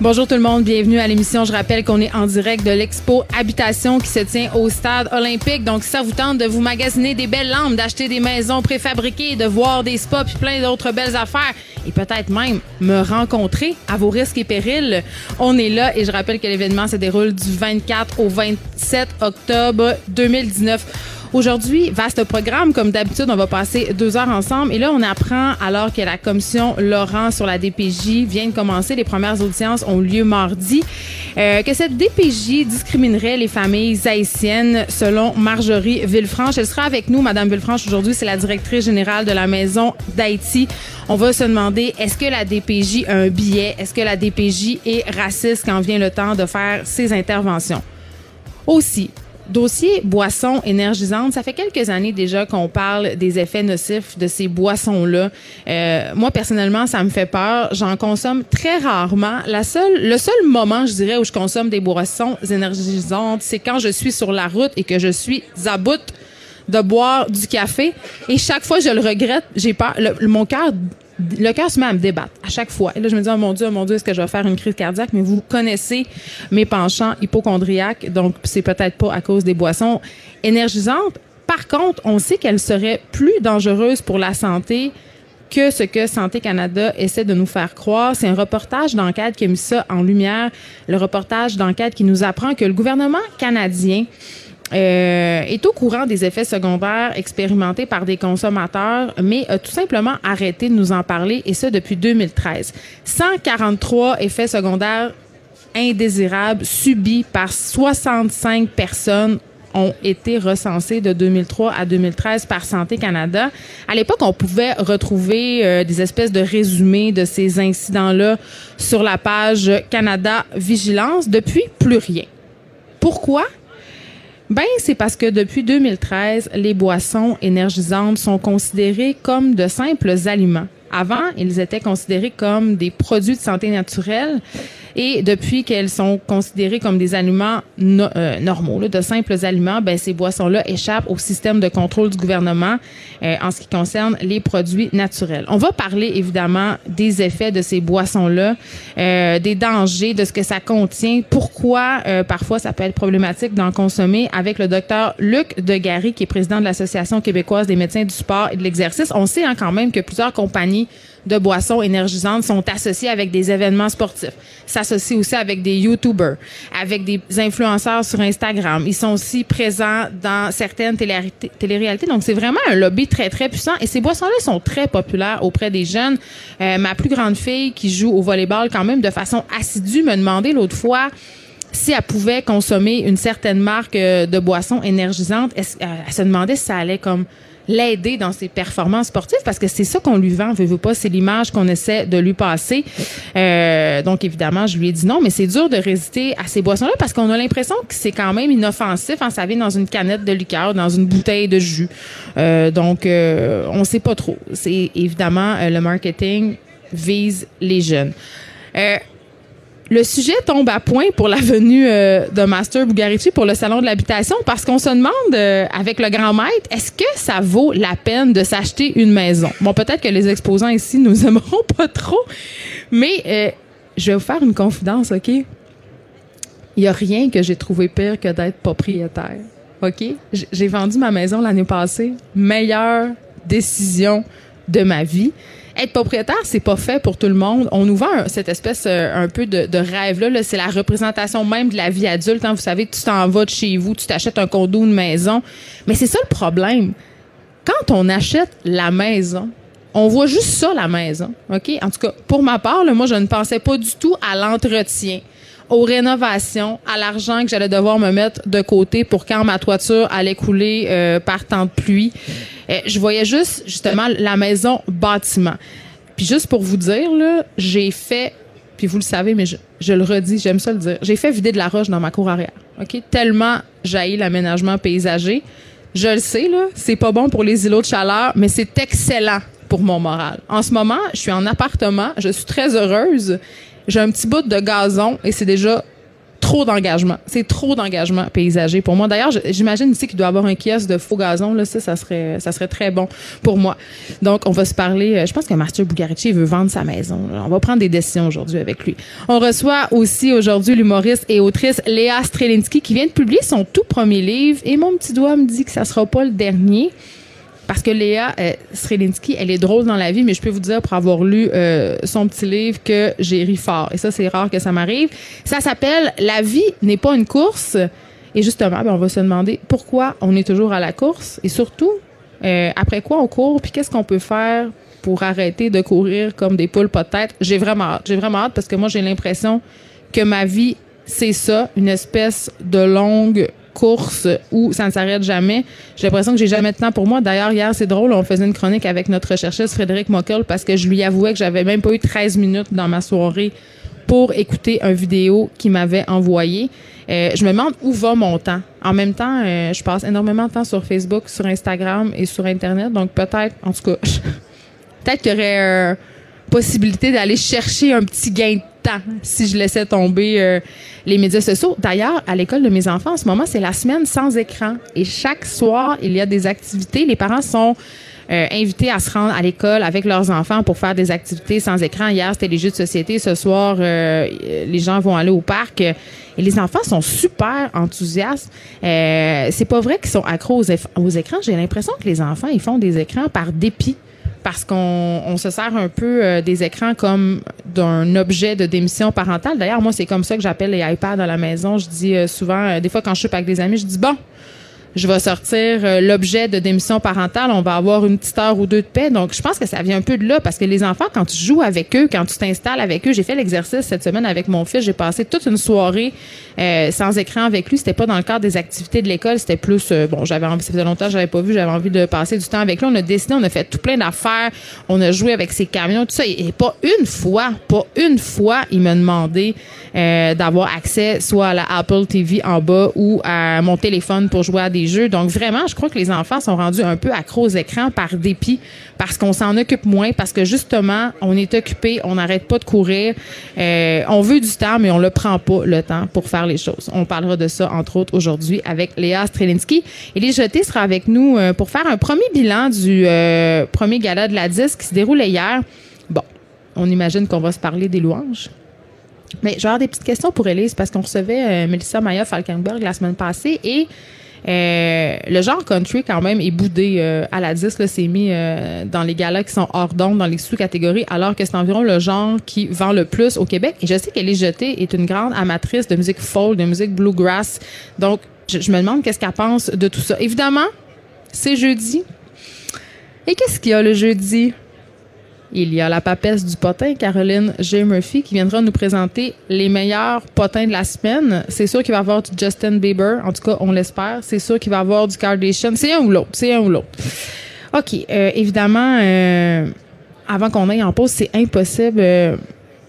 Bonjour tout le monde, bienvenue à l'émission. Je rappelle qu'on est en direct de l'expo Habitation qui se tient au stade olympique. Donc, si ça vous tente de vous magasiner des belles lampes, d'acheter des maisons préfabriquées, de voir des spas puis plein d'autres belles affaires et peut-être même me rencontrer à vos risques et périls, on est là et je rappelle que l'événement se déroule du 24 au 27 octobre 2019. Aujourd'hui, vaste programme. Comme d'habitude, on va passer deux heures ensemble. Et là, on apprend, alors que la commission Laurent sur la DPJ vient de commencer, les premières audiences ont lieu mardi, euh, que cette DPJ discriminerait les familles haïtiennes selon Marjorie Villefranche. Elle sera avec nous, Madame Villefranche, aujourd'hui. C'est la directrice générale de la Maison d'Haïti. On va se demander, est-ce que la DPJ a un billet? Est-ce que la DPJ est raciste quand vient le temps de faire ses interventions? Aussi, Dossier boissons énergisantes, ça fait quelques années déjà qu'on parle des effets nocifs de ces boissons-là. Euh, moi, personnellement, ça me fait peur. J'en consomme très rarement. La seule, le seul moment, je dirais, où je consomme des boissons énergisantes, c'est quand je suis sur la route et que je suis à bout de boire du café. Et chaque fois, je le regrette. J'ai peur. Le- mon cœur le cœur se met à me débattre à chaque fois. Et là, je me dis, oh mon Dieu, oh mon Dieu, est-ce que je vais faire une crise cardiaque? Mais vous connaissez mes penchants hypochondriaques, donc c'est peut-être pas à cause des boissons énergisantes. Par contre, on sait qu'elles seraient plus dangereuses pour la santé que ce que Santé Canada essaie de nous faire croire. C'est un reportage d'enquête qui a mis ça en lumière. Le reportage d'enquête qui nous apprend que le gouvernement canadien euh, est au courant des effets secondaires expérimentés par des consommateurs, mais a tout simplement arrêté de nous en parler, et ça depuis 2013. 143 effets secondaires indésirables subis par 65 personnes ont été recensés de 2003 à 2013 par Santé Canada. À l'époque, on pouvait retrouver euh, des espèces de résumés de ces incidents-là sur la page Canada Vigilance. Depuis, plus rien. Pourquoi? Ben, c'est parce que depuis 2013, les boissons énergisantes sont considérées comme de simples aliments. Avant, ils étaient considérés comme des produits de santé naturelle et depuis qu'elles sont considérées comme des aliments euh, normaux, là, de simples aliments, ben, ces boissons-là échappent au système de contrôle du gouvernement euh, en ce qui concerne les produits naturels. On va parler évidemment des effets de ces boissons-là, euh, des dangers, de ce que ça contient, pourquoi euh, parfois ça peut être problématique d'en consommer avec le docteur Luc Degary, qui est président de l'Association québécoise des médecins du sport et de l'exercice. On sait hein, quand même que plusieurs compagnies de boissons énergisantes sont associées avec des événements sportifs, s'associent aussi avec des YouTubers, avec des influenceurs sur Instagram. Ils sont aussi présents dans certaines télé- téléréalités. Donc, c'est vraiment un lobby très, très puissant. Et ces boissons-là sont très populaires auprès des jeunes. Euh, ma plus grande fille, qui joue au volleyball quand même de façon assidue, me demandait l'autre fois si elle pouvait consommer une certaine marque euh, de boissons énergisantes. Euh, elle se demandait si ça allait comme l'aider dans ses performances sportives parce que c'est ça qu'on lui vend, veut, veut pas, c'est l'image qu'on essaie de lui passer. Euh, donc évidemment, je lui ai dit non, mais c'est dur de résister à ces boissons-là parce qu'on a l'impression que c'est quand même inoffensif. Hein, ça vient dans une canette de liqueur, dans une bouteille de jus. Euh, donc euh, on sait pas trop. C'est évidemment euh, le marketing vise les jeunes. Euh, le sujet tombe à point pour la venue euh, de Master Bugarici pour le salon de l'habitation parce qu'on se demande euh, avec le grand maître est-ce que ça vaut la peine de s'acheter une maison? Bon, peut-être que les exposants ici nous aimeront pas trop, mais euh, je vais vous faire une confidence, ok? Il y a rien que j'ai trouvé pire que d'être propriétaire. OK? J'ai vendu ma maison l'année passée. Meilleure décision de ma vie. Être propriétaire, c'est pas fait pour tout le monde. On nous vend cette espèce euh, un peu de, rêve-là. -là, c'est la représentation même de la vie adulte. hein. Vous savez, tu t'en vas chez vous, tu t'achètes un condo, une maison. Mais c'est ça le problème. Quand on achète la maison, on voit juste ça, la maison. OK? En tout cas, pour ma part, moi, je ne pensais pas du tout à l'entretien, aux rénovations, à l'argent que j'allais devoir me mettre de côté pour quand ma toiture allait couler euh, par temps de pluie. Euh, je voyais juste, justement, la maison bâtiment. Puis juste pour vous dire, là, j'ai fait, puis vous le savez, mais je, je le redis, j'aime ça le dire, j'ai fait vider de la roche dans ma cour arrière. OK? Tellement jaillit l'aménagement paysager. Je le sais, là, c'est pas bon pour les îlots de chaleur, mais c'est excellent pour mon moral. En ce moment, je suis en appartement, je suis très heureuse. J'ai un petit bout de gazon et c'est déjà trop d'engagement. C'est trop d'engagement paysager pour moi. D'ailleurs, j'imagine ici qu'il doit avoir un kiosque de faux gazon. Là, ça, ça serait, ça serait très bon pour moi. Donc, on va se parler. euh, Je pense que Master Bugarici veut vendre sa maison. On va prendre des décisions aujourd'hui avec lui. On reçoit aussi aujourd'hui l'humoriste et autrice Léa Strelinski qui vient de publier son tout premier livre. Et mon petit doigt me dit que ça sera pas le dernier. Parce que Léa euh, elle est drôle dans la vie, mais je peux vous dire, pour avoir lu euh, son petit livre, que j'ai ri fort. Et ça, c'est rare que ça m'arrive. Ça s'appelle La vie n'est pas une course. Et justement, ben, on va se demander pourquoi on est toujours à la course et surtout, euh, après quoi on court, puis qu'est-ce qu'on peut faire pour arrêter de courir comme des poules pas de tête. J'ai vraiment hâte. J'ai vraiment hâte parce que moi, j'ai l'impression que ma vie, c'est ça, une espèce de longue course où ça ne s'arrête jamais. J'ai l'impression que j'ai jamais de temps pour moi. D'ailleurs, hier, c'est drôle, on faisait une chronique avec notre recherchiste Frédéric Mockel parce que je lui avouais que j'avais même pas eu 13 minutes dans ma soirée pour écouter un vidéo qu'il m'avait envoyé. Euh, je me demande où va mon temps. En même temps, euh, je passe énormément de temps sur Facebook, sur Instagram et sur Internet. Donc peut-être, en tout cas, peut-être qu'il y aurait possibilité d'aller chercher un petit gain de temps si je laissais tomber euh, les médias sociaux. D'ailleurs, à l'école de mes enfants, en ce moment, c'est la semaine sans écran. Et chaque soir, il y a des activités. Les parents sont euh, invités à se rendre à l'école avec leurs enfants pour faire des activités sans écran. Hier, c'était les jeux de société. Ce soir, euh, les gens vont aller au parc. Et les enfants sont super enthousiastes. Euh, c'est pas vrai qu'ils sont accros aux, aux écrans. J'ai l'impression que les enfants, ils font des écrans par dépit parce qu'on on se sert un peu euh, des écrans comme d'un objet de démission parentale. D'ailleurs, moi, c'est comme ça que j'appelle les iPads à la maison. Je dis euh, souvent, euh, des fois quand je suis avec des amis, je dis bon, je vais sortir euh, l'objet de démission parentale, on va avoir une petite heure ou deux de paix. Donc, je pense que ça vient un peu de là parce que les enfants, quand tu joues avec eux, quand tu t'installes avec eux, j'ai fait l'exercice cette semaine avec mon fils, j'ai passé toute une soirée euh, sans écran avec lui. C'était pas dans le cadre des activités de l'école, c'était plus, euh, bon, j'avais envie, ça faisait longtemps que j'avais pas vu, j'avais envie de passer du temps avec lui. On a dessiné, on a fait tout plein d'affaires, on a joué avec ses camions, tout ça. Et pas une fois, pas une fois, il m'a demandé euh, d'avoir accès soit à la Apple TV en bas ou à mon téléphone pour jouer à des jeux. Donc vraiment, je crois que les enfants sont rendus un peu accros aux écrans par dépit, parce qu'on s'en occupe moins, parce que justement, on est occupé, on n'arrête pas de courir. Euh, on veut du temps, mais on le prend pas le temps pour faire les choses. On parlera de ça entre autres aujourd'hui avec Léa Strelinski. Et les sera avec nous euh, pour faire un premier bilan du euh, premier gala de la disque qui se déroulait hier. Bon, on imagine qu'on va se parler des louanges. Mais je vais avoir des petites questions pour Elise parce qu'on recevait Melissa Maya Falkenberg la semaine passée et euh, le genre country quand même est boudé euh, à la 10 là, c'est mis euh, dans les galas qui sont hors d'onde dans les sous-catégories alors que c'est environ le genre qui vend le plus au Québec et je sais qu'Élise Jeté est une grande amatrice de musique folk, de musique bluegrass donc je, je me demande qu'est-ce qu'elle pense de tout ça. Évidemment, c'est jeudi. Et qu'est-ce qu'il y a le jeudi? Il y a la papesse du potin, Caroline J. Murphy, qui viendra nous présenter les meilleurs potins de la semaine. C'est sûr qu'il va y avoir du Justin Bieber, en tout cas, on l'espère. C'est sûr qu'il va y avoir du Kardashian. C'est un ou l'autre, c'est un ou l'autre. OK, euh, évidemment, euh, avant qu'on aille en pause, c'est impossible euh,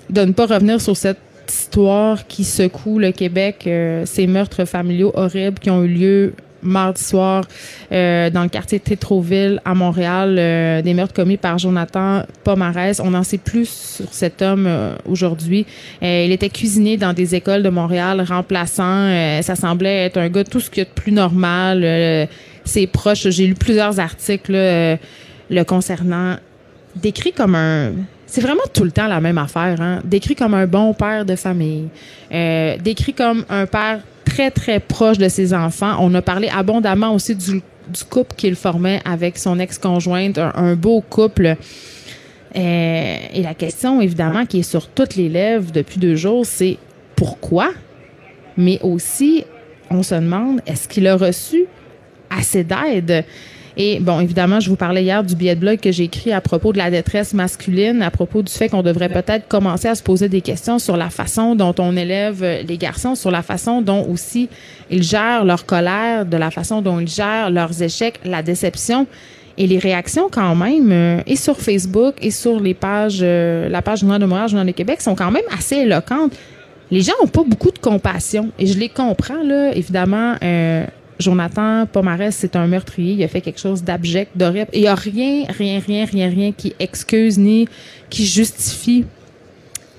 de ne pas revenir sur cette histoire qui secoue le Québec, ces meurtres familiaux horribles qui ont eu lieu mardi soir euh, dans le quartier de Tétroville à Montréal, euh, des meurtres commis par Jonathan Pomarès. On n'en sait plus sur cet homme euh, aujourd'hui. Il était cuisinier dans des écoles de Montréal, remplaçant. Ça semblait être un gars tout ce qu'il y a de plus normal. Ses proches, j'ai lu plusieurs articles le concernant, décrit comme un c'est vraiment tout le temps la même affaire. Hein? Décrit comme un bon père de famille. Décrit comme un père très, très proche de ses enfants. On a parlé abondamment aussi du, couple qu'il formait avec son ex-conjointe. Un, un beau couple. Euh, et la question, évidemment, qui est sur toutes les lèvres depuis deux jours, c'est pourquoi? Mais aussi, on se demande, est-ce qu'il a reçu assez d'aide? Et bon, évidemment, je vous parlais hier du billet de blog que j'ai écrit à propos de la détresse masculine, à propos du fait qu'on devrait peut-être commencer à se poser des questions sur la façon dont on élève les garçons, sur la façon dont aussi ils gèrent leur colère, de la façon dont ils gèrent leurs échecs, la déception. Et les réactions, quand même, euh, et sur Facebook et sur les pages, euh, la page Journal de Montréal, Journal de Québec, sont quand même assez éloquentes. Les gens n'ont pas beaucoup de compassion. Et je les comprends, là, évidemment. Euh, Jonathan Pomarès, c'est un meurtrier. Il a fait quelque chose d'abject, d'horrible. Il n'y a rien, rien, rien, rien, rien qui excuse ni qui justifie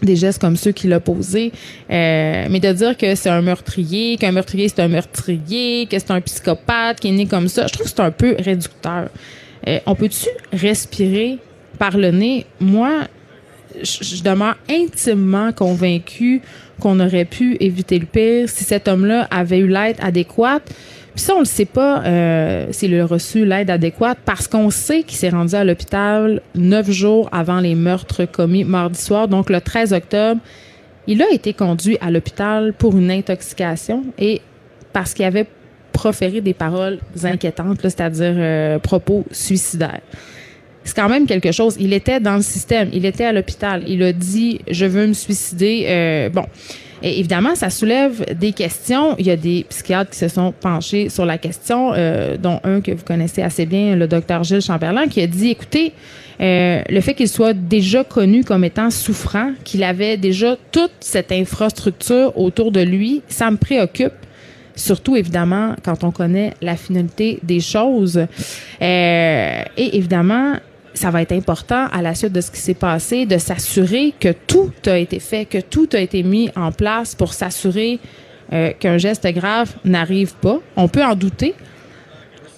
des gestes comme ceux qu'il a posés. Euh, mais de dire que c'est un meurtrier, qu'un meurtrier c'est un meurtrier, que c'est un psychopathe qui est né comme ça, je trouve que c'est un peu réducteur. Euh, on peut-tu respirer par le nez? Moi, je, je demeure intimement convaincu qu'on aurait pu éviter le pire si cet homme-là avait eu l'aide adéquate. Puis ça, on le sait pas euh, s'il a reçu l'aide adéquate parce qu'on sait qu'il s'est rendu à l'hôpital neuf jours avant les meurtres commis mardi soir, donc le 13 octobre. Il a été conduit à l'hôpital pour une intoxication et parce qu'il avait proféré des paroles inquiétantes, c'est-à-dire euh, propos suicidaires. C'est quand même quelque chose. Il était dans le système, il était à l'hôpital, il a dit je veux me suicider. Euh, bon. Et évidemment, ça soulève des questions. Il y a des psychiatres qui se sont penchés sur la question, euh, dont un que vous connaissez assez bien, le docteur Gilles Chamberlain, qui a dit, écoutez, euh, le fait qu'il soit déjà connu comme étant souffrant, qu'il avait déjà toute cette infrastructure autour de lui, ça me préoccupe surtout évidemment quand on connaît la finalité des choses. Euh, et évidemment, ça va être important à la suite de ce qui s'est passé de s'assurer que tout a été fait, que tout a été mis en place pour s'assurer euh, qu'un geste grave n'arrive pas. On peut en douter.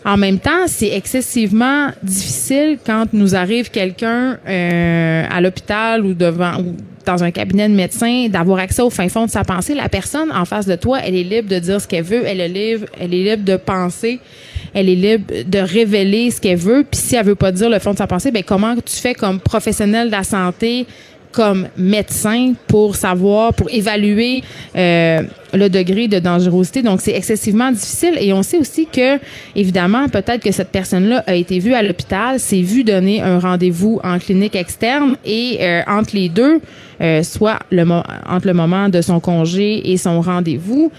En même temps, c'est excessivement difficile quand nous arrive quelqu'un euh, à l'hôpital ou devant ou dans un cabinet de médecin d'avoir accès au fin fond de sa pensée. La personne en face de toi, elle est libre de dire ce qu'elle veut, elle est libre, elle est libre de penser elle est libre de révéler ce qu'elle veut. Puis si elle veut pas dire le fond de sa pensée, ben comment tu fais comme professionnel de la santé, comme médecin pour savoir, pour évaluer euh, le degré de dangerosité. Donc, c'est excessivement difficile. Et on sait aussi que, évidemment, peut-être que cette personne-là a été vue à l'hôpital, s'est vue donner un rendez-vous en clinique externe et euh, entre les deux, euh, soit le entre le moment de son congé et son rendez-vous,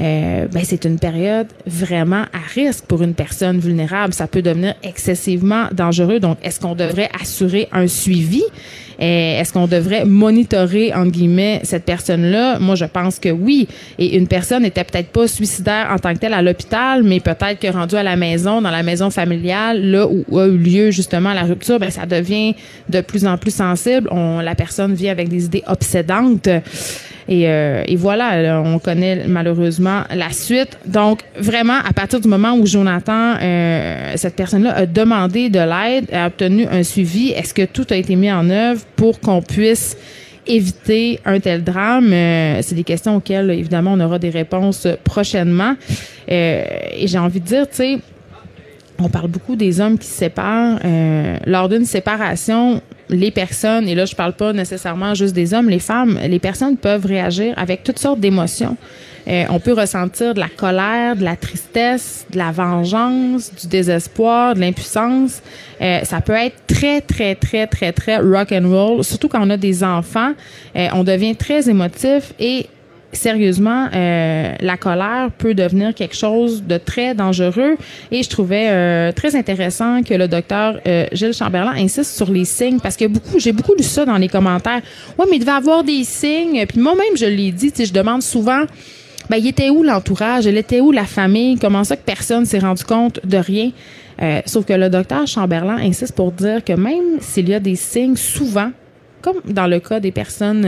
euh, ben c'est une période vraiment à risque pour une personne vulnérable. Ça peut devenir excessivement dangereux. Donc, est-ce qu'on devrait assurer un suivi? Euh, est-ce qu'on devrait monitorer, entre guillemets, cette personne-là? Moi, je pense que oui. Et une personne n'était peut-être pas suicidaire en tant que telle à l'hôpital, mais peut-être que rendue à la maison, dans la maison familiale, là où a eu lieu justement la rupture, ben, ça devient de plus en plus sensible. On, la personne vit avec des idées obsédantes. Et, euh, et voilà, on connaît malheureusement la suite. Donc, vraiment, à partir du moment où Jonathan, euh, cette personne-là, a demandé de l'aide, a obtenu un suivi, est-ce que tout a été mis en œuvre pour qu'on puisse éviter un tel drame? Euh, c'est des questions auxquelles, évidemment, on aura des réponses prochainement. Et j'ai envie de dire, tu sais, on parle beaucoup des hommes qui se séparent. Lors d'une séparation, les personnes, et là je parle pas nécessairement juste des hommes, les femmes, les personnes peuvent réagir avec toutes sortes d'émotions. Euh, on peut ressentir de la colère, de la tristesse, de la vengeance, du désespoir, de l'impuissance. Euh, ça peut être très, très, très, très, très rock and roll. Surtout quand on a des enfants, euh, on devient très émotif et sérieusement, euh, la colère peut devenir quelque chose de très dangereux. Et je trouvais euh, très intéressant que le docteur euh, Gilles Chamberlain insiste sur les signes parce que beaucoup, j'ai beaucoup lu ça dans les commentaires. Ouais, mais il devait avoir des signes. Puis moi-même, je l'ai dit. Je demande souvent. Ben, il était où l'entourage? Elle était où la famille? Comment ça que personne s'est rendu compte de rien? sauf que le docteur Chamberlain insiste pour dire que même s'il y a des signes, souvent, comme dans le cas des personnes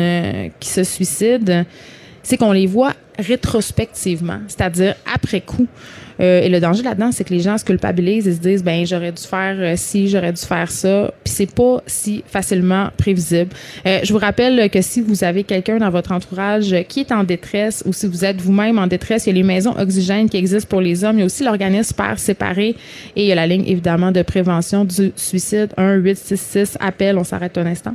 qui se suicident, c'est qu'on les voit rétrospectivement, c'est-à-dire après coup. Euh, et le danger là-dedans, c'est que les gens se culpabilisent et se disent, ben j'aurais dû faire euh, ci, j'aurais dû faire ça. Puis c'est pas si facilement prévisible. Euh, je vous rappelle que si vous avez quelqu'un dans votre entourage qui est en détresse ou si vous êtes vous-même en détresse, il y a les maisons oxygènes qui existent pour les hommes. Il y a aussi l'organisme Père séparé et il y a la ligne évidemment de prévention du suicide 1 866 appel. On s'arrête un instant.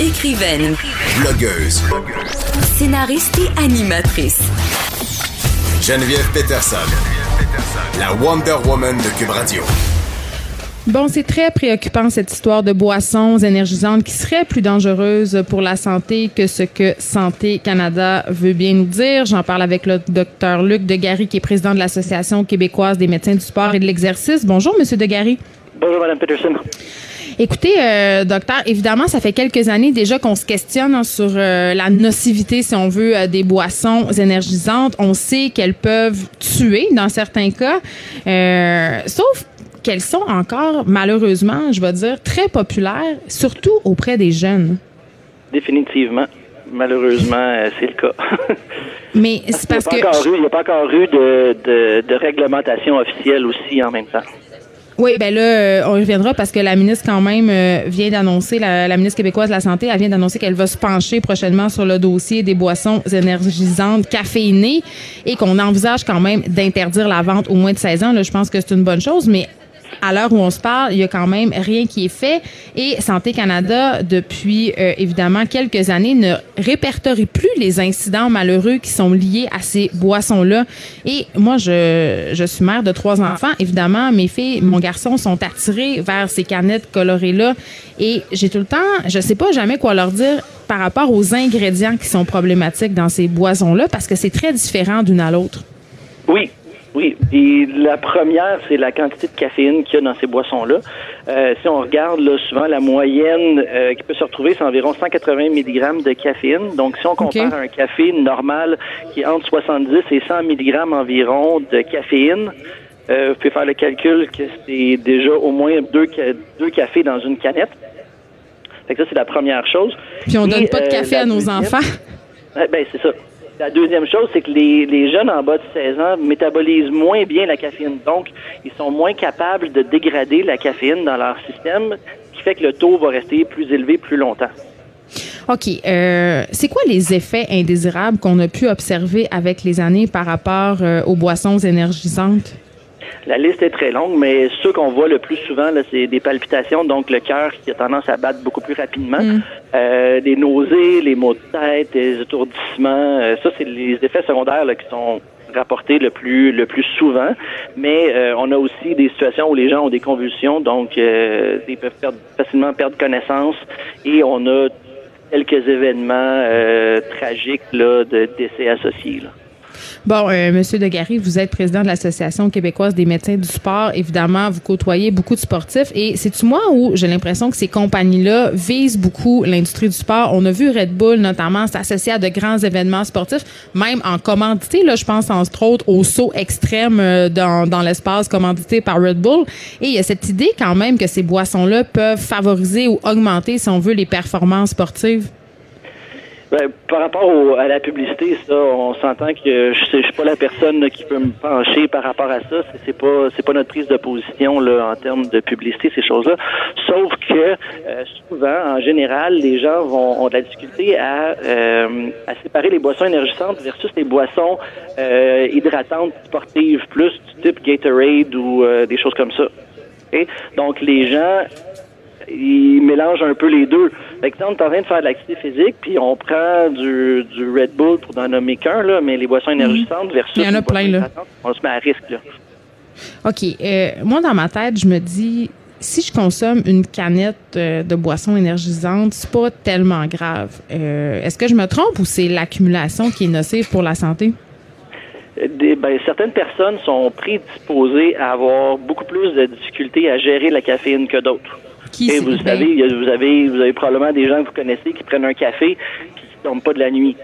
Écrivaine, Blogueuse. scénariste et animatrice. Geneviève Peterson. La Wonder Woman de Cube Radio. Bon, c'est très préoccupant cette histoire de boissons énergisantes qui seraient plus dangereuses pour la santé que ce que Santé Canada veut bien nous dire. J'en parle avec le docteur Luc Degary, qui est président de l'Association québécoise des médecins du sport et de l'exercice. Bonjour, Monsieur Degary. Bonjour, Mme Peterson. Écoutez, euh, docteur, évidemment, ça fait quelques années déjà qu'on se questionne hein, sur euh, la nocivité, si on veut, euh, des boissons énergisantes. On sait qu'elles peuvent tuer dans certains cas, euh, sauf qu'elles sont encore, malheureusement, je vais dire, très populaires, surtout auprès des jeunes. Définitivement. Malheureusement, c'est le cas. Mais c'est parce il que... n'y a pas encore eu de, de, de réglementation officielle aussi en même temps. Oui, ben là, euh, on reviendra parce que la ministre, quand même, euh, vient d'annoncer, la, la ministre québécoise de la Santé, elle vient d'annoncer qu'elle va se pencher prochainement sur le dossier des boissons énergisantes caféinées et qu'on envisage quand même d'interdire la vente au moins de 16 ans. Là, je pense que c'est une bonne chose, mais à l'heure où on se parle, il y a quand même rien qui est fait. Et Santé Canada, depuis euh, évidemment quelques années, ne répertorie plus les incidents malheureux qui sont liés à ces boissons-là. Et moi, je, je suis mère de trois enfants. Évidemment, mes filles, mon garçon sont attirés vers ces canettes colorées-là. Et j'ai tout le temps, je sais pas jamais quoi leur dire par rapport aux ingrédients qui sont problématiques dans ces boissons-là parce que c'est très différent d'une à l'autre. Oui, oui. Et la première, c'est la quantité de caféine qu'il y a dans ces boissons-là. Euh, si on regarde là, souvent la moyenne euh, qui peut se retrouver, c'est environ 180 mg de caféine. Donc, si on compare Ok. un café normal qui est entre 70 et 100 mg environ de caféine, euh, vous pouvez faire le calcul que c'est déjà au moins deux, ca- deux cafés dans une canette. Fait que ça, c'est la première chose. Puis on Et, donne pas de café à nos deuxième- enfants. Ouais, ben, c'est ça. La deuxième chose, c'est que les, jeunes en bas de 16 ans métabolisent moins bien la caféine. Donc, ils sont moins capables de dégrader la caféine dans leur système, ce qui fait que le taux va rester plus élevé plus longtemps. OK. Euh, c'est quoi les effets indésirables qu'on a pu observer avec les années par rapport euh, aux boissons énergisantes? La liste est très longue, mais ceux qu'on voit le plus souvent, c'est des palpitations, donc le cœur qui a tendance à battre beaucoup plus rapidement, euh, des nausées, les maux de tête, des étourdissements. euh, ça, c'est les effets secondaires là, qui sont rapportés le plus le plus souvent. Mais euh, on a aussi des situations où les gens ont des convulsions, donc euh, ils peuvent perdre, facilement perdre connaissance. Et on a quelques événements euh, tragiques là, de décès associés. Là. Bon, euh, Monsieur Degary, vous êtes président de l'Association québécoise des médecins du sport. Évidemment, vous côtoyez beaucoup de sportifs. Et c'est-tu moi où j'ai l'impression que ces compagnies-là visent beaucoup l'industrie du sport? On a vu Red Bull, notamment, s'associer à de grands événements sportifs, même en commandité. Là, je pense, entre autres, au saut extrême euh, dans, dans l'espace commandité par Red Bull. Et il y a cette idée quand même que ces boissons-là peuvent favoriser ou augmenter, si on veut, les performances sportives. Ben, par rapport à la publicité, ça, on s'entend que je, je suis pas la personne qui peut me pencher par rapport à ça. C'est, pas notre prise de position là en termes de publicité ces choses-là. Sauf que euh, souvent, en général, les gens vont ont de la difficulté à euh, séparer les boissons énergisantes versus les boissons euh, hydratantes sportives plus du type Gatorade ou des choses comme ça. Donc les gens ils mélangent un peu les deux. Fait que, on est en train de faire de l'activité physique, puis on prend du, du Red Bull pour n'en nommer qu'un, là, mais les boissons énergisantes versus Mhm. Il y en a plein, là. on se met à risque. Là. OK. Euh, moi, dans ma tête, je me dis, si je consomme une canette euh, de boisson énergisante, c'est pas tellement grave. Euh, Est-ce que je me trompe ou c'est l'accumulation qui est nocive pour la santé? des- ben, certaines personnes sont prédisposées à avoir beaucoup plus de difficultés à gérer la caféine que d'autres. Qui Et vous savez, vous avez, vous avez probablement des gens que vous connaissez qui prennent un café puis qui ne dorment pas de la nuit.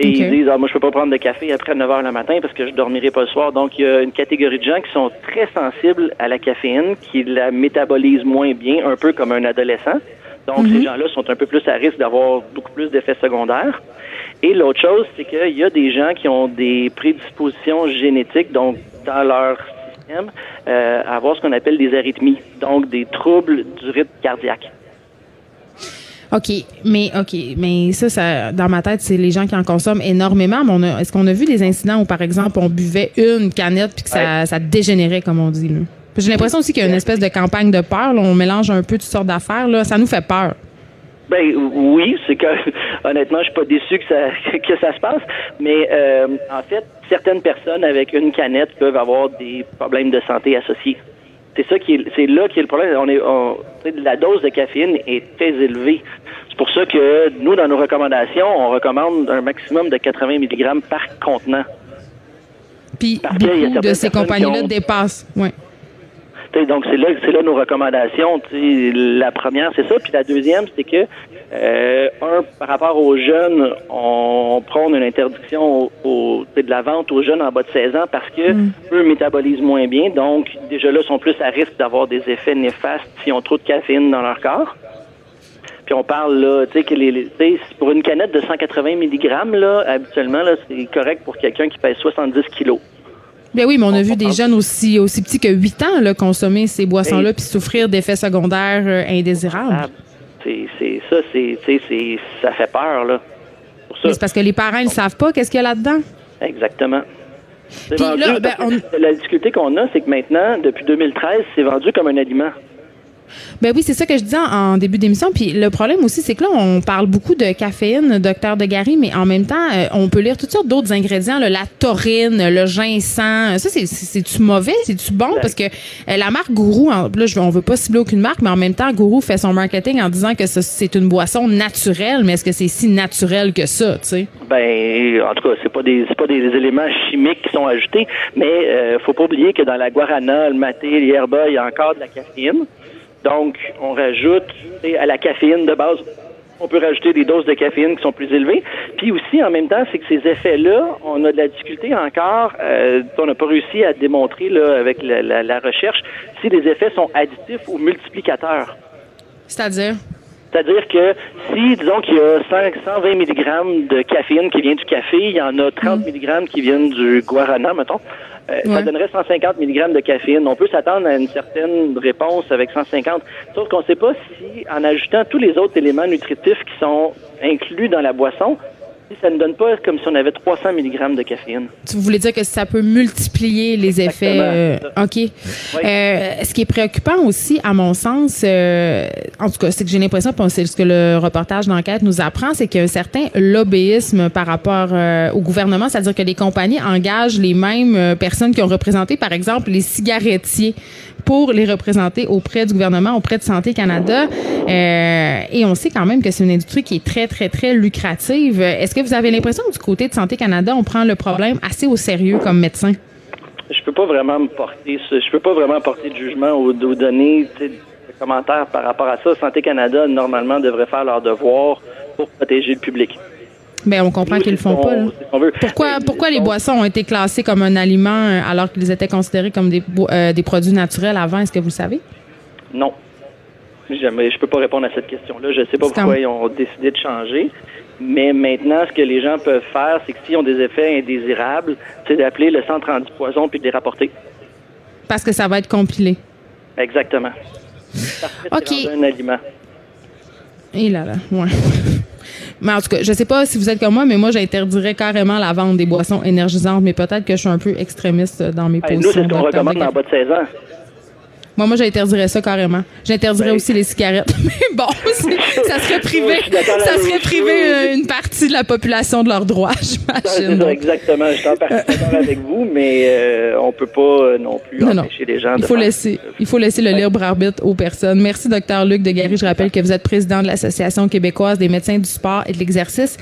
Et ils disent, ah, moi, je peux pas prendre de café après 9 heures le matin parce que je dormirai pas le soir. Donc, il y a une catégorie de gens qui sont très sensibles à la caféine, qui la métabolisent moins bien, un peu comme un adolescent. Donc, Mhm. ces gens-là sont un peu plus à risque d'avoir beaucoup plus d'effets secondaires. Et l'autre chose, c'est qu'il y a des gens qui ont des prédispositions génétiques, donc dans leur euh, avoir ce qu'on appelle des arythmies, donc des troubles du rythme cardiaque. OK, mais OK, mais ça, ça dans ma tête, c'est les gens qui en consomment énormément. Mais on a- est-ce qu'on a vu des incidents où, par exemple, on buvait une canette puis que ça, ça dégénérait, comme on dit? là? J'ai l'impression aussi qu'il y a une espèce de campagne de peur. là. on mélange un peu toutes sortes d'affaires. Là. Ça nous fait peur. Ben oui, c'est que honnêtement, je suis pas déçu que ça que ça se passe, mais euh, en fait, certaines personnes avec une canette peuvent avoir des problèmes de santé associés. C'est ça qui est, c'est là qui est le problème. On est, on- la dose de caféine est très élevée. C'est pour ça que nous, dans nos recommandations, on recommande un maximum de 80 mg par contenant. Puis beaucoup de ces compagnies-là ont- dépassent. Ouais. Donc c'est là, c'est là nos recommandations. La première, c'est ça. Puis la deuxième, c'est que euh, un, par rapport aux jeunes, on prône une interdiction au, au- de la vente aux jeunes en bas de 16 ans parce que eux métabolisent moins bien. Donc déjà là, sont plus à risque d'avoir des effets néfastes s'ils ont trop de caféine dans leur corps. Puis on parle là, tu sais que les, pour une canette de 180 mg là, habituellement là, c'est correct pour quelqu'un qui pèse 70 kilos. Ben oui, mais on a vu des jeunes aussi, aussi petits que 8 ans là, consommer ces boissons-là Et- puis souffrir d'effets secondaires euh, indésirables. Ah, c'est ça, c'est ça fait peur là. C'est parce que les parents ne savent pas qu'est-ce qu'il y a là-dedans. exactement. Vendu, là, ben, La difficulté qu'on a, c'est que maintenant, depuis 2013, c'est vendu comme un aliment. Ben oui, c'est ça que je disais en, en début d'émission. Puis le problème aussi, c'est que là, on parle beaucoup de caféine, docteur de Gary, mais en même temps, euh, on peut lire toutes sortes d'autres ingrédients, là, la taurine, le ginseng. Ça, c'est- c'est- c'est-tu mauvais? C'est-tu bon? Parce que euh, la marque Gourou, en- là, je, on veut pas cibler aucune marque, mais en même temps, Gourou fait son marketing en disant que c'est une boisson naturelle. Mais est-ce que c'est si naturel que ça, tu sais? Ben, en tout cas, c'est pas des c'est pas des éléments chimiques qui sont ajoutés, mais euh, faut pas oublier que dans la guarana, le maté, l'herba, il y a encore de la caféine. Donc, on rajoute à la caféine de base. On peut rajouter des doses de caféine qui sont plus élevées. Puis aussi, en même temps, c'est que ces effets-là, on a de la difficulté encore. euh, on n'a pas réussi à démontrer là, avec la- la recherche si les effets sont additifs ou multiplicateurs. C'est-à-dire? C'est-à-dire que si, disons qu'il y a 5, 120 mg de caféine qui vient du café, il y en a 30 mg qui viennent du guarana, mettons, euh, Ouais. ça donnerait 150 mg de caféine. On peut s'attendre à une certaine réponse avec 150. Sauf qu'on ne sait pas si, en ajoutant tous les autres éléments nutritifs qui sont inclus dans la boisson, ça ne donne pas comme si on avait 300 mg de caféine. Tu voulais dire que ça peut multiplier les effets. Euh, OK. Euh, ce qui est préoccupant aussi, à mon sens, euh, en tout cas, c'est que j'ai l'impression, puis c'est ce que le reportage d'enquête nous apprend, c'est qu'il y a un certain lobbyisme par rapport euh, au gouvernement, c'est-à-dire que les compagnies engagent les mêmes personnes qui ont représenté, par exemple, les cigarettiers pour les représenter auprès du gouvernement, auprès de Santé Canada. Euh, et on sait quand même que c'est une industrie qui est très, très, très lucrative. Est-ce que vous avez l'impression que du côté de Santé Canada, on prend le problème assez au sérieux comme médecin? Je peux pas vraiment me porter, ce- je peux pas vraiment porter de jugement donner tu sais, de commentaires par rapport à ça. Santé Canada, normalement, devrait faire leur devoir pour protéger le public. Ben, on comprend qu'ils le font pas. là. Pourquoi, Mais, pourquoi les boissons ont été classées comme un aliment euh, alors qu'ils étaient considérés comme des, euh, des produits naturels avant? Est-ce que vous le savez? Non. Jamais, je peux pas répondre à cette question-là. Je sais pas pourquoi comme- ils ont décidé de changer. Mais maintenant, ce que les gens peuvent faire, c'est que s'ils ont des effets indésirables, c'est d'appeler le centre anti-poison puis de les rapporter. Parce que ça va être compilé. Exactement. Parce que OK. un aliment. Et là, là, ouais. Mais en tout cas, je sais pas si vous êtes comme moi, mais moi, j'interdirais carrément la vente des boissons énergisantes, mais peut-être que je suis un peu extrémiste dans mes Hey, nous, positions. c'est ce qu'on docteur recommande Degas. en bas de 16 ans. Moi, moi, j'interdirais ça carrément. J'interdirais Ben- aussi les cigarettes. Mais bon, ça serait privé, ça serait privé euh, une partie de la population de leurs droits, j'imagine. exactement. Je suis en partie d'accord avec vous, mais euh, on peut pas euh, non plus Non, non. empêcher les gens Il de faut faire- laisser, il faut laisser le libre arbitre aux personnes. Merci, docteur Luc de Gary. Je rappelle que vous êtes président de l'Association québécoise des médecins du sport et de l'exercice.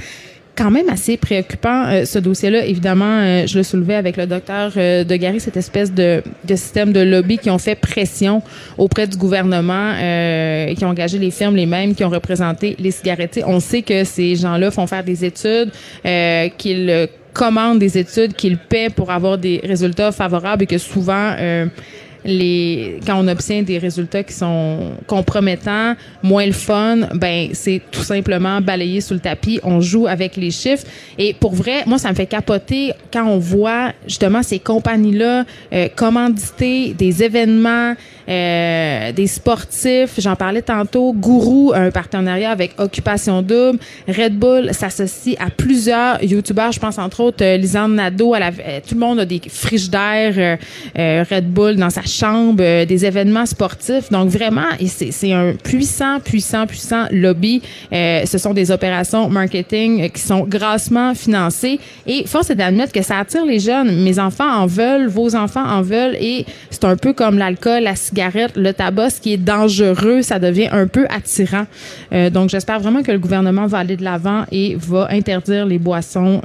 Quand même assez préoccupant, euh, ce dossier-là. Évidemment, euh, je le soulevais avec le docteur euh, de Gary, cette espèce de, de système de lobby qui ont fait pression auprès du gouvernement, euh, qui ont engagé les firmes les mêmes qui ont représenté les cigarettiers. On sait que ces gens-là font faire des études, euh, qu'ils euh, commandent des études, qu'ils paient pour avoir des résultats favorables et que souvent... les quand on obtient des résultats qui sont compromettants, moins le fun, ben c'est tout simplement balayé sous le tapis. On joue avec les chiffres et pour vrai, moi ça me fait capoter quand on voit justement ces compagnies-là euh, commanditer des événements, euh, des sportifs. J'en parlais tantôt. Gourou a un partenariat avec Occupation Double. Red Bull s'associe à plusieurs youtubeurs. Je pense entre autres euh, Lisanne Nadeau. Elle avait- euh, tout le monde a des frigidaires euh, euh, Red Bull dans sa chambre, euh, des événements sportifs. Donc vraiment, c'est un puissant, puissant, puissant lobby. Euh, ce sont des opérations marketing euh, qui sont grassement financées. Et force est d'admettre que ça attire les jeunes. Mes enfants en veulent, vos enfants en veulent. Et c'est un peu comme l'alcool, la cigarette, le tabac, ce qui est dangereux, ça devient un peu attirant. Donc j'espère vraiment que le gouvernement va aller de l'avant et va interdire les boissons.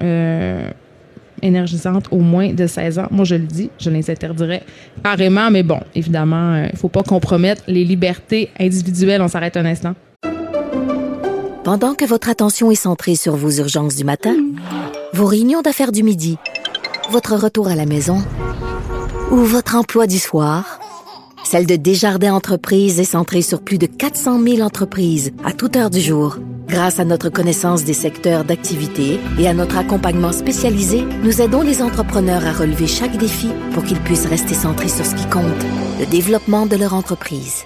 Euh, énergisantes au moins de 16 ans. Moi, je le dis, je les interdirais carrément, mais bon, évidemment, il ne faut pas compromettre les libertés individuelles. On s'arrête un instant. Pendant que votre attention est centrée sur vos urgences du matin, vos réunions d'affaires du midi, votre retour à la maison ou votre emploi du soir, celle de Desjardins Entreprises est centrée sur plus de 400 000 entreprises à toute heure du jour. Grâce à notre connaissance des secteurs d'activité et à notre accompagnement spécialisé, nous aidons les entrepreneurs à relever chaque défi pour qu'ils puissent rester centrés sur ce qui compte, le développement de leur entreprise.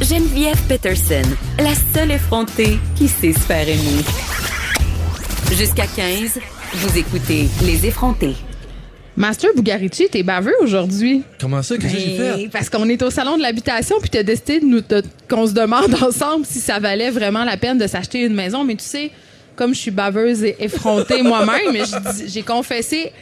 Geneviève Peterson, la seule effrontée qui sait se faire. Jusqu'à 15, vous écoutez Les effrontés. Master Bugarici, t'es baveux aujourd'hui. Comment ça? Qu'est-ce que j'ai Ben, fait? Parce qu'on est au salon de l'habitation, puis t'as décidé de nous, de- qu'on se demande ensemble si ça valait vraiment la peine de s'acheter une maison. Mais tu sais, comme je suis baveuse et effrontée moi-même, j'ai confessé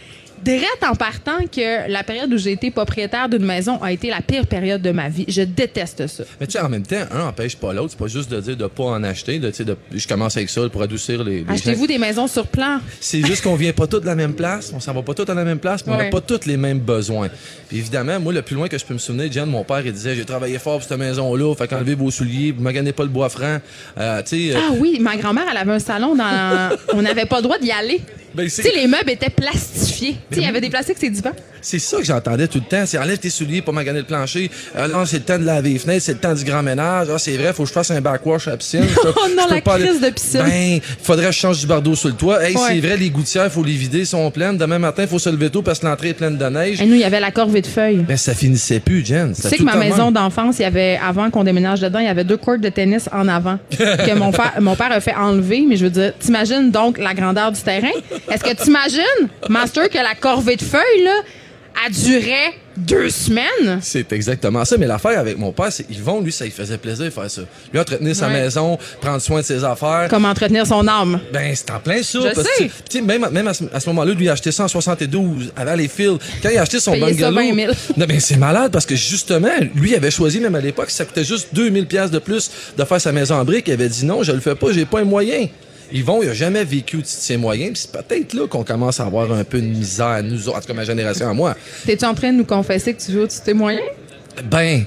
direct en partant que la période où j'ai été propriétaire d'une maison a été la pire période de ma vie. Je déteste ça. Mais tu sais, en même temps, un empêche pas l'autre. C'est pas juste de dire de pas en acheter. De, de, je commence avec ça pour adoucir les, les. Achetez-vous des maisons sur plan. C'est juste qu'on vient pas tous de la même place, on s'en va pas tous à la même place, mais on n'a pas tous les mêmes besoins. Puis évidemment, moi, le plus loin que je peux me souvenir, Jen, mon père, il disait J'ai travaillé fort pour cette maison-là, fait qu'enlevez vos souliers, vous maganez pas le bois franc. Euh, euh, Ah oui, ma grand-mère, elle avait un salon dans. On n'avait pas le droit d'y aller. ben, Tu sais, les meubles étaient plastifiés. Il y avait des plastiques, c'est divans. C'est ça que j'entendais tout le temps. C'est enlève tes souliers pour maganer le plancher. Ah non, c'est le temps de laver les fenêtres, c'est le temps du grand ménage. Ah, c'est vrai, faut que je fasse un backwash à la piscine. Oh non, la pas aller- crise de piscine. Ben, faudrait que je change du bardeau sur le toit. Hey, Ouais. c'est vrai, les gouttières, faut les vider, sont pleines. Demain matin, faut se lever tôt parce que l'entrée est pleine de neige. Et nous, il y avait la corvée de feuilles. Ben, ça finissait plus, Jen. Tu sais que ma maison d'enfance, il y avait, avant qu'on déménage dedans, il y avait deux courts de tennis en avant que mon père, mon père a fait enlever. Mais je veux dire, t'imagines donc la grandeur du terrain? Est-ce que t'imagines, Master, que la corvée de feuilles, là, a duré deux semaines? C'est exactement ça. Mais l'affaire avec mon père, c'est Yvon, lui, ça lui faisait plaisir de faire ça. Lui, entretenir sa Ouais. maison, prendre soin de ses affaires. Comment entretenir son âme? Ben, c'est en plein ça. Je parce sais. que, tu sais, même, même à ce, moment-là, lui, il a acheté ça en 72, avant les fils. Quand il a acheté son Payé ça bungalow. 20 000. Non, ben, c'est malade parce que justement, lui, il avait choisi, même à l'époque, ça coûtait juste 2000 pièces de plus de faire sa maison en briques. Il avait dit non, je le fais pas, j'ai pas un moyen. Yvon, il a jamais vécu de moyens. puis c'est peut-être là qu'on commence à avoir un peu de misère, nous autres, en tout cas ma génération à moi. T'es-tu en train de nous confesser que tu veux au-dessus de tes Ben,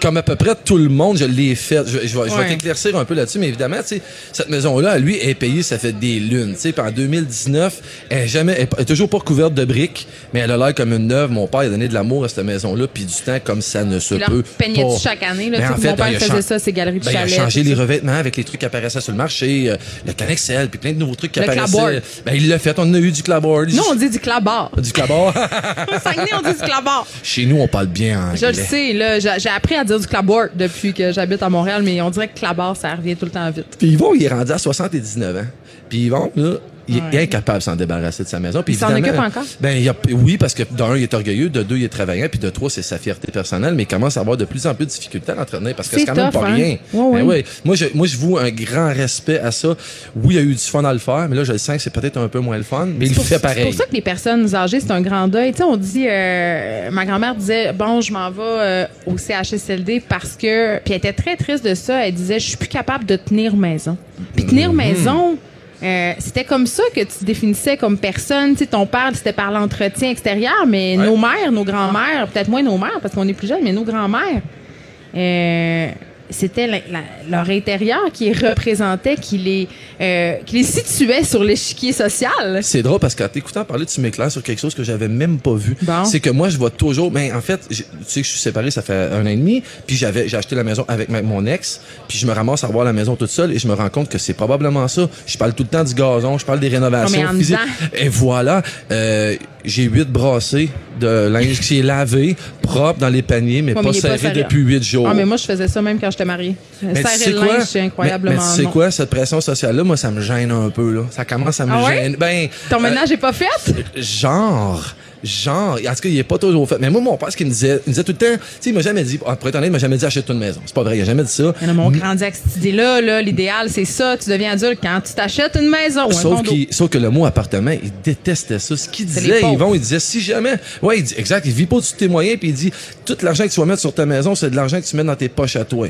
comme à peu près tout le monde, je l'ai fait. Je, je vais, je vais Ah! Ouais. t'éclaircir un peu là-dessus, mais évidemment, tu sais, cette maison-là, lui, est payée, ça fait des lunes. Tu sais, puis en 2019, elle est jamais, elle est toujours pas recouverte de briques, mais elle a l'air comme une neuve. Mon père a donné de l'amour à cette maison-là, puis du temps comme ça ne se peut peignais-tu pas. chaque année? Là, Ben, en fait, mon père ben, faisait ça, ses galeries de ben, il a changé les revêtements avec les trucs qui apparaissaient sur le marché, euh, le Canexel, puis plein de nouveaux trucs qui Le apparaissaient. Ben, il l'a fait. On a eu du clapboard. Nous, on dit du clabard. Du clapboard. Au Saguenay, on dit du clabard. Chez nous, on parle bien anglais. Je le sais, J'ai appris à dire du clabard depuis que j'habite à Montréal, mais on dirait que clabard, ça revient tout le temps vite. Puis Yvon, il est rendu à 79 ans. Puis Yvon, là, il est incapable de s'en débarrasser de sa maison. Puis Il s'en occupe encore? Ben, il y a, oui, parce que d'un, il est orgueilleux, de deux, il est travaillant, puis de trois, c'est sa fierté personnelle, mais il commence à avoir de plus en plus de difficultés à l'entretenir parce que C'est c'est quand même pas hein? rien. Ouais, Ben ouais. Moi, je, moi, je voue un grand respect à ça. Oui, il y a eu du fun à le faire, mais là, je le sens que c'est peut-être un peu moins le fun, mais il pour- fait C'est pareil. pour ça que les personnes âgées, c'est un grand deuil. Tu sais, on dit, euh, ma grand-mère disait, bon, je m'en vais euh, au CHSLD parce que, puis elle était très triste de ça. Elle disait, je suis plus capable de tenir maison. Puis tenir Mhm. maison. Euh, c'était comme ça que tu te définissais comme personne. Tu sais, ton père, c'était par l'entretien extérieur, mais nos mères, nos grands-mères, peut-être moins nos mères parce qu'on est plus jeunes, mais nos grands-mères, euh, c'était leur intérieur qui les représentait, qui les, euh, qui les situait sur l'échiquier social. C'est drôle parce qu'en t'écoutant parler, tu m'éclaires sur quelque chose que j'avais même pas vu. Bon. C'est que moi, je vois toujours. Ben, en fait, tu sais que je suis séparé, ça fait un an et demi. Puis j'avais, j'ai acheté la maison avec ma- mon ex. Puis je me ramasse à voir la maison toute seule et je me rends compte que c'est probablement ça. Je parle tout le temps du gazon, je parle des rénovations mais physiques. Et voilà, euh, j'ai huit brassées de linge qui est lavé, propre dans les paniers, mais Ouais, mais pas serré. depuis huit jours. Ah, mais moi, je faisais ça même quand j'étais mariée. Mais tu sais quoi? c'est incroyablement Mais, mais tu sais non. quoi, cette pression sociale-là, moi, ça me gêne un peu, là. Ça commence à me Ah ouais? gêner. Ben, Ton euh, ménage est pas fait? genre genre en tout cas il est pas toujours fait mais moi mon père ce qu'il me disait il me disait tout le temps tu sais il m'a jamais dit pour être honnête il m'a jamais dit achète une maison c'est pas vrai il a jamais dit ça Mais non, mais on grandit avec cette idée-là, là, l'idéal, c'est ça. Tu deviens adulte quand tu t'achètes une maison ou un Sauf, sauf que le mot appartement, il détestait ça. Ce qu'il disait. Yvon, il disait, si jamais, ouais, il dit, exact, il vit pas au-dessus de tes moyens, puis il dit, tout l'argent que tu vas mettre sur ta maison, c'est de l'argent que tu mets dans tes poches à toi.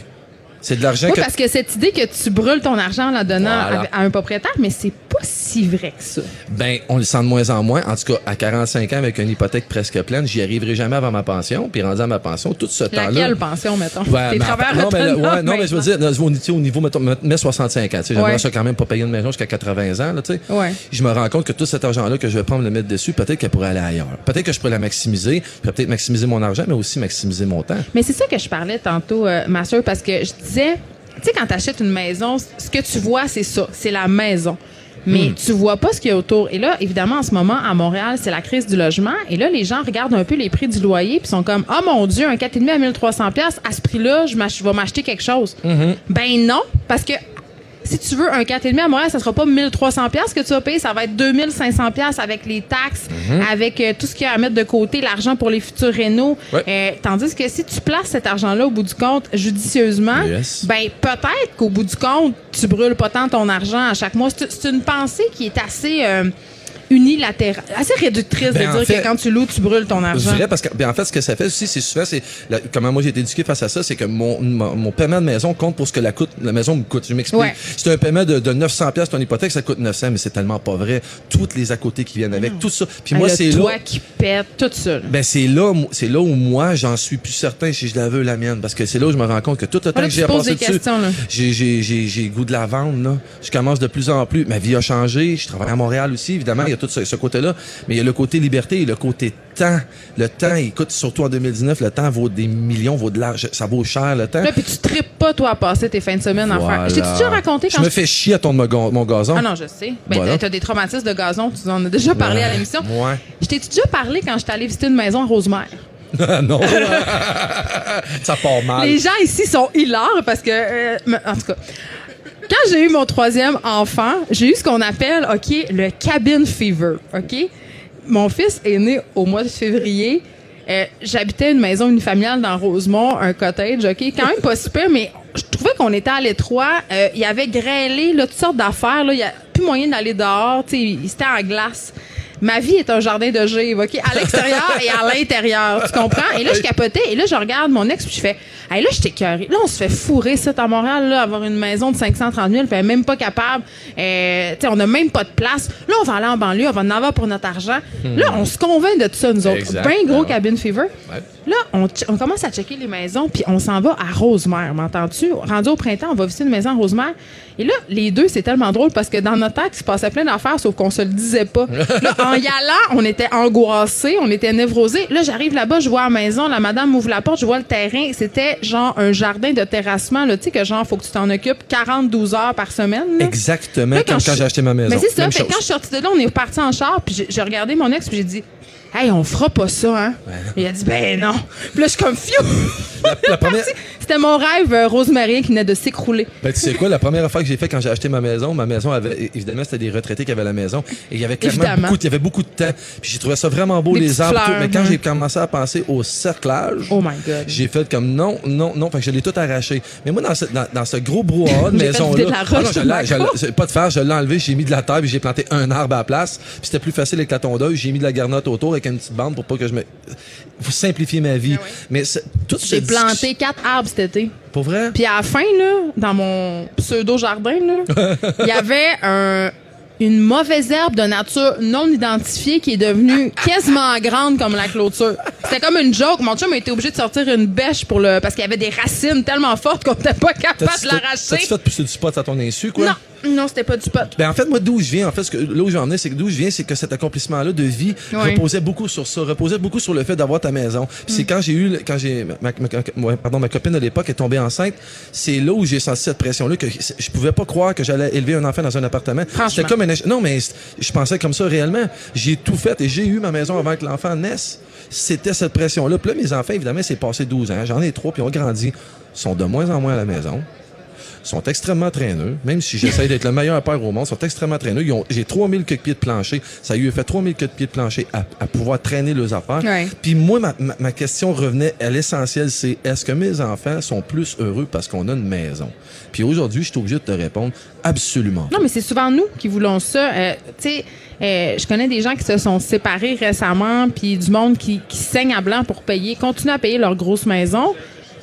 C'est de l'argent Oui, que parce que cette idée que tu brûles ton argent en la donnant Voilà. à, à un propriétaire, mais c'est pas si vrai que ça. Ben, on le sent de moins en moins. En tout cas, à 45 ans, avec une hypothèque presque pleine, j'y arriverai jamais avant ma pension. Puis rendu à ma pension, tout ce temps-là. Laquelle pension, mettons? Ouais, T'es travailleur non, mais, ouais, non, mais je veux dire, au, niveau, mettons, mets 65 ans, tu sais, j'aimerais Ouais. ça quand même pas payer une maison jusqu'à 80 ans, là, tu sais. Ouais. Je me rends compte que tout cet argent-là que je vais prendre le mettre dessus, peut-être qu'elle pourrait aller ailleurs. Peut-être que je pourrais la maximiser, peut-être maximiser mon argent, mais aussi maximiser mon temps. Mais c'est ça que je parlais tantôt, euh, ma soeur, parce que je disais, tu sais, quand tu achètes une maison, ce que tu vois, c'est ça, c'est la maison. Mais tu vois pas ce qu'il y a autour. Et là, évidemment, en ce moment, à Montréal, c'est la crise du logement. Et là, les gens regardent un peu les prix du loyer puis sont comme, oh mon Dieu, un 4,5 à 1300 pièces à ce prix-là, je, je vais m'acheter quelque chose. Ben non, parce que si tu veux un 4,5 à Montréal, ça sera pas 1300 pièces que tu vas payer, ça va être 2500 pièces avec les taxes, avec euh, tout ce qu'il y a à mettre de côté, l'argent pour les futurs rénaux. Ouais. Euh, tandis que si tu places cet argent-là au bout du compte judicieusement, Yes. ben peut-être qu'au bout du compte, tu brûles pas tant ton argent à chaque mois. C'est c'est une pensée qui est assez euh, unilatérale, assez réductrice Ben, de en dire fait, que quand tu loues, tu brûles ton argent. Vrai, parce que, ben, en fait, ce que ça fait aussi, c'est souvent, c'est, comment moi j'ai été éduqué face à ça, c'est que mon, mon, mon paiement de maison compte pour ce que la, coûte, la maison me coûte. Je m'explique. Ouais. C'est un paiement de, de 900 pièces ton hypothèque, ça coûte 900, mais c'est tellement pas vrai. Toutes les à côté qui viennent avec, tout ça. Puis moi, c'est là. qui pète, tout ça. Ben c'est là, c'est là où moi j'en suis plus certain si je la veux la mienne, parce que c'est là où je me rends compte que tout le temps que j'ai des dessus, j'ai goût de la vendre là. Je commence de plus en plus. Ma vie a changé. Je travaille à Montréal aussi, évidemment. Y a tout ce, ce côté-là, mais il y a le côté liberté et le côté temps. Le temps, écoute, surtout en 2019, le temps vaut des millions, vaut de l'argent, ça vaut cher le temps. Là, puis tu tripes pas, toi, à passer tes fins de semaine à Voilà. faire. Je t'ai déjà raconté Je quand me fais chier à ton mon ga- mon gazon. Ah non, je sais. Ben, Voilà. t'as des traumatismes de gazon, tu en as déjà parlé à l'émission. Ouais. Je t'ai déjà parlé quand j'étais allée visiter une maison à Rosemère? non. ça part mal. Les gens ici sont hilars parce que, euh, en tout cas, quand j'ai eu mon troisième enfant, j'ai eu ce qu'on appelle, OK, le cabin fever, OK? Mon fils est né au mois de février. Euh, J'habitais une maison unifamiliale dans Rosemont, un cottage, OK? Quand même pas super, mais je trouvais qu'on était à l'étroit. Euh, Il y avait grêlé, là, toutes sortes d'affaires. là. Il y a plus moyen d'aller dehors. Tu sais, c'était en glace. Ma vie est un jardin de givre, OK? À l'extérieur et à l'intérieur, tu comprends? Et là, je capotais. Et là, je regarde mon ex, puis je fais, hey, là, je t'écœurée. Là, on se fait fourrer, ça, à Montréal, là, avoir une maison de 530 000, puis elle est même pas capable. Euh, tu sais, on n'a même pas de place. Là, on va aller en banlieue, on va en avoir pour notre argent. Là, on se convainc de tout ça, nous autres. Exact. Ben gros Ouais. cabin fever. Ouais. Là, on, commence à checker les maisons, puis on s'en va à Rosemère, m'entends-tu? Rendu au printemps, on va visiter une maison à Rosemère. Et là, les deux, c'est tellement drôle parce que dans notre tête, il se passait plein d'affaires, sauf qu'on se le disait pas. Là, en y allant, on était angoissés, on était névrosés. Là, j'arrive là-bas, je vois la maison, la madame m'ouvre la porte, je vois le terrain. C'était genre un jardin de terrassement, là, tu sais, que genre, faut que tu t'en occupes 42 heures par semaine. là. Exactement Là, comme quand j'ai acheté ma maison. Mais c'est ça. Fait quand je suis sortie de là, on est parti en char, puis j'ai- j'ai regardé mon ex, puis j'ai dit Hey, on fera pas ça, hein? Il a dit, ben non. Puis là, je suis comme, fiou! Première, C'était mon rêve, euh, Rosemary, qui venait de s'écrouler. ben, tu sais quoi, la première fois que j'ai fait quand j'ai acheté ma maison, ma maison avait, évidemment, c'était des retraités qui avaient la maison. Et il y avait clairement Évidemment. beaucoup, il y avait beaucoup de temps. Puis j'ai trouvé ça vraiment beau, Des les arbres, tout. fleurs, Mais quand hein. j'ai commencé à penser au cerclage, Oh my God. j'ai fait comme non, non, non. Fait que je l'ai tout arraché. Mais moi, dans ce, dans, dans ce gros brouhaha de maison-là. Ah pas de faire, je l'ai enlevé, j'ai mis de la terre, puis j'ai planté un arbre à la place. Puis c'était plus facile avec la tondeuse. J'ai mis de la garnotte autour avec une petite bande pour pas que je me. Vous simplifiez ma vie. Mais c'est- toute J'ai planté quatre arbres cet été. Pour vrai? Puis à la fin, là, dans mon pseudo-jardin, là, il y avait un- une mauvaise herbe de nature non identifiée qui est devenue quasiment grande comme la clôture. C'était comme une joke. Mon chum a été obligé de sortir une bêche pour le parce qu'il y avait des racines tellement fortes qu'on n'était pas capable de l'arracher. t'as-tu fait pousser du spot à ton insu, quoi? Non, non, c'était pas du pot. Ben en fait, moi, d'où je viens, en fait, ce que, là où j'en ai, c'est que d'où je viens, c'est que cet accomplissement-là de vie reposait beaucoup sur ça, reposait beaucoup sur le fait d'avoir ta maison. Puis c'est Mm. quand j'ai eu, quand j'ai, ma, pardon, ma copine de l'époque est tombée enceinte, c'est là où j'ai senti cette pression-là que je pouvais pas croire que j'allais élever un enfant dans un appartement. C'était comme un, non, mais je pensais comme ça réellement. J'ai tout fait et j'ai eu ma maison avant que l'enfant naisse. C'était cette pression-là. Puis là, mes enfants, évidemment, c'est passé 12 ans. J'en ai trois, puis ont grandi. Ils sont de moins en moins à la maison sont extrêmement traîneux, même si j'essaie d'être le meilleur père au monde, sont extrêmement traîneux. Ils ont- J'ai 3000 queues de pieds de plancher. Ça lui a fait 3000 queues de pieds de plancher à, à pouvoir traîner leurs affaires. Ouais. Puis moi, ma, ma- ma question revenait à l'essentiel, c'est est-ce que mes enfants sont plus heureux parce qu'on a une maison? Puis aujourd'hui, je suis obligé de te répondre absolument. Non, mais c'est souvent nous qui voulons ça. Euh, tu sais, euh, je connais des gens qui se sont séparés récemment, puis du monde qui, qui saigne à blanc pour payer, continuent à payer leur grosse maison.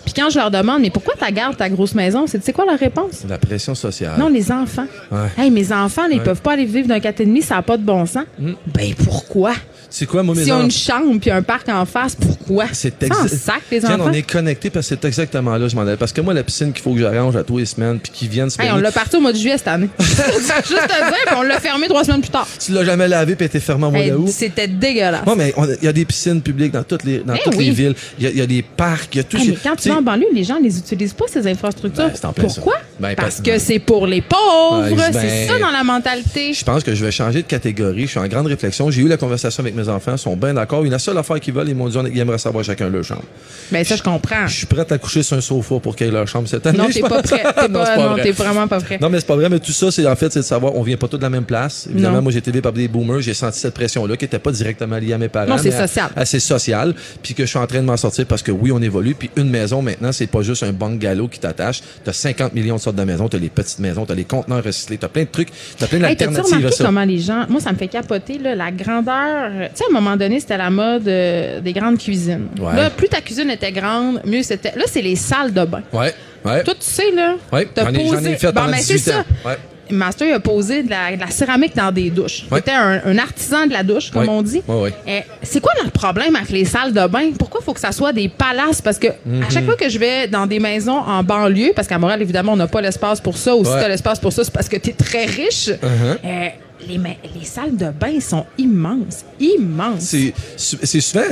Puis quand je leur demande, mais pourquoi tu gardes ta grosse maison? C'est tu sais quoi la réponse? La pression sociale. Non, les enfants. Ouais. Hey, mes enfants, là, ils Ouais. Mm. peuvent pas aller vivre d'un 4,5, ça n'a pas de bon sens. Ben pourquoi? C'est quoi, moi, mes S'ils ont enfants? une chambre puis un parc en face, pourquoi? C'est Ça en exa- sac, les enfants. on est connectés parce que c'est exactement là, je m'en allais. Parce que moi, la piscine qu'il faut que j'arrange à tous les semaines puis qu'ils viennent se Hey, on l'a parti au mois de juillet cette année. Juste te dire, puis on l'a fermé trois semaines plus tard. tu l'as jamais lavé puis était fermée en mois Hey, d'août? C'était dégueulasse. Non, mais on- il y a des piscines publiques dans toutes les, dans Eh toutes oui. les villes. Il y, a- y a des parcs, il y a tout. Hey, mais quand tu vas en banlieue, les gens les utilisent pas, ces infrastructures. Ben. Pourquoi? Ben, Parce que c'est pour les pauvres. C'est ben, ça dans la mentalité. Je pense que je vais changer de catégorie. Je suis en grande réflexion. J'ai eu la conversation avec mes enfants. Ils sont bien d'accord. La seule affaire qu'ils veulent, ils m'ont dit qu'ils aimeraient savoir chacun leur chambre. Ben, ça, je comprends. Je suis prêt à coucher sur un sofa pour qu'ils aient leur chambre cette année. Non, t'es pas prêt. T'es Non, pas, c'est pas non, vrai. t'es vraiment pas prêt. Non, mais c'est pas vrai, mais tout ça, c'est en fait, c'est de savoir, on vient pas tous de la même place. Évidemment, Non. moi, j'ai été élevé par des boomers, j'ai senti cette pression-là qui était pas directement liée à mes parents. Non, c'est mais social. Assez social, puis que je suis en train de m'en sortir parce que oui, on évolue, puis une maison maintenant, c'est pas juste un bungalow qui t'attache. T'as 50 millions de sortes de maisons, t'as les petites maisons, t'as les conteneurs recyclés, t'as plein de trucs, t'as plein Hey, d'alternatives ça. comment les gens. Moi, ça me fait capoter, là, la grandeur. Tu sais, à un moment donné, c'était la mode euh, des grandes cuisines. Ouais. Là, plus ta cuisine était grande, mieux c'était. Là, c'est les salles de bain. Ouais, ouais. Toi, tu sais, là. Ouais, t'as j'en j'en ai fait Bon, ben, 18 c'est ça. Ouais. Master il a posé de la, de la céramique dans des douches. Ouais. C'était un, un artisan de la douche, comme on dit. Ouais, ouais. Eh, c'est quoi notre problème avec les salles de bain? Pourquoi il faut que ça soit des palaces? Parce que Mhm. à chaque fois que je vais dans des maisons en banlieue, parce qu'à Montréal, évidemment, on n'a pas l'espace pour ça, ou si tu as l'espace pour ça, c'est parce que tu es très riche. Uh-huh. Eh, les, salles de bain sont immenses. Immenses. C'est souvent.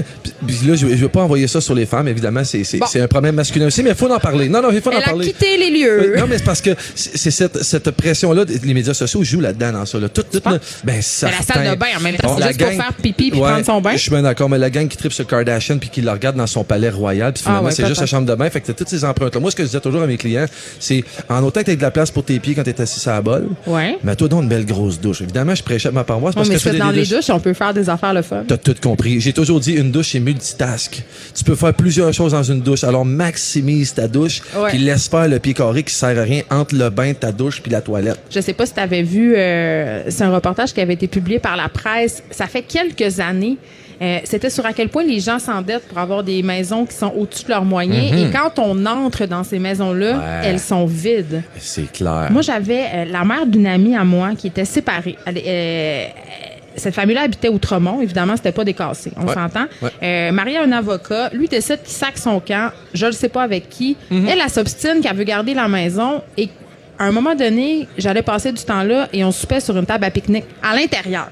Puis là, je, je veux pas envoyer ça sur les femmes, évidemment, c'est Bon. un problème masculin aussi, mais il faut en parler. Non, non, il faut en Elle a parler. quitté les lieux. Oui, non, mais c'est parce que c'est cette, cette pression-là, les médias sociaux jouent là-dedans, dans ça. Là. Tout, ben, ça. Mais la salle de bain, en même temps, c'est pour faire pipi puis prendre son bain? Je suis bien d'accord, mais la gang qui tripe sur Kardashian puis qui la regarde dans son palais royal, puis finalement, Ah ouais, c'est juste la chambre de bain. Fait que t'as toutes ces empreintes-là. Moi, ce que je disais toujours à mes clients, c'est en autant que t'aies de la place pour tes pieds quand t'es assis à la Ouais. mais toi, donc une belle grosse douche. Évidemment, je prêchais ma paroisse Ouais, parce mais que je fais dans les douches. douches, on peut faire des affaires le fun. T'as tout compris. J'ai toujours dit une douche, c'est multitask. Tu peux faire plusieurs choses dans une douche. Alors maximise ta douche, puis laisse faire le pied carré qui sert à rien entre le bain, ta douche puis la toilette. Je sais pas si tu avais vu, euh, c'est un reportage qui avait été publié par la presse. Ça fait quelques années. Euh, C'était sur à quel point les gens s'endettent pour avoir des maisons qui sont au-dessus de leurs moyens. Et quand on entre dans ces maisons-là, Mhm. Ouais. elles sont vides. C'est clair. Moi, j'avais euh, la mère d'une amie à moi qui était séparée. Elle, euh, cette famille-là habitait Outremont. Évidemment, c'était pas décassé. On Ouais. s'entend. Ouais. Euh, mariée à un avocat. Lui décide qu'il sac son camp. Je ne sais pas avec qui. Mhm. Elle, elle s'obstine qu'elle veut garder la maison. Et à un moment donné, j'allais passer du temps là et on soupait sur une table à pique-nique à l'intérieur.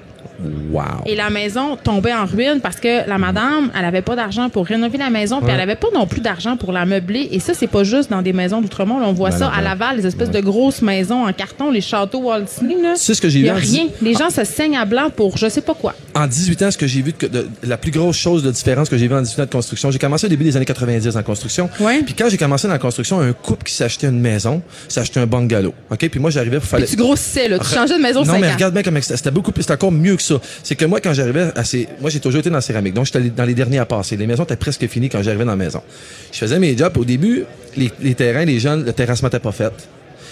Wow. Et la maison tombait en ruine parce que la madame, elle avait pas d'argent pour rénover la maison, puis elle avait pas non plus d'argent pour la meubler. Et ça, c'est pas juste dans des maisons d'outre-monde. On voit Ben ça à ben. Laval, les espèces de grosses maisons en carton, les châteaux Walt Disney. Sais ce que j'ai vu rien. Les gens se saignent à blanc pour je sais pas quoi. En 18 ans, ce que j'ai vu, de, de- la plus grosse chose de différence que j'ai vu en 18 ans de construction, j'ai commencé au début des années 90 en construction. Ouais. Puis quand j'ai commencé dans la construction, un couple qui s'achetait une maison, s'achetait un bungalow. OK? Puis moi, j'arrivais, Puis fallait. tu grossissais, là. Tu changeais de maison Non, mais regarde bien c'était c'était beaucoup plus, c'était encore mieux que ça. C'est que moi, quand j'arrivais à ces, moi, j'ai toujours été dans la céramique. Donc, j'étais dans les derniers à passer. Les maisons étaient presque finies quand j'arrivais dans la maison. Je faisais mes jobs. Au début, les, les terrains, les jeunes, le terrassement n'était pas fait.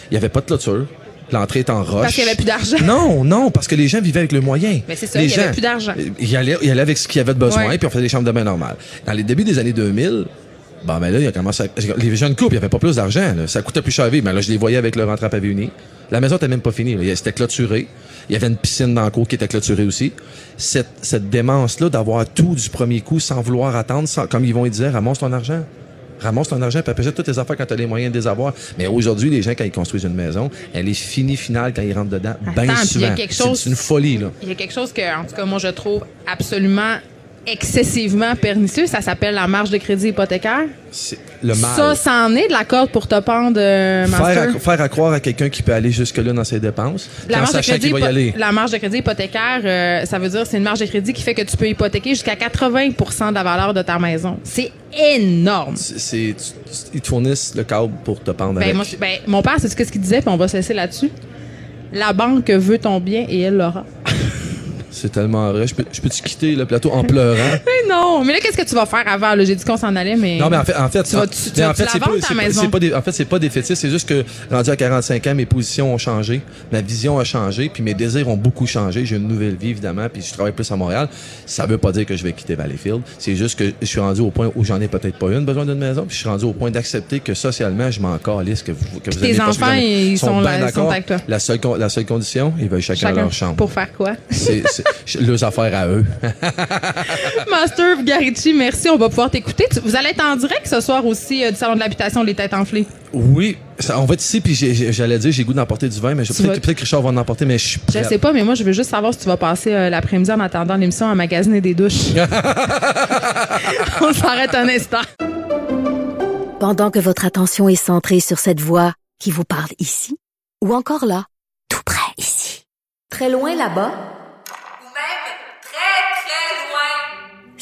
Il n'y avait pas de clôture. L'entrée est en roche. Parce qu'il y avait plus d'argent. Non, non, parce que les gens vivaient avec le moyen. Mais c'est ça, Les il y avait plus d'argent. Ils allaient, ils allaient avec ce qu'ils avaient de besoin, Ouais. puis on faisait des chambres de bain normales. Dans les débuts des années 2000, bon, ben là, il a commencé à- Les jeunes couples, il n'y avait pas plus d'argent. là. Ça coûtait plus cher à vivre. Mais là, je les voyais avec leur entrée à pavé uni. La maison n'était même pas finie. là. C'était clôturé. Il y avait une piscine dans le cour qui était clôturée aussi. Cette, cette démence-là d'avoir tout du premier coup sans vouloir attendre, sans- comme Yvon il disait, ramasse ton argent. Ramasse ton argent, puis après, toutes tes affaires quand tu as les moyens de les avoir. Mais aujourd'hui, les gens, quand ils construisent une maison, elle est finie, finale, quand ils rentrent dedans. Bien souvent. chose- C'est une folie, là. Il y a quelque chose que, en tout cas, moi, je trouve absolument excessivement pernicieux. Ça s'appelle la marge de crédit hypothécaire. Le mal. Ça, c'en est de la corde pour te pendre, euh, faire, à, faire à croire à quelqu'un qui peut aller jusque-là dans ses dépenses, La marge, de crédit, qu'il va y hypo- aller. la marge de crédit hypothécaire, euh, ça veut dire c'est une marge de crédit qui fait que tu peux hypothéquer jusqu'à 80 de la valeur de ta maison. C'est énorme. C'est, ils te fournissent le câble pour te pendre Ben, avec. moi, ben, mon père, c'est ce qu'il disait, puis on va se laisser là-dessus. La banque veut ton bien et elle l'aura. C'est tellement vrai. Je peux, je peux-tu quitter le plateau en pleurant? Mais non! Mais là, qu'est-ce que tu vas faire avant? là? J'ai dit qu'on s'en allait, mais. Non, mais en fait, en fait, Tu vas- tu- en fait, c'est pas, pas- pas des, en fait, c'est pas des fétiches, c'est juste que rendu à 45 ans, mes positions ont changé, ma vision a changé, puis mes désirs ont beaucoup changé. J'ai une nouvelle vie, évidemment, puis je travaille plus à Montréal. Ça veut pas dire que je vais quitter Valleyfield. C'est juste que je suis rendu au point où j'en ai peut-être pas une besoin d'une maison, puis je suis rendu au point d'accepter que socialement, je m'en calisse, que vous, que vous tes enfants, ils sont là- bien ils sont d'accord. avec toi. La seule, la seule condition, ils veulent chacun, leur chambre. Pour faire quoi? Leurs affaires à eux. Master Garici, merci. On va pouvoir t'écouter. Tu- Vous allez être en direct ce soir aussi euh, du Salon de l'habitation Les Têtes Enflées. Oui, ça- on va être ici, puis j'allais dire, j'ai goût d'emporter du vin, mais peut-être vas- que, Richard va en emporter, mais je suis Je sais pas, mais moi, je veux juste savoir si tu vas passer euh, l'après-midi en attendant l'émission à magasiner des douches. On s'arrête un instant. Pendant que votre attention est centrée sur cette voix qui vous parle ici, ou encore là, tout près ici, très loin là-bas, Ou même très, très loin.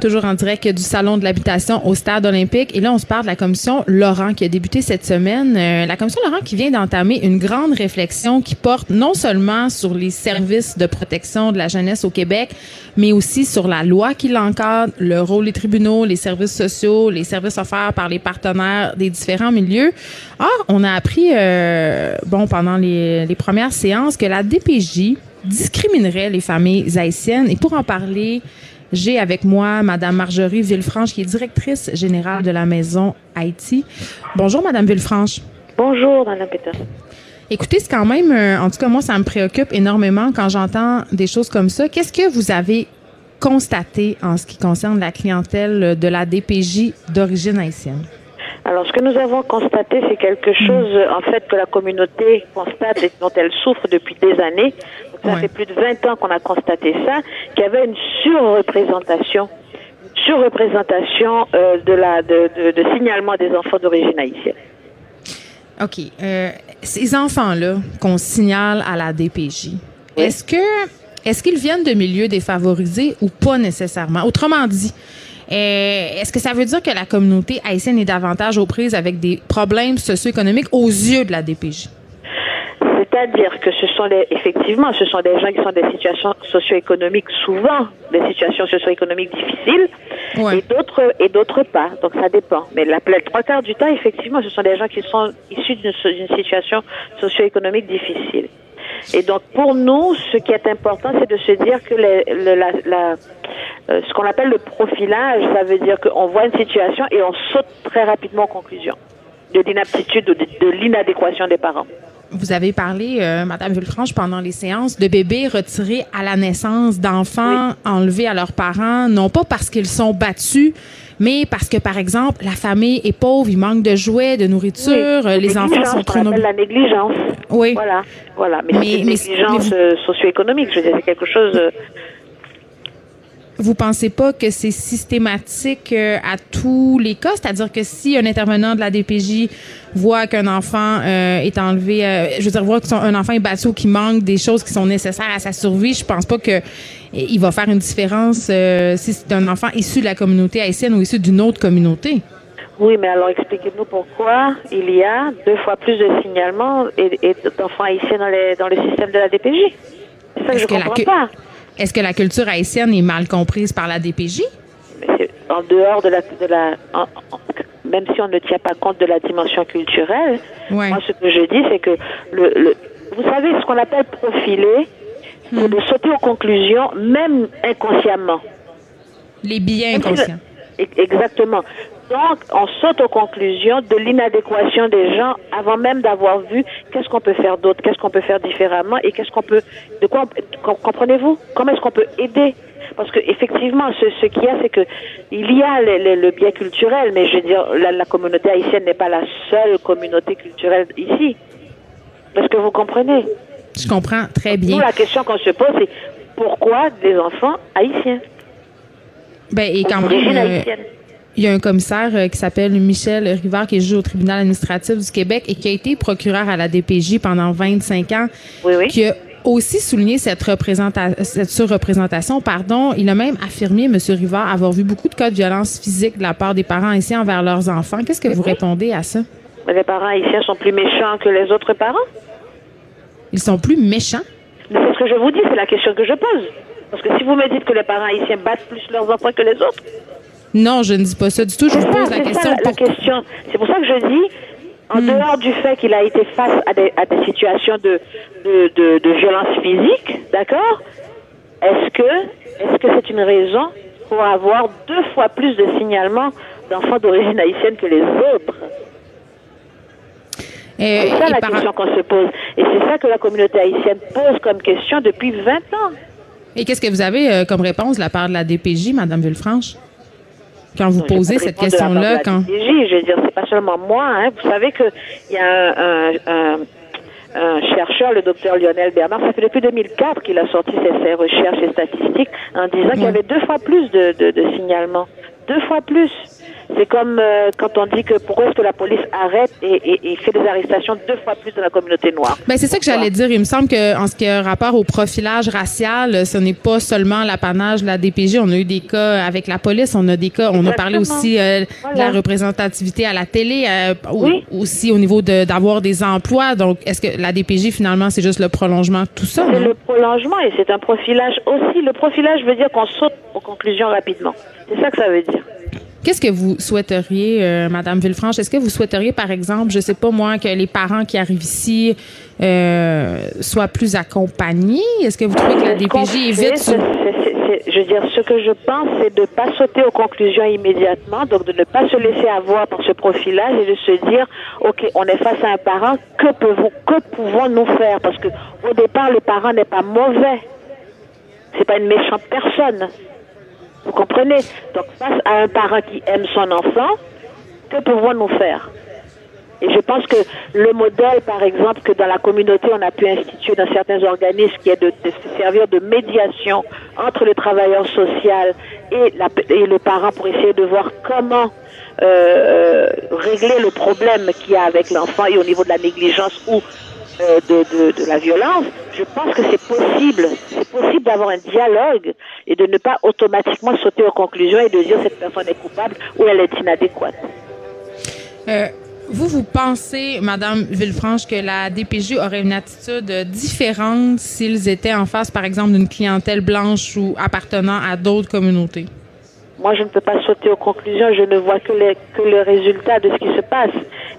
Toujours en direct du Salon de l'habitation au Stade olympique. Et là, on se parle de la commission Laurent qui a débuté cette semaine. Euh, la commission Laurent qui vient d'entamer une grande réflexion qui porte non seulement sur les services de protection de la jeunesse au Québec, mais aussi sur la loi qui l'encadre, le rôle des tribunaux, les services sociaux, les services offerts par les partenaires des différents milieux. Or, on a appris, euh, bon, pendant les, les premières séances, que la DPJ discriminerait les familles haïtiennes. Et pour en parler, j'ai avec moi Madame Marjorie Villefranche, qui est directrice générale de la Maison Haïti. Bonjour, Madame Villefranche. Bonjour, Madame Peterson. Écoutez, c'est quand même, euh, en tout cas, moi, ça me préoccupe énormément quand j'entends des choses comme ça. Qu'est-ce que vous avez constaté en ce qui concerne la clientèle de la DPJ d'origine haïtienne? Alors, ce que nous avons constaté, c'est quelque chose, euh, en fait, que la communauté constate et dont elle souffre depuis des années. Donc, ça Ouais. fait plus de 20 ans qu'on a constaté ça, qu'il y avait une surreprésentation, une surreprésentation euh, de la de, de, de signalement des enfants d'origine haïtienne. OK. Euh, ces enfants-là qu'on signale à la DPJ, Oui. est-ce que est-ce qu'ils viennent de milieux défavorisés ou pas nécessairement? Autrement dit, euh, est-ce que ça veut dire que la communauté haïtienne est davantage aux prises avec des problèmes socio-économiques aux yeux de la DPJ? C'est-à-dire que ce sont effectivement, ce sont des gens qui sont dans des situations socio-économiques, souvent des situations socio-économiques difficiles, Ouais. et d'autres et d'autres pas. Donc ça dépend. Mais la, la trois quarts du temps, effectivement, ce sont des gens qui sont issus d'une situation socio-économique difficile. Et donc, pour nous, ce qui est important, c'est de se dire que les, le- la, la- euh, ce qu'on appelle le profilage, ça veut dire qu'on voit une situation et on saute très rapidement aux conclusions de l'inaptitude ou de, de l'inadéquation des parents. Vous avez parlé, euh, Madame Villefranche, pendant les séances, de bébés retirés à la naissance, d'enfants enlevés à leurs parents, non pas parce qu'ils sont battus, mais parce que, par exemple, la famille est pauvre, il manque de jouets, de nourriture, euh, les enfants sont trop nombreux. la négligence. Oui. Voilà, voilà. Mais, Mais- c'est une négligence euh, socio-économique. Je veux dire, c'est quelque chose. Vous pensez pas que c'est systématique euh, à tous les cas? C'est-à-dire que si un intervenant de la DPJ voit qu'un enfant euh, est enlevé, euh, je veux dire, voit qu'un enfant est battu ou qu'il manque des choses qui sont nécessaires à sa survie, je pense pas que il va faire une différence euh, si c'est un enfant issu de la communauté haïtienne ou issu d'une autre communauté. Oui, mais alors expliquez-nous pourquoi il y a deux fois plus de signalements et, et d'enfants haïtiens dans, les, dans le système de la DPJ. C'est ça que je que comprends cu- pas. Est-ce que la culture haïtienne est mal comprise par la DPJ? En dehors de la, de la en- en- même si on ne tient pas compte de la dimension culturelle, Ouais. moi ce que je dis c'est que le, le vous savez ce qu'on appelle profiler, c'est de sauter aux conclusions même inconsciemment. Les le- inconscients. Exactement. Donc, on saute aux conclusions de l'inadéquation des gens avant même d'avoir vu qu'est-ce qu'on peut faire d'autre, qu'est-ce qu'on peut faire différemment et qu'est-ce qu'on peut, de quoi, on- comprenez-vous? Comment est-ce qu'on peut aider? Parce que effectivement, ce, ce qu'il y a, c'est que il y a le, le- le biais culturel, mais je veux dire, la, la communauté haïtienne n'est pas la seule communauté culturelle ici. Est-ce que vous comprenez? Je comprends très bien. Nous, la question qu'on se pose, c'est pourquoi des enfants haïtiens? Ben, et quand même, euh, haïtienne. Il y a un commissaire euh, qui s'appelle Michel Rivard qui est juge au tribunal administratif du Québec et qui a été procureur à la DPJ pendant 25 ans. Oui, oui. Qui a aussi souligné cette, cette surreprésentation. Pardon. Il a même affirmé, M. Rivard, avoir vu beaucoup de cas de violence physique de la part des parents haïtiens envers leurs enfants. Qu'est-ce que vous répondez à ça? Les parents haïtiens sont plus méchants que les autres parents Ils sont plus méchants? Mais c'est ce que je vous dis, c'est la question que je pose. Parce que si vous me dites que les parents haïtiens battent plus leurs enfants que les autres, Non, je ne dis pas ça du tout. Je vous ça, pose la question. ça la, la pourquoi- question. C'est pour ça que je dis, en dehors du fait qu'il a été face à des, à des situations de, de, de, de violence physique, d'accord Est-ce que est-ce que c'est une raison pour avoir deux fois plus de signalements d'enfants d'origine haïtienne que les autres? C'est ça et la par- question qu'on se pose. Et c'est ça que la communauté haïtienne pose comme question depuis 20 ans. Et qu'est-ce que vous avez euh, comme réponse de la part de la DPJ, Madame Villefranche? Quand vous posez cette question-là, quand. Je veux dire, c'est pas seulement moi. Hein. Vous savez que il y a un, un, un- un chercheur, le docteur Lionel Bernard, ça fait depuis 2004 qu'il a sorti ses, ses recherches et statistiques en disant qu'il y avait deux fois plus de, de, de signalements. Deux fois plus. C'est comme euh, quand on dit que pourquoi est-ce que la police arrête et, et, et fait des arrestations deux fois plus dans la communauté noire? Ben, c'est ça que j'allais dire. Il me semble que en ce qui a rapport au profilage racial, ce n'est pas seulement l'apanage de la DPJ. On a eu des cas avec la police, on a des cas, on a parlé aussi euh, de la représentativité à la télé, euh, Oui. aussi au niveau de- d'avoir des emplois. Donc, est-ce que la DPJ, finalement, c'est juste le prolongement de tout ça? C'est le prolongement et c'est un profilage aussi. Le profilage veut dire qu'on saute aux conclusions rapidement. C'est ça que ça veut dire. Qu'est-ce que vous souhaiteriez, euh, Madame Villefranche? Est-ce que vous souhaiteriez, par exemple, je sais pas moi, que les parents qui arrivent ici euh, soient plus accompagnés? Est-ce que vous trouvez que la DPJ évite ce... je veux dire, ce que je pense, c'est de ne pas sauter aux conclusions immédiatement, donc de ne pas se laisser avoir par ce profilage et de se dire, OK, on est face à un parent, que, pouvons, que pouvons-nous faire? Parce que au départ, le parent n'est pas mauvais. C'est pas une méchante personne. Vous comprenez? Donc, face à un parent qui aime son enfant, que pouvons-nous faire? Et je pense que le modèle, par exemple, que dans la communauté, on a pu instituer dans certains organismes, qui est de, de se servir de médiation entre le travailleur social et le parent pour essayer de voir comment euh, euh, régler le problème qu'il y a avec l'enfant et au niveau de la négligence ou de la violence, je pense que c'est possible. C'est possible d'avoir un dialogue et de ne pas automatiquement sauter aux conclusions et de dire cette personne est coupable ou elle est inadéquate. Euh, vous, vous pensez, Madame Villefranche, que la DPJ aurait une attitude différente s'ils étaient en face, par exemple, d'une clientèle blanche ou appartenant à d'autres communautés? Moi, je ne peux pas sauter aux conclusions. Je ne vois que, les, que le résultat de ce qui se passe.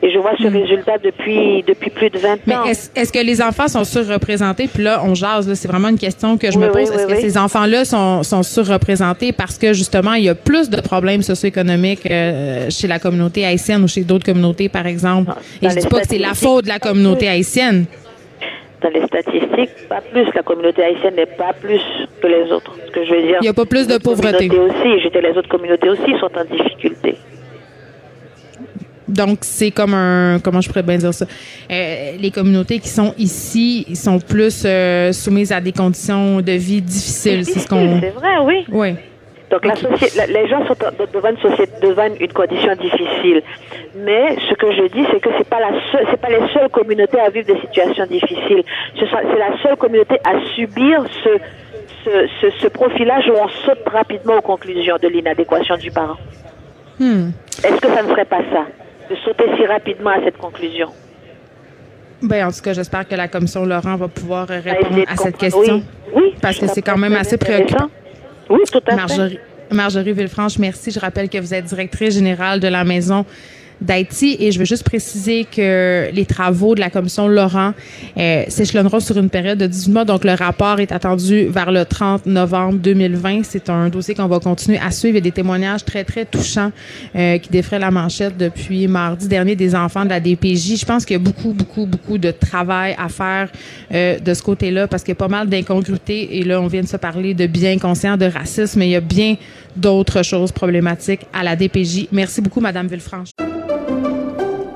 Et je vois ce résultat depuis, depuis plus de 20 Hmm. Mais ans. est-ce que les enfants sont surreprésentés? Puis là, on jase, là, c'est vraiment une question que je Oui, me oui, pose. Est-ce oui, que ces enfants-là sont, sont surreprésentés parce que justement, il y a plus de problèmes socio-économiques euh, chez la communauté haïtienne ou chez d'autres communautés, par exemple? Ah, Et je dis pas que c'est la faute de la communauté haïtienne. Dans les statistiques, pas plus. La communauté haïtienne n'est pas plus que les autres. Ce que je veux dire. Il y a pas plus de les autres pauvreté. aussi. Je dis, les autres communautés aussi sont en difficulté. Donc, c'est comme un. Comment je pourrais bien dire ça? Euh, les communautés qui sont ici ils sont plus euh, soumises à des conditions de vie difficiles. C'est ce qu'on. C'est vrai, oui. Oui. Donc la les gens sont devant une société, devant une condition difficile. Mais ce que je dis, c'est que c'est pas la seule, c'est pas les seules communautés à vivre des situations difficiles. C'est la seule communauté à subir ce, ce, ce, ce profilage où on saute rapidement aux conclusions de l'inadéquation du parent. Hmm. Est-ce que ça ne serait pas ça, de sauter si rapidement à cette conclusion? Ben, en tout cas, j'espère que la commission Laurent va pouvoir répondre à cette question. Oui, oui. Parce que Ça c'est quand même assez préoccupant. Oui, tout à fait. Marjorie, Marjorie Villefranche, merci. Je rappelle que vous êtes directrice générale de la Maison d'Haïti et je veux juste préciser que les travaux de la commission Laurent euh, s'échelonneront sur une période de 18 mois. Donc, le rapport est attendu vers le 30 novembre 2020. C'est un dossier qu'on va continuer à suivre. Il y a des témoignages très, très touchants euh, qui défraient la manchette depuis mardi dernier des enfants de la DPJ. Je pense qu'il y a beaucoup, beaucoup, beaucoup de travail à faire euh, de ce côté-là parce qu'il y a pas mal d'incongruités. Et là, on vient de se parler de bien conscient de racisme, mais il y a bien d'autres choses problématiques à la DPJ. Merci beaucoup, Madame Villefranche.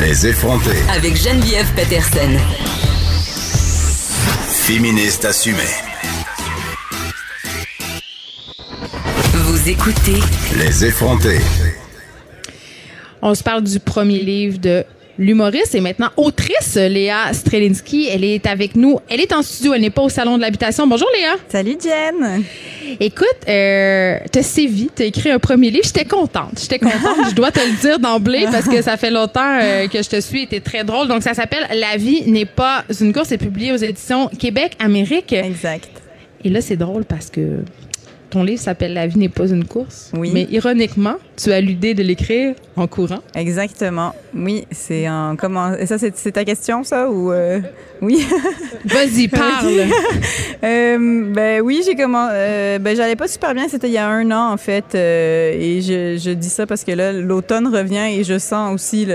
Les effronter. Avec Geneviève Peterson. Féministe assumée. Vous écoutez Les effronter. On se parle du premier livre de l'humoriste et maintenant autrice Léa Strelinski. Elle est avec nous. Elle est en studio, elle n'est pas au salon de l'habitation. Bonjour Léa. Salut Jen. Écoute, euh, t'as sévi, t'as écrit un premier livre. J'étais contente. J'étais contente. je dois te le dire d'emblée parce que ça fait longtemps euh, que je te suis. T'es très drôle. Donc ça s'appelle La vie n'est pas une course. C'est publié aux éditions Québec Amérique. Exact. Et là c'est drôle parce que ton livre s'appelle La vie n'est pas une course. Oui. Mais ironiquement, tu as l'idée de l'écrire en courant. Exactement. Oui, c'est en comment et ça c'est ta question ça ou euh, oui? Vas-y, parle. Euh, ben oui, j'ai comment euh, ben j'allais pas super bien, c'était il y a un an en fait et je, je dis ça parce que là l'automne revient et je sens aussi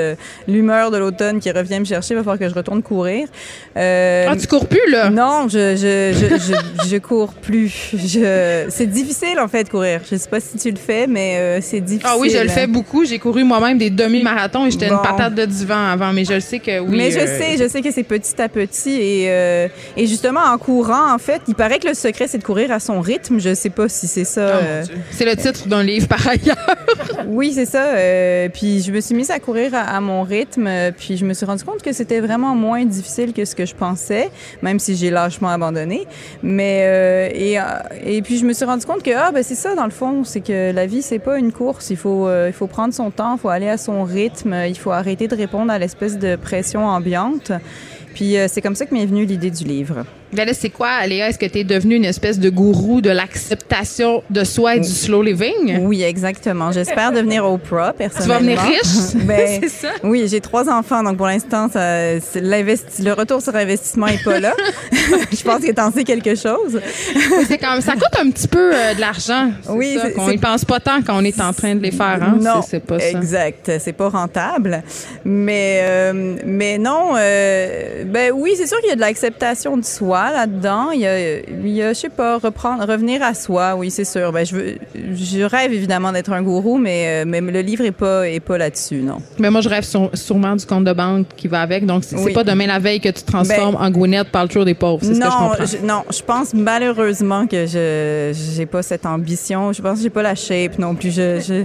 l'humeur de l'automne qui revient me chercher, il va falloir que je retourne courir. Ah, tu cours plus, là? Non, je je, je, je, je cours plus. Je c'est difficile en fait de courir. Je sais pas si tu le fais mais euh, c'est difficile. Ah oui, je le fais beaucoup. J'ai couru moi-même des demi-marathons et j'étais Bon. une patate de divan avant, mais je le sais que oui. Mais je euh, sais, je sais que c'est petit à petit et, euh, et justement en courant, en fait, il paraît que le secret c'est de courir à son rythme. Je sais pas si c'est ça. oh. C'est le titre d'un livre par ailleurs. oui, c'est ça. puis je me suis mise à courir à, à mon rythme, puis je me suis rendu compte que c'était vraiment moins difficile que ce que je pensais, même si j'ai lâchement abandonné. Mais et, et puis je me suis rendu compte que ah ben c'est ça dans le fond, c'est que la vie c'est pas une course. Il faut euh, il faut prendre son temps, il faut aller à son rythme, il faut arrêter de répondre à l'espèce de pression ambiante. Puis euh, c'est comme ça que m'est venue l'idée du livre. Ben là, c'est quoi, Léa? Est-ce que tu es devenue une espèce de gourou de l'acceptation de soi et du slow living? Oui, exactement. J'espère devenir Oprah, Tu vas personnellement. venir riche? Ben, c'est ça? Oui, j'ai trois enfants, donc pour l'instant, le retour sur investissement est pas là. Je pense que t'en sais quelque chose. Oui, c'est quand même, ça coûte un petit peu euh, de l'argent. Oui, ça, c'est- qu'on c'est- y pense pas tant quand on est en train de les faire. Hein? Non, c'est pas ça. exact. C'est pas rentable, mais euh, mais non. euh, ben oui, c'est sûr qu'il y a de l'acceptation de soi. Là-dedans. Il y a, il y a, je sais pas, reprendre, revenir à soi. Oui, c'est sûr. Ben, je veux, je rêve évidemment d'être un gourou, mais, euh, mais le livre est pas, est pas là-dessus, non. Mais moi, je rêve sur- sûrement du compte de banque qui va avec. Donc, c'est Oui. pas demain la veille que tu te transformes en Gwyneth Paltrow des pauvres. C'est ce que je Non, comprends. je, non, je pense malheureusement que je j'ai pas cette ambition. Je pense que j'ai pas la shape non plus. Je, je,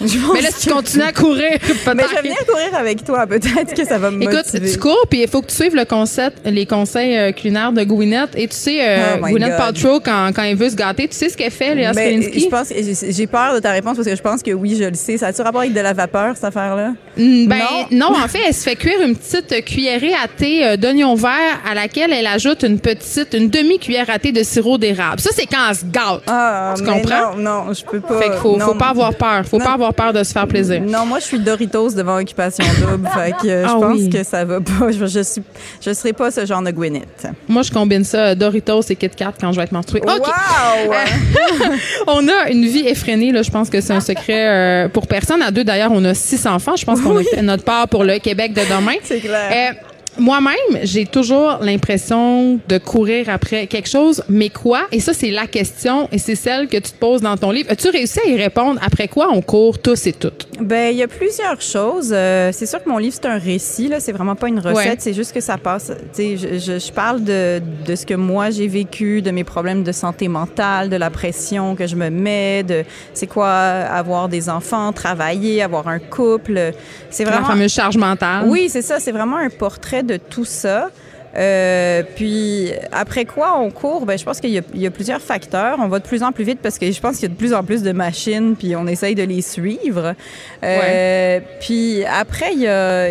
je Mais là, si tu continues à courir. Mais je vais venir courir avec toi. Peut-être que ça va me Écoute, motiver. tu cours, puis il faut que tu suives le concept, les conseils euh, culinaires de Gwyneth. Et tu sais, euh, Oh Gwyneth God. Paltrow, quand, quand elle veut se gâter, tu sais ce qu'elle fait, Léa je pense, j'ai peur de ta réponse parce que je pense que oui, je le sais. Ça a-tu rapport avec de la vapeur, cette affaire-là? Mm, Ben non. en fait, elle se fait cuire une petite cuillerée à thé euh, d'oignon vert à laquelle elle ajoute une petite, une demi-cuillère à thé de sirop d'érable. Ça, c'est quand elle se gâte. Ah, Tu comprends? Non, non, je peux pas. fait qu'il faut, non. faut pas avoir peur. Faut Non. pas avoir peur de se faire plaisir. Non, moi, je suis Doritos devant Occupation Double. fait que euh, je Ah pense oui. que ça va pas. Je, je, suis, je serai pas ce genre de Gwyneth. Moi, je combine ça, Doritos et Kit Kat quand je vais être menstruée. Wow! On a une vie effrénée, là. Je pense que c'est un secret euh, pour personne. À deux, d'ailleurs, on a six enfants. Je pense qu'on a fait notre part pour le Québec de demain. C'est clair. Euh, moi-même, j'ai toujours l'impression de courir après quelque chose, mais quoi? Et ça, c'est la question, et c'est celle que tu te poses dans ton livre. As-tu réussi à y répondre? Après quoi on court tous et toutes? Ben, il y a plusieurs choses. Euh, c'est sûr que mon livre, c'est un récit, là. C'est vraiment pas une recette. Ouais. C'est juste que ça passe. Tu sais, je, je, je parle de, de ce que moi j'ai vécu, de mes problèmes de santé mentale, de la pression que je me mets, de c'est quoi avoir des enfants, travailler, avoir un couple. C'est La vraiment. fameuse charge mentale. Oui, c'est ça. C'est vraiment un portrait de tout ça. Euh, puis après quoi on court, ben je pense qu'il y, a- il y a plusieurs facteurs. On va de plus en plus vite parce que je pense qu'il y a de plus en plus de machines, puis on essaye de les suivre. Euh, Puis après il y a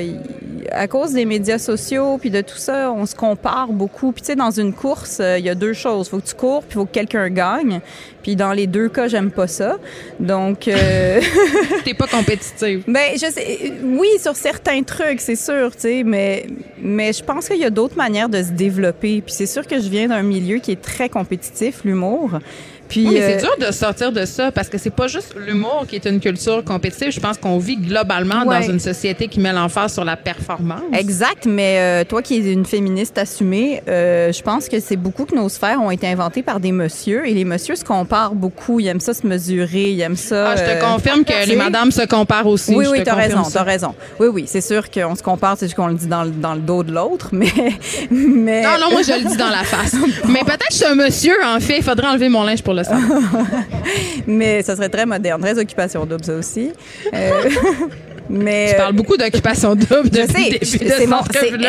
à cause des médias sociaux puis de tout ça, on se compare beaucoup. Puis tu sais dans une course, euh, il y a deux choses. Faut que tu cours, puis faut que quelqu'un gagne. Puis dans les deux cas, j'aime pas ça. Donc euh, T'es pas compétitive. ben, je sais, oui, sur certains trucs, c'est sûr, tu sais, mais, mais je pense qu'il y a d'autres manières de se développer. Puis c'est sûr que je viens d'un milieu qui est très compétitif, l'humour. Puis, Oui, mais euh, c'est dur de sortir de ça parce que c'est pas juste l'humour qui est une culture compétitive. Je pense qu'on vit globalement Ouais. dans une société qui met l'emphase sur la performance. Exact, mais euh, toi qui es une féministe assumée, euh, je pense que c'est beaucoup que nos sphères ont été inventées par des messieurs et les messieurs se comparent beaucoup. Ils aiment ça se mesurer, ils aiment ça. Ah, je te euh, confirme que les madames se comparent aussi. Oui, oui, t'as raison, t'as raison. Oui, oui, c'est sûr qu'on se compare, c'est juste qu'on le dit dans, le- dans le dos de l'autre, mais, mais. Non, non, moi, je le dis dans la face. Mais peut-être que je suis un monsieur, en fait. Il faudrait enlever mon linge pour le Mais ça serait très moderne, très occupation double, ça aussi. Euh, mais. Tu parles beaucoup d'occupation double Je depuis sais, je- c'est mon,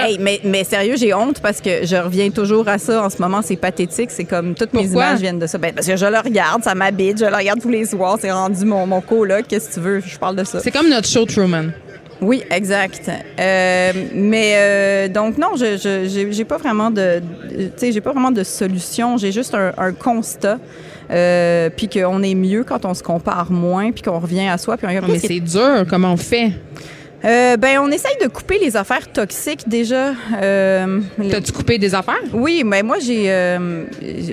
hey, mais, mais sérieux, j'ai honte parce que je reviens toujours à ça en ce moment. C'est pathétique. C'est comme toutes mes images viennent de ça. Ben, parce que je le regarde, ça m'habite, je le regarde tous les soirs. C'est rendu mon, mon coloc. Qu'est-ce que tu veux? Je parle de ça. C'est comme notre show Truman. Oui, exact. Euh, mais euh, donc non, je j'ai pas vraiment de, de- tu sais, j'ai pas vraiment de solution. J'ai juste un, un constat. Euh, puis qu'on est mieux quand on se compare moins, puis qu'on revient à soi. Puis on Mais c'est dur, comment on fait? Euh, ben, on essaye de couper les affaires toxiques déjà. Euh, T'as-tu coupé des affaires? Oui, mais moi j'ai euh,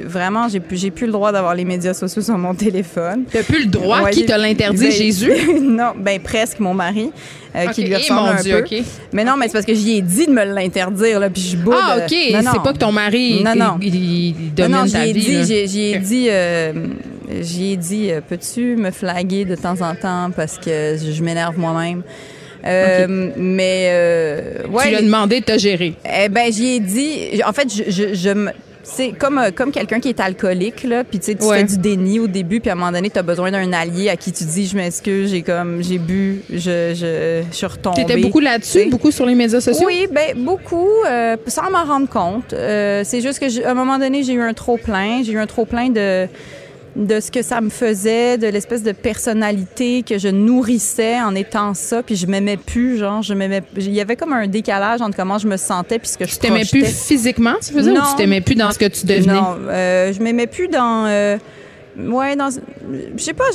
vraiment j'ai plus plus le droit d'avoir les médias sociaux sur mon téléphone. T'as plus le droit? Ouais, Qui te l'interdit? ben, Jésus? non, ben presque mon mari euh, qui lui eh, ressemble mon un Dieu, peu. ok. Mais non, mais c'est parce que j'y ai dit de me l'interdire là, puis je boude. Ah, OK. non, non. C'est pas que ton mari, Non, non. il, il Non, domine non, ta ai vie. j'ai- j'y ai dit, euh, j'y ai dit, peux-tu me flaguer de temps en temps parce que je m'énerve moi-même? Euh, Mais euh, ouais, Tu lui as demandé de te gérer. eh ben, j'y ai dit. En fait, je, je, je me- c'est comme, euh, comme quelqu'un qui est alcoolique, là, puis tu sais, tu Ouais. fais du déni au début, puis à un moment donné, tu as besoin d'un allié à qui tu dis, je m'excuse, j'ai comme, j'ai bu, je, je, je suis retombée. T'étais beaucoup là-dessus, beaucoup sur les médias sociaux? Oui, ben beaucoup, euh, sans m'en rendre compte. Euh, c'est juste que à un moment donné, j'ai eu un trop plein, j'ai eu un trop plein de de ce que ça me faisait, de l'espèce de personnalité que je nourrissais en étant ça, puis je m'aimais plus, genre je m'aimais, il y avait comme un décalage entre comment je me sentais puis ce que je Tu t'aimais plus physiquement, tu faisais, ou Non. tu t'aimais plus dans ce que tu devenais? Non, euh, je m'aimais plus dans. euh, ouais, dans, je sais pas,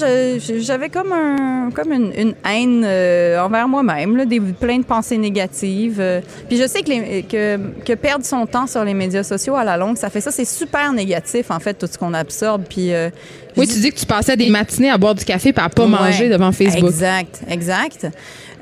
j'avais comme un, comme une, une haine euh, envers moi-même, là, des plein de pensées négatives. euh. puis je sais que, les- que que perdre son temps sur les médias sociaux à la longue, ça fait ça, c'est super négatif en fait tout ce qu'on absorbe. Puis euh, Oui, tu dis que tu passais des matinées à boire du café et à pas Ouais. manger devant Facebook. Exact, exact.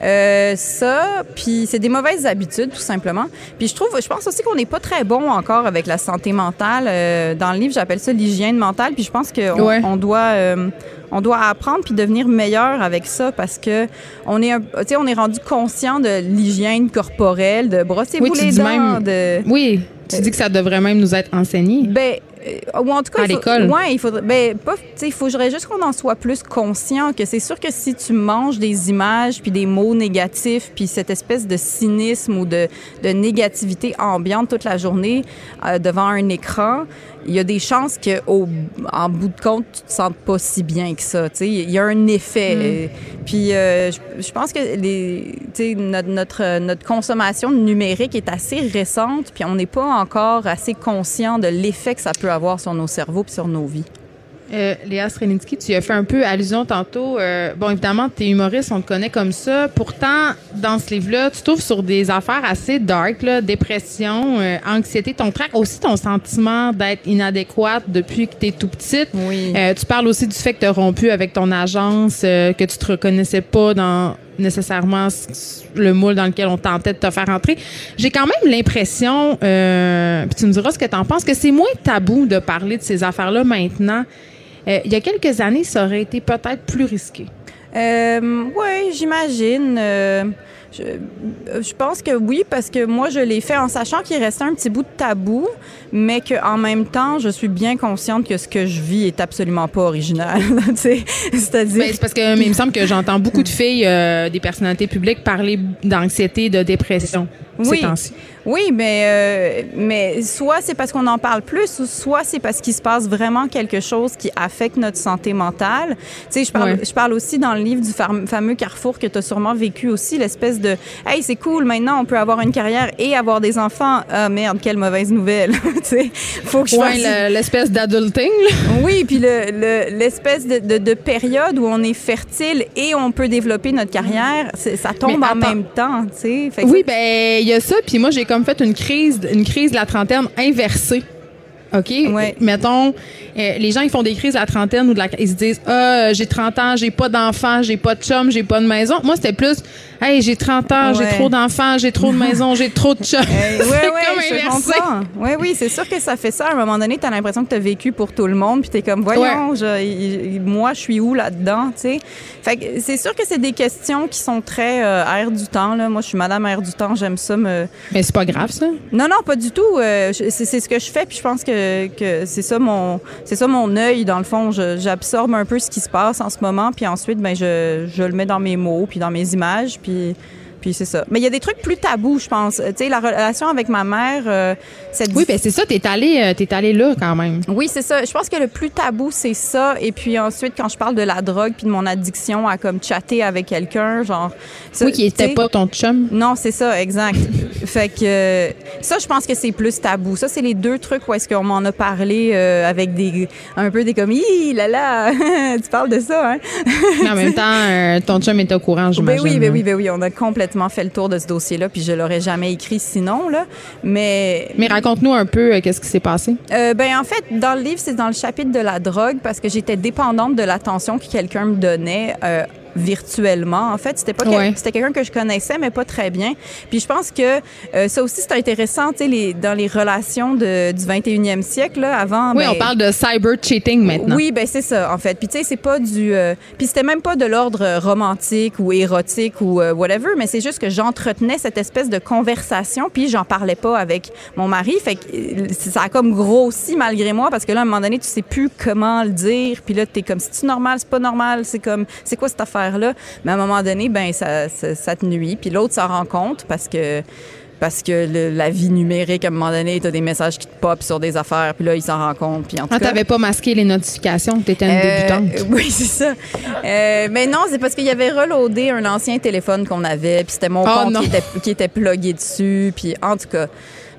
Euh, ça, puis c'est des mauvaises habitudes, tout simplement. Puis je trouve, je pense aussi qu'on n'est pas très bon encore avec la santé mentale. Euh, dans le livre, j'appelle ça l'hygiène mentale. Puis je pense qu'on Ouais. on doit, euh, on doit apprendre puis devenir meilleur avec ça parce que on est, un- tu sais, on est rendu conscient de l'hygiène corporelle, de brosser-vous Oui, les dents, même- de Oui, tu dis que ça devrait même nous être enseigné. ben, ou en tout cas, À l'école. Ouais, il faudrait. Ben, pas. Tu sais, il faudrait juste qu'on en soit plus conscient. Que c'est sûr que si tu manges des images puis des mots négatifs puis cette espèce de cynisme ou de, de négativité ambiante toute la journée euh, devant un écran, il y a des chances que, au, en bout de compte, tu te sentes pas si bien que ça. Tu sais, il y a un effet. Euh, Puis, euh, je, je pense que les, tu sais, notre, notre, notre consommation numérique est assez récente, puis on n'est pas encore assez conscient de l'effet que ça peut avoir sur nos cerveaux puis sur nos vies. Euh, Léa Sreninsky, tu as fait un peu allusion tantôt. Euh, bon, évidemment, tu es humoriste, on te connaît comme ça. Pourtant, dans ce livre-là, tu trouves sur des affaires assez dark, là, dépression, euh, anxiété, ton trac, aussi ton sentiment d'être inadéquate depuis que tu es tout petite. Oui. Euh, tu parles aussi du fait que tu as rompu avec ton agence, euh, que tu te reconnaissais pas dans nécessairement le moule dans lequel on tentait de te faire entrer. J'ai quand même l'impression, euh, puis tu me diras ce que tu en penses, que c'est moins tabou de parler de ces affaires-là maintenant. Euh, il y a quelques années, ça aurait été peut-être plus risqué. Euh, oui, j'imagine. Euh, je, je pense que oui, parce que moi, je l'ai fait en sachant qu'il restait un petit bout de tabou, mais qu'en même temps, je suis bien consciente que ce que je vis est absolument pas original. C'est-à-dire. Ben, c'est parce que mais il me semble que j'entends beaucoup de filles, euh, des personnalités publiques, parler d'anxiété, de dépression ces Oui. temps-ci. Oui, mais, euh, mais soit c'est parce qu'on en parle plus, ou soit c'est parce qu'il se passe vraiment quelque chose qui affecte notre santé mentale. Tu sais, je parle, Ouais. je parle aussi dans le livre du fam- fameux carrefour que tu as sûrement vécu aussi, l'espèce de Hey, c'est cool, maintenant on peut avoir une carrière et avoir des enfants. Ah merde, quelle mauvaise nouvelle. tu sais, faut que je Ouais, fasse. le- l'espèce d'adulting. Oui, puis le- le- l'espèce de, de, de période où on est fertile et on peut développer notre carrière, ça tombe Mais en attends. même temps, tu sais. Fait que Oui, ben il y a ça. Puis moi, j'ai comme fait une crise, une crise de la trentaine inversée. OK? Ouais. Mettons, euh, les gens, ils font des crises de la trentaine ou de la, ils se disent, ah, j'ai 30 ans, j'ai pas d'enfants, j'ai pas de chum, j'ai pas de maison. Moi, c'était plus, hey, j'ai 30 ans, j'ai Ouais. trop d'enfants, j'ai trop de maison, j'ai trop de chum. Hey, ouais, C'est ouais, comme inversé. comprends. Oui, oui, c'est sûr que ça fait ça. À un moment donné, tu as l'impression que tu as vécu pour tout le monde, puis tu es comme, voyons, je- moi, je suis où là-dedans, tu sais? Fait que c'est sûr que c'est des questions qui sont très euh, air du temps, là. Moi, je suis madame air du temps, j'aime ça me... Mais c'est pas grave, ça. Non, non, pas du tout. Euh, c'est ce que je fais, puis je pense que, c'est ça mon c'est ça mon œil dans le fond. J'absorbe un peu ce qui se passe en ce moment, puis ensuite, ben je, je le mets dans mes mots, puis dans mes images, puis puis c'est ça. Mais il y a des trucs plus tabous, je pense. Euh, Tu sais, la relation avec ma mère, euh, cette Oui, ben c'est ça, t'es allé, euh, t'es allé là quand même. oui, c'est ça. Je pense que le plus tabou, c'est ça. Et puis ensuite, quand je parle de la drogue puis de mon addiction à comme chatter avec quelqu'un, genre. ça, Oui, qui était pas ton chum. Non, c'est ça, exact. fait que euh, ça, je pense que c'est plus tabou. Ça, c'est les deux trucs où est-ce qu'on m'en a parlé avec des un peu des comme Hi, là là, tu parles de ça, hein? Mais en même temps, ton chum était au courant, Ben j'imagine. oui, ben là. oui, ben oui, on a complètement fait le tour de ce dossier-là, puis je l'aurais jamais écrit sinon là. Mais Mais raconte-nous un peu euh, qu'est-ce qui s'est passé? Euh, ben en fait, dans le livre, c'est dans le chapitre de la drogue parce que j'étais dépendante de l'attention que quelqu'un me donnait. Virtuellement en fait. C'était pas c'était quelqu'un que je connaissais mais pas très bien. Puis je pense que euh, ça aussi c'est intéressant tu sais dans les relations de, du 21e siècle là, avant Oui, ben, on parle de cyber cheating maintenant. oui, ben c'est ça en fait. Puis tu sais, c'est pas du euh, puis c'était même pas de l'ordre romantique ou érotique ou euh, whatever, mais c'est juste que j'entretenais cette espèce de conversation puis j'en parlais pas avec mon mari, fait que ça a comme grossi malgré moi parce que là à un moment donné, tu sais plus comment le dire, puis là tu es comme c'est normal, c'est pas normal, c'est comme c'est quoi cette affaire là Mais à un moment donné, ben ça ça, ça te nuit, puis l'autre s'en rend compte parce que parce que le- la vie numérique, à un moment donné, tu as des messages qui te pop sur des affaires, puis là, il s'en rend compte. Puis en tout Ah, t'avais pas masqué les notifications, t'étais une euh, débutante. oui, c'est ça. Euh, mais non, c'est parce qu'il y avait reloadé un ancien téléphone qu'on avait, puis c'était mon Oh compte qui était, qui était plugué dessus, puis en tout cas.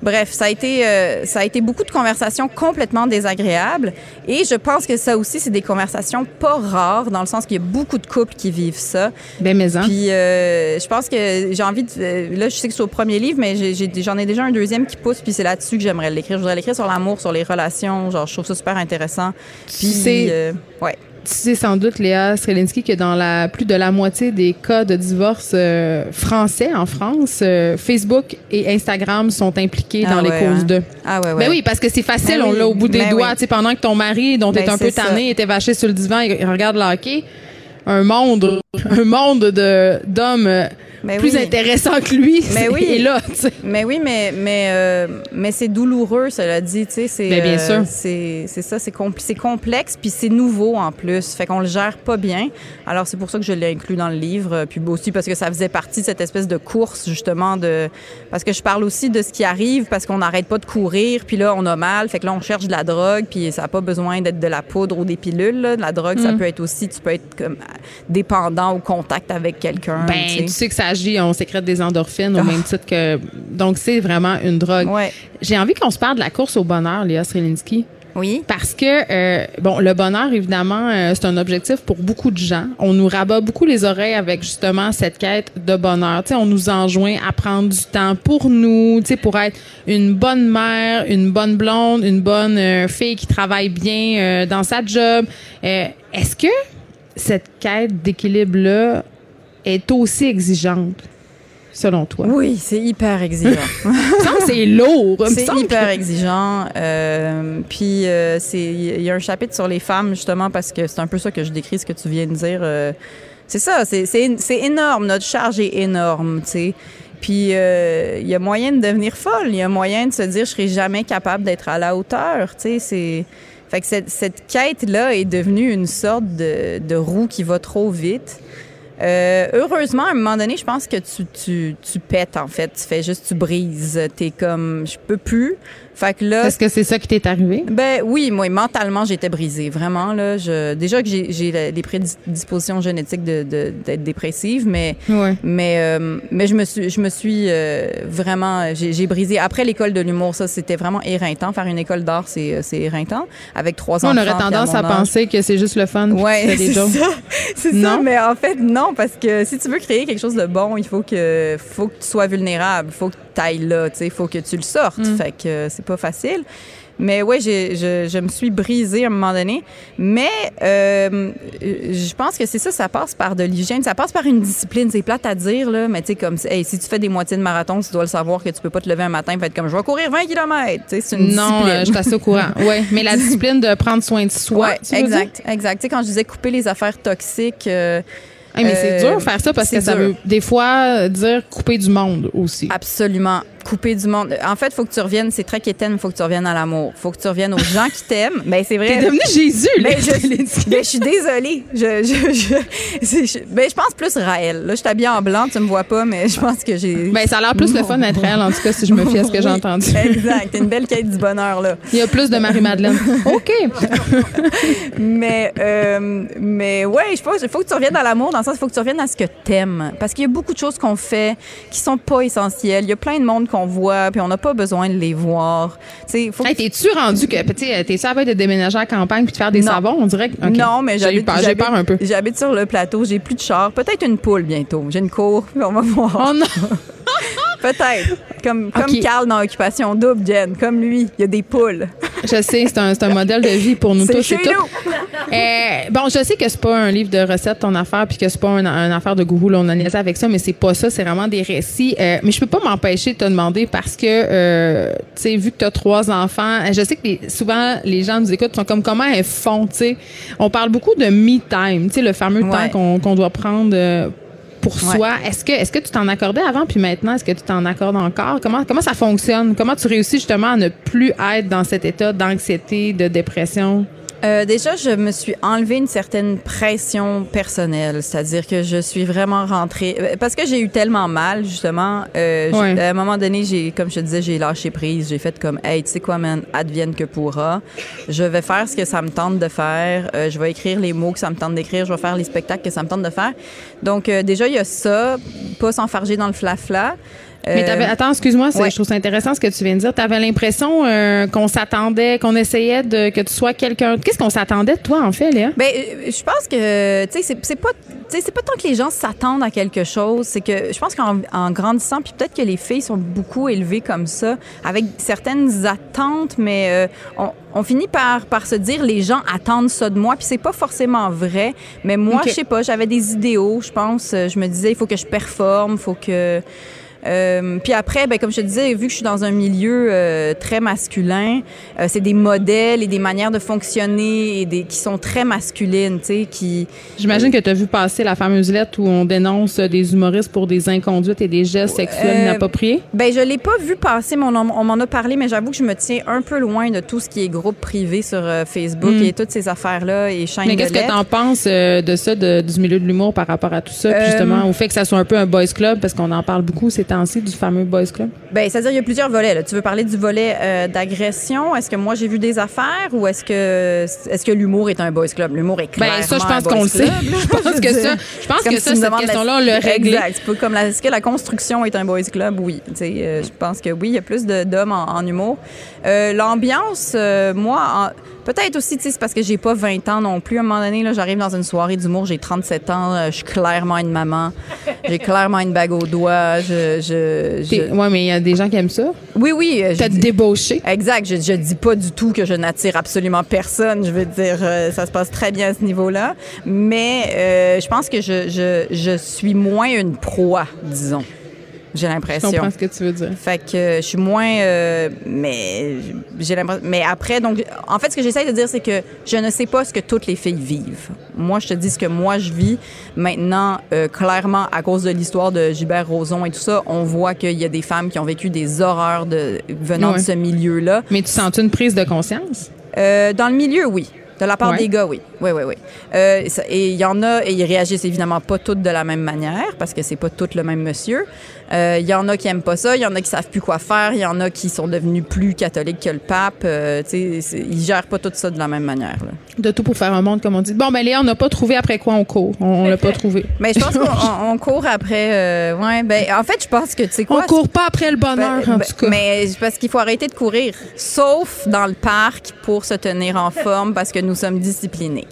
Bref, ça a été euh, ça a été beaucoup de conversations complètement désagréables et je pense que ça aussi c'est des conversations pas rares dans le sens qu'il y a beaucoup de couples qui vivent ça. Ben, mais hein. Puis euh, je pense que j'ai envie de euh, là je sais que c'est au premier livre mais j'en ai, déjà un deuxième qui pousse puis c'est là-dessus que j'aimerais l'écrire. Je voudrais l'écrire sur l'amour, sur les relations, genre je trouve ça super intéressant. Puis euh, ouais. Tu sais sans doute, Léa Strelinski, que dans la plus de la moitié des cas de divorce euh, français en France, euh, Facebook et Instagram sont impliqués Ah dans les causes hein? de. Ah ouais ouais. Ben oui, parce que c'est facile, Ben on l'a au bout des ben doigts. oui. Tu pendant que ton mari, dont t'es Ben un peu tanné, était vaché sur le divan et il regarde le hockey, un monde, un monde de d'hommes euh, Ben plus oui. intéressant que lui Mais oui. est là. Mais oui, mais mais euh, mais c'est douloureux, cela dit, c'est Ben, bien sûr. c'est c'est ça, c'est compl- c'est complexe puis c'est nouveau en plus, fait qu'on le gère pas bien. Alors c'est pour ça que je l'ai inclus dans le livre, puis aussi parce que ça faisait partie de cette espèce de course justement de parce que je parle aussi de ce qui arrive parce qu'on n'arrête pas de courir, puis là on a mal, fait que là on cherche de la drogue, puis ça a pas besoin d'être de la poudre ou des pilules, là. De la drogue, ça Mm. peut être aussi tu peux être comme dépendant au contact avec quelqu'un, Ben, tu sais que ça agit, on sécrète des endorphines au Ah. même titre que. Donc, c'est vraiment une drogue. Ouais. J'ai envie qu'on se parle de la course au bonheur, Léa Strelinski. Oui. Parce que, euh, bon, le bonheur, évidemment, euh, c'est un objectif pour beaucoup de gens. On nous rabat beaucoup les oreilles avec justement cette quête de bonheur. Tu sais, on nous enjoint à prendre du temps pour nous, tu sais, pour être une bonne mère, une bonne blonde, une bonne euh, fille qui travaille bien dans sa job. Est-ce que cette quête d'équilibre-là est aussi exigeante, selon toi? Oui, c'est hyper exigeant. C'est lourd. C'est hyper que- exigeant. Euh, puis euh, c'est il y a un chapitre sur les femmes justement parce que c'est un peu ça que je décris ce que tu viens de dire. euh, c'est ça, c'est énorme. Notre charge est énorme, tu sais. Puis euh, il y a moyen de devenir folle. Il y a moyen de se dire je serai jamais capable d'être à la hauteur, tu sais. C'est fait que cette, cette quête là est devenue une sorte de, de roue qui va trop vite. Euh, heureusement, à un moment donné, je pense que tu, tu, tu pètes, en fait. Tu fais juste, tu brises. T'es comme, je peux plus. Fait que là. Est-ce que c'est ça qui t'est arrivé? Ben oui, moi, mentalement, j'étais brisée. Vraiment, là. Je, déjà que j'ai, des prédispositions génétiques de, de- d'être dépressive, mais, Ouais. mais, euh, mais je me suis, je me suis euh, vraiment, j'ai, brisé. Après l'école de l'humour, ça, c'était vraiment éreintant. Faire une école d'art, c'est, c'est éreintant. Avec trois on enfants. aurait puis tendance à penser que c'est juste le fun. Ouais, c'est ça. C'est ça, Non? mais en fait, non, parce que si tu veux créer quelque chose de bon, il faut que, faut que tu sois vulnérable, il faut que tu ailles là, il faut que tu le sortes. Mm. Fait que euh, c'est pas facile. Mais ouais, j'ai- je, je me suis brisée à un moment donné. Mais euh, je pense que c'est ça, ça passe par de l'hygiène, ça passe par une discipline. C'est plate à dire, là, mais tu sais, comme hey, si tu fais des moitiés de marathon, tu dois le savoir que tu peux pas te lever un matin et faire comme je vais courir 20 km. C'est une Non, discipline. euh, je suis assez au courant. Ouais, mais la discipline de prendre soin de soi. Ouais, tu exact, exact. Tu sais, quand je disais couper les affaires toxiques. euh? Hey, mais c'est Euh, dur faire ça parce que ça dur. veut des fois dire couper du monde aussi. Absolument. Couper du monde. En fait, il faut que tu reviennes, c'est très quétaine, il faut que tu reviennes à l'amour. Il faut que tu reviennes aux gens qui t'aiment. Ben, c'est vrai. T'es devenu Jésus, là. Ben, je, ben, je suis désolée. Je, je, je, ben, je pense plus Raël. Là, je suis habillée en blanc, tu me vois pas, mais je pense que j'ai. Ben, ça a l'air plus le fun d'être réel, en tout cas, si je me fie à ce que j'ai entendu. Exact. T'as une belle quête du bonheur, là. Il y a plus de Marie-Madeleine. OK. Mais, euh, mais ouais, je pense faut que tu reviennes à l'amour, dans le sens, il faut que tu reviennes à ce que t'aimes. Parce qu'il y a beaucoup de choses qu'on fait qui sont pas essentielles. Il y a plein de monde qu'on voit, puis on n'a pas besoin de les voir. Tu sais, faut que Hey, t'es-tu rendu que, tu sais, t'es sûr à de déménager à la campagne puis de faire des Non. savons? On dirait que. OK. Non, mais j'habite, peur, j'ai peur un peu. J'habite sur le plateau, j'ai plus de char. Peut-être une poule bientôt. J'ai une cour, on va voir. Oh non! Peut-être. Comme, comme. Carl dans Occupation Double, Jen. Comme lui, il y a des poules. Je sais, c'est un, un modèle de vie pour nous tous et nous. Euh, bon, je sais que c'est pas un livre de recettes ton affaire puis que c'est pas un, un affaire de gourou, là, on a niaisé avec ça, mais c'est pas ça, c'est vraiment des récits. Euh, mais je peux pas m'empêcher de te demander parce que, euh, tu sais, vu que tu as trois enfants, euh, je sais que les- souvent les gens nous écoutent sont comme comment elles font, tu sais? On parle beaucoup de me time, tu sais, le fameux Ouais. temps qu'on qu'on doit prendre. Pour Ouais. soi, est-ce que est-ce que tu t'en accordais avant puis maintenant est-ce que tu t'en accordes encore? Comment comment ça fonctionne? Comment tu réussis justement à ne plus être dans cet état d'anxiété, de dépression? Euh, déjà, je me suis enlevé une certaine pression personnelle, c'est-à-dire que je suis vraiment rentrée euh, parce que j'ai eu tellement mal justement. Euh, Ouais. À un moment donné, j'ai, comme je te disais, j'ai lâché prise. J'ai fait comme, hey, tu sais quoi, man, advienne que pourra. Je vais faire ce que ça me tente de faire. Euh, je vais écrire les mots que ça me tente d'écrire. Je vais faire les spectacles que ça me tente de faire. Donc euh, déjà, il y a ça, pas s'enfarger dans le flafla. Mais Euh, t'avais, attends, excuse-moi, c'est- ouais. je trouve ça intéressant ce que tu viens de dire. T'avais l'impression euh, qu'on s'attendait, qu'on essayait de que tu sois quelqu'un. Qu'est-ce qu'on s'attendait de toi en fait, Léa? Ben, euh, je pense que, tu sais, c'est- c'est pas, tu c'est pas tant que les gens s'attendent à quelque chose, c'est que je pense qu'en en grandissant, puis peut-être que les filles sont beaucoup élevées comme ça, avec certaines attentes, mais euh, on, on finit par, par se dire les gens attendent ça de moi, puis c'est pas forcément vrai. Mais moi, Ok. je sais pas, j'avais des idéaux, je pense. Je me disais, il faut que je performe, il faut que. Euh, puis après, ben, comme je te disais, vu que je suis dans un milieu euh, très masculin, euh, c'est des modèles et des manières de fonctionner et des, qui sont très masculines, tu sais, qui... J'imagine que tu as vu passer la fameuse lettre où on dénonce des humoristes pour des inconduites et des gestes sexuels inappropriés? Ben, je l'ai pas vu passer, mais on, en- on m'en a parlé, mais j'avoue que je me tiens un peu loin de tout ce qui est groupe privé sur Facebook Mm. et toutes ces affaires-là et chaînes Mais qu'est-ce que tu en penses de ça, de- du milieu de l'humour par rapport à tout ça, puis justement au fait que ça soit un peu un boys club, parce qu'on en parle beaucoup ces temps-ci du fameux boys club? Ben, c'est-à-dire, il y a plusieurs volets. Là. Tu veux parler du volet euh, d'agression? Est-ce que moi, j'ai vu des affaires ou est-ce que, est-ce que l'humour est un boys club? L'humour est clairement Ben ça, je un pense qu'on le sait. Je pense que ça, je pense que si ça, cette question-là, on l'a réglé. Exact. Comme est-ce que la construction est un boys club? Oui. Euh, je pense que oui, il y a plus d'hommes en, en humour. Euh, L'ambiance, euh, moi, en- peut-être aussi, c'est parce que j'ai pas 20 ans non plus. À un moment donné, là, j'arrive dans une soirée d'humour, j'ai 37 ans, je suis clairement une maman. J'ai clairement une bague au doigt. Je, je, je- T'es- Ouais, mais il y a des gens qui aiment ça. Oui, oui. euh, T'as dis- débauché. Exact. Je, je dis pas du tout que je n'attire absolument personne. Je veux dire, euh, ça se passe très bien à ce niveau-là. Mais euh, je pense que je, je, je suis moins une proie, disons. J'ai Je l'impression. comprends ce que tu veux dire. Fait que euh, je suis moins, euh, mais j'ai l'impression. Mais après, donc, en fait, ce que j'essaie de dire, c'est que je ne sais pas ce que toutes les filles vivent. Moi, je te dis ce que moi je vis. Maintenant, euh, clairement, à cause de l'histoire de Gilbert Rozon et tout ça, on voit qu'il y a des femmes qui ont vécu des horreurs de venant Ouais. de ce milieu-là. Mais tu sens une prise de conscience? Euh, dans le milieu, oui. De la part Ouais. des gars, oui. Oui, oui, oui. Euh, et il y en a, et ils réagissent évidemment pas toutes de la même manière, parce que c'est pas toutes le même monsieur. Euh, Il y en a qui aiment pas ça, il y en a qui savent plus quoi faire, il y en a qui sont devenus plus catholiques que le pape. Euh, ils gèrent pas tout ça de la même manière. là. De tout pour faire un monde, comme on dit. Bon, ben Léa, on n'a pas trouvé après quoi on court. On, on l'a pas trouvé. Mais je pense qu'on on- on court après. euh, ouais, ben, en fait, je pense que tu sais On quoi. court pas après le bonheur, Ben, en ben, tout cas. Mais parce qu'il faut arrêter de courir, sauf dans le parc pour se tenir en forme parce que nous sommes disciplinés.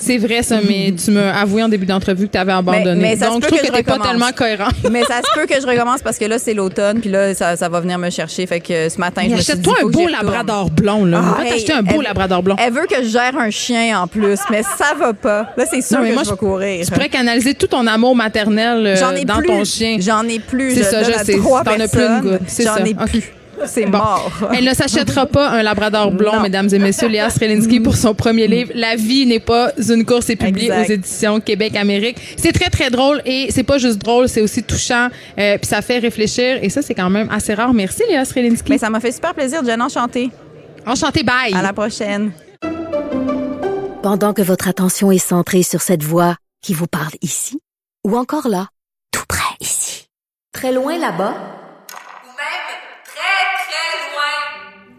C'est vrai, ça, mais tu m'as avoué en début d'entrevue que tu avais abandonné. mais ça se Donc, je trouve que que, je t'es pas tellement cohérent. Mais ça se peut que je recommence parce que là, c'est l'automne, puis là, ça, ça va venir me chercher. Fait que ce matin, je suis dit. Achète-toi un beau labrador blond, là. Ah, hey, t'acheter un beau elle- labrador blond. Elle veut que je gère un chien en plus, mais ça va pas. Là, c'est sûr Non, mais que moi, je vais courir. Tu pourrais canaliser tout ton amour maternel euh, ai dans plus. ton chien. J'en ai plus. C'est Je ça, je sais. T'en as plus une J'en ai plus. C'est Bon. mort. Elle ne s'achètera pas un labrador blond, Non. mesdames et messieurs. Léa Strelinski pour son premier livre. La vie n'est pas une course est publié Exact. aux éditions Québec-Amérique. C'est très, très drôle et c'est pas juste drôle, c'est aussi touchant. euh, Puis ça fait réfléchir et ça, c'est quand même assez rare. Merci, Léa Strelinski. Mais ça m'a fait super plaisir, Jen, enchanté. Enchanté, bye. À la prochaine. Pendant que votre attention est centrée sur cette voix qui vous parle ici, ou encore là, tout près ici, très loin là-bas, Ou même très, très loin.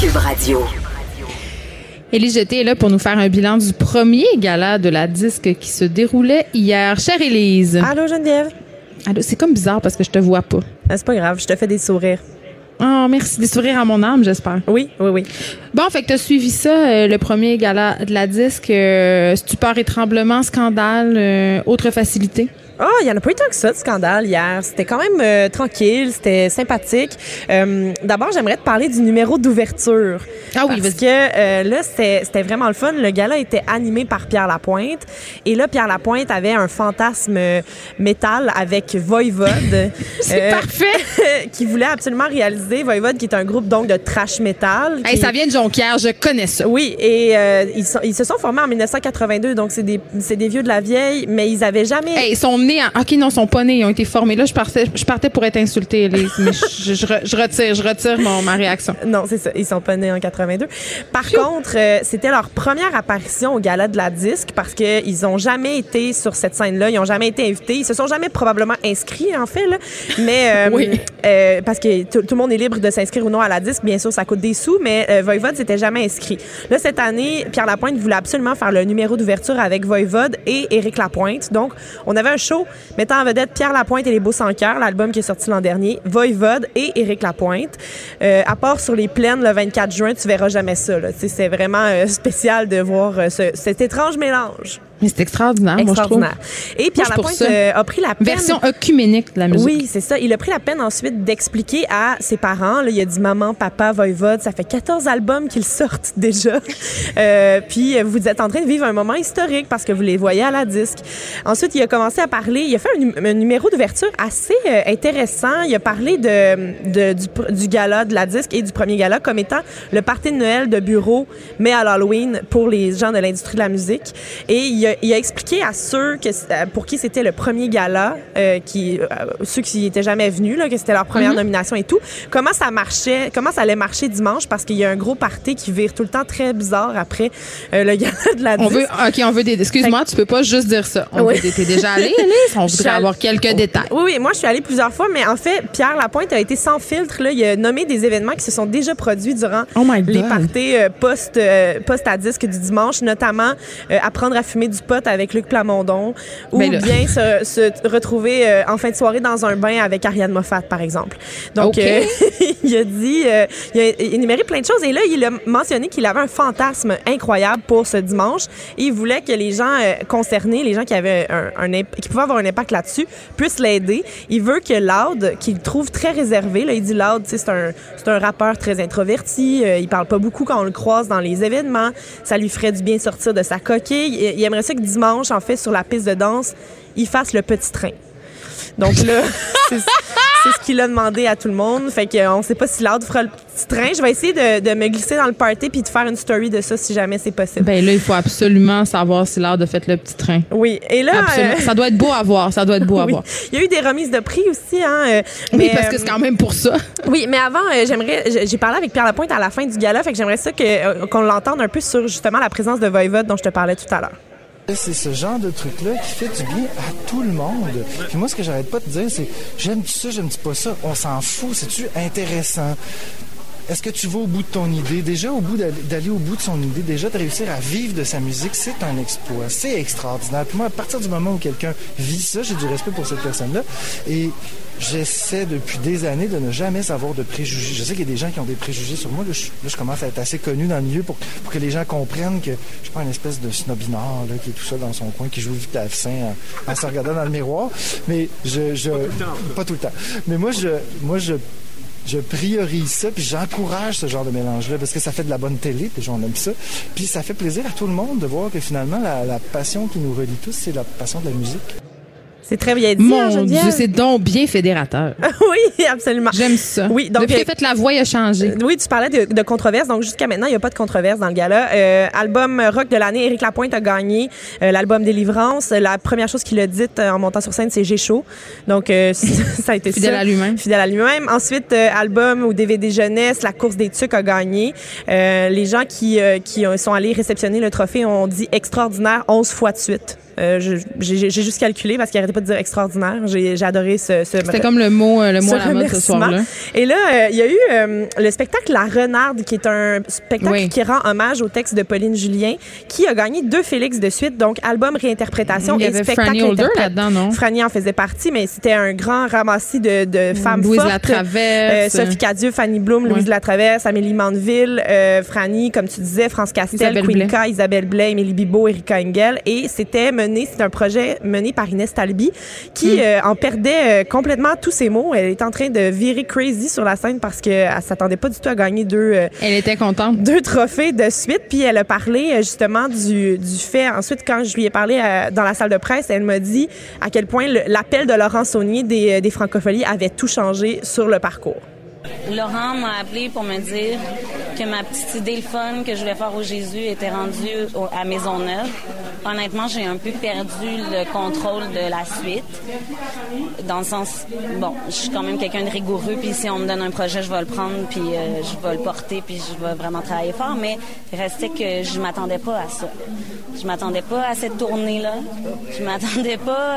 Cube Radio. Élie Jeté est là pour nous faire un bilan du premier gala de la disque qui se déroulait hier. Chère Élise. Allô Geneviève? Allô, c'est comme bizarre parce que je te vois pas. Ah, c'est pas grave, je te fais des sourires. Oh, merci. Des sourires à mon âme, j'espère. Oui, oui, oui. Bon, fait que t'as suivi ça, euh, le premier gala de la disque, euh, stupeur et tremblement, scandale, euh, autre facilité? Ah, il y en a pas eu tant que ça de scandale hier. C'était quand même euh, tranquille, c'était sympathique. Euh, D'abord, j'aimerais te parler du numéro d'ouverture. Ah oui, Parce que euh, là, c'était vraiment le fun. Le gala était animé par Pierre Lapointe. Et là, Pierre Lapointe avait un fantasme euh, métal avec Voivode. C'est euh, parfait. qui voulait absolument réaliser Voivode, qui est un groupe donc de trash metal. Hey, qui- ça vient de Jonquière, je connais ça. Oui, et euh, ils, sont- ils se sont formés en 1982, donc c'est des, des vieux de la vieille, mais ils avaient jamais... Hey, nés en- OK, non, ils sont pas nés. Ils ont été formés. Là, je partais, je partais pour être insultée, Elise. Mais je, je re- je retire, je retire mon, ma réaction. Non, c'est ça. Ils sont pas nés en 82. Par contre, euh, c'était leur première apparition au gala de la disque parce qu'ils ont jamais été sur cette scène-là. Ils ont jamais été invités. Ils se sont jamais probablement inscrits, en fait, là. Mais, euh, Oui. euh, parce que tout, le monde est libre de s'inscrire ou non à la disque. Bien sûr, ça coûte des sous, mais Voivode s'était jamais inscrit. Là, cette année, Pierre Lapointe voulait absolument faire le numéro d'ouverture avec Voivode et Éric Lapointe. Donc, on avait un show mettant en vedette Pierre Lapointe et les Beaux Sans Cœur, l'album qui est sorti l'an dernier, Voivode et Éric Lapointe. Euh, à part sur les plaines le 24 juin, tu verras jamais ça. C'est vraiment euh, spécial de voir euh, ce- cet étrange mélange. Mais c'est extraordinaire, moi, je trouve. Extraordinaire. Et Pierre Lapointe euh, a pris la peine... Version œcuménique de la musique. Oui, c'est ça. Il a pris la peine ensuite d'expliquer à ses parents. Là, il a dit maman, papa, voivode. Ça fait 14 albums qu'ils sortent déjà. Euh, puis euh, vous êtes en train de vivre un moment historique parce que vous les voyez à la disque. Ensuite, il a commencé à parler. Il a fait un, num- un numéro d'ouverture assez intéressant. Il a parlé de, de- du, du gala de la disque et du premier gala comme étant le party de Noël de bureau, mais à l'Halloween pour les gens de l'industrie de la musique. Et il a, il a expliqué à ceux que, euh, pour qui c'était le premier gala, euh, qui, euh, ceux qui étaient jamais venus, là, que c'était leur première nomination et tout, comment ça marchait, comment ça allait marcher dimanche parce qu'il y a un gros party qui vire tout le temps très bizarre après euh, le gala de la On disque. veut, OK, on veut des. Excuse-moi, tu peux pas juste dire ça. On Oui. T'es déjà allé? On voudrait allée- avoir quelques détails. Oui, oui, moi je suis allée plusieurs fois, mais en fait, Pierre Lapointe a été sans filtre. Là. Il a nommé des événements qui se sont déjà produits durant Oh les parties post, post à disque du dimanche, notamment apprendre à fumer du pot avec Luc Plamondon ou Ben bien se, se retrouver euh, en fin de soirée dans un bain avec Ariane Moffat, par exemple. Donc, euh, il a dit, euh, il a énuméré plein de choses et là, il a mentionné qu'il avait un fantasme incroyable pour ce dimanche et il voulait que les gens concernés, les gens qui avaient un, qui pouvaient avoir un impact là-dessus, puissent l'aider. Il veut que Loud, qu'il trouve très réservé, là, il dit Loud, c'est un, un rappeur très introverti, il parle pas beaucoup quand on le croise dans les événements, ça lui ferait du bien sortir de sa coquille. Il, il aimerait que dimanche, en fait, sur la piste de danse, il fasse le petit train. Donc là, c'est ce qu'il a demandé à tout le monde. Fait qu'on sait pas si Loud fera le petit train. Je vais essayer de, de me glisser dans le party puis de faire une story de ça si jamais c'est possible. Ben là, il faut absolument savoir si l'heure de fait le petit train. oui. Et là, euh, Ça doit être beau à voir. Ça doit être beau à oui. voir. il y a eu des remises de prix aussi. Hein, euh, Oui, mais, parce que euh, c'est quand même pour ça. Oui, mais avant, euh, j'aimerais. j'ai- parlé avec Pierre Lapointe à la fin du gala, fait que j'aimerais ça qu'on l'entende un peu sur justement la présence de Voivode dont je te parlais tout à l'heure. C'est ce genre de truc-là qui fait du bien à tout le monde. Puis moi, ce que j'arrête pas de dire, c'est j'aime-tu ça, j'aime-tu pas ça? On s'en fout, c'est-tu intéressant? Est-ce que tu vas au bout de ton idée? Déjà, au bout d'aller au bout de son idée, déjà de réussir à vivre de sa musique, c'est un exploit. C'est extraordinaire. Puis moi, à partir du moment où quelqu'un vit ça, j'ai du respect pour cette personne-là. Et j'essaie depuis des années de ne jamais avoir de préjugés. Je sais qu'il y a des gens qui ont des préjugés sur moi. Là, je, là, je commence à être assez connu dans le milieu pour, pour que les gens comprennent que je suis pas une espèce de snobinard là, qui est tout seul dans son coin, qui joue vite à en, en se regardant dans le miroir. Mais je... je pas tout le temps. Mais moi, je... Moi, je je priorise ça, puis j'encourage ce genre de mélange-là, parce que ça fait de la bonne télé, puis j'en aime ça. Puis ça fait plaisir à tout le monde de voir que finalement, la, la passion qui nous relie tous, c'est la passion de la musique. C'est très bien dit, hein, Mon Geneviève? Dieu, c'est donc bien fédérateur. oui, absolument. J'aime ça. Oui, donc, Depuis euh, fait la voix, a changé. Oui, tu parlais de, de controverse. Donc, jusqu'à maintenant, il n'y a pas de controverse dans le gala. Euh, album rock de l'année, Éric Lapointe a gagné euh, l'album Délivrance. La première chose qu'il a dite euh, en montant sur scène, c'est J'ai chaud. Donc, euh, ça a été Fidèle ça. à lui-même. Fidèle à lui-même. Ensuite, euh, album ou DVD jeunesse, La course des tucs a gagné. Euh, les gens qui, euh, qui ont- sont allés réceptionner le trophée ont dit extraordinaire 11 fois de suite. Euh, J'ai juste calculé parce qu'il arrêtait pas de dire extraordinaire. J'ai adoré ce, ce C'était comme le mot, euh, le mot à la mode ce remerciement. soir-là. Et là, euh, il y a eu euh, le spectacle La Renarde, qui est un spectacle Oui. qui rend hommage au texte de Pauline Julien, qui a gagné deux Félix de suite, donc album réinterprétation Il y et avait spectacle Franny Holder là-dedans, non? Franny en faisait partie, mais c'était un grand ramassis de, de femmes Louise fortes. Latraverse. Sophie Cadieux, Fanny Bloom, Louise. Latraverse, Amélie Mandeville, Franny, comme tu disais, France Castel, Isabelle Queen Blais. K, Isabelle Blais, Émilie Bibo, Erika Engel. Et c'était mené, c'est un projet mené par Inès Talbi qui Mm. euh, en perdait euh, complètement tous ses mots. Elle est en train de virer crazy sur la scène parce qu'elle s'attendait pas du tout à gagner deux, euh, Elle était contente. deux trophées de suite. Puis elle a parlé justement du, du fait. Ensuite, quand je lui ai parlé dans la salle de presse, elle m'a dit à quel point l'appel de Laurent Saunier des, des francopholies avait tout changé sur le parcours. Laurent m'a appelé pour me dire que ma petite idée le fun que je voulais faire au Jésus était rendue au- à Maisonneuve. Honnêtement, j'ai un peu perdu le contrôle de la suite. Dans le sens, bon, je suis quand même quelqu'un de rigoureux, puis si on me donne un projet, je vais le prendre, puis euh, je vais le porter, puis je vais vraiment travailler fort. Mais restait que je m'attendais pas à ça. Je m'attendais pas à cette tournée-là. Je m'attendais pas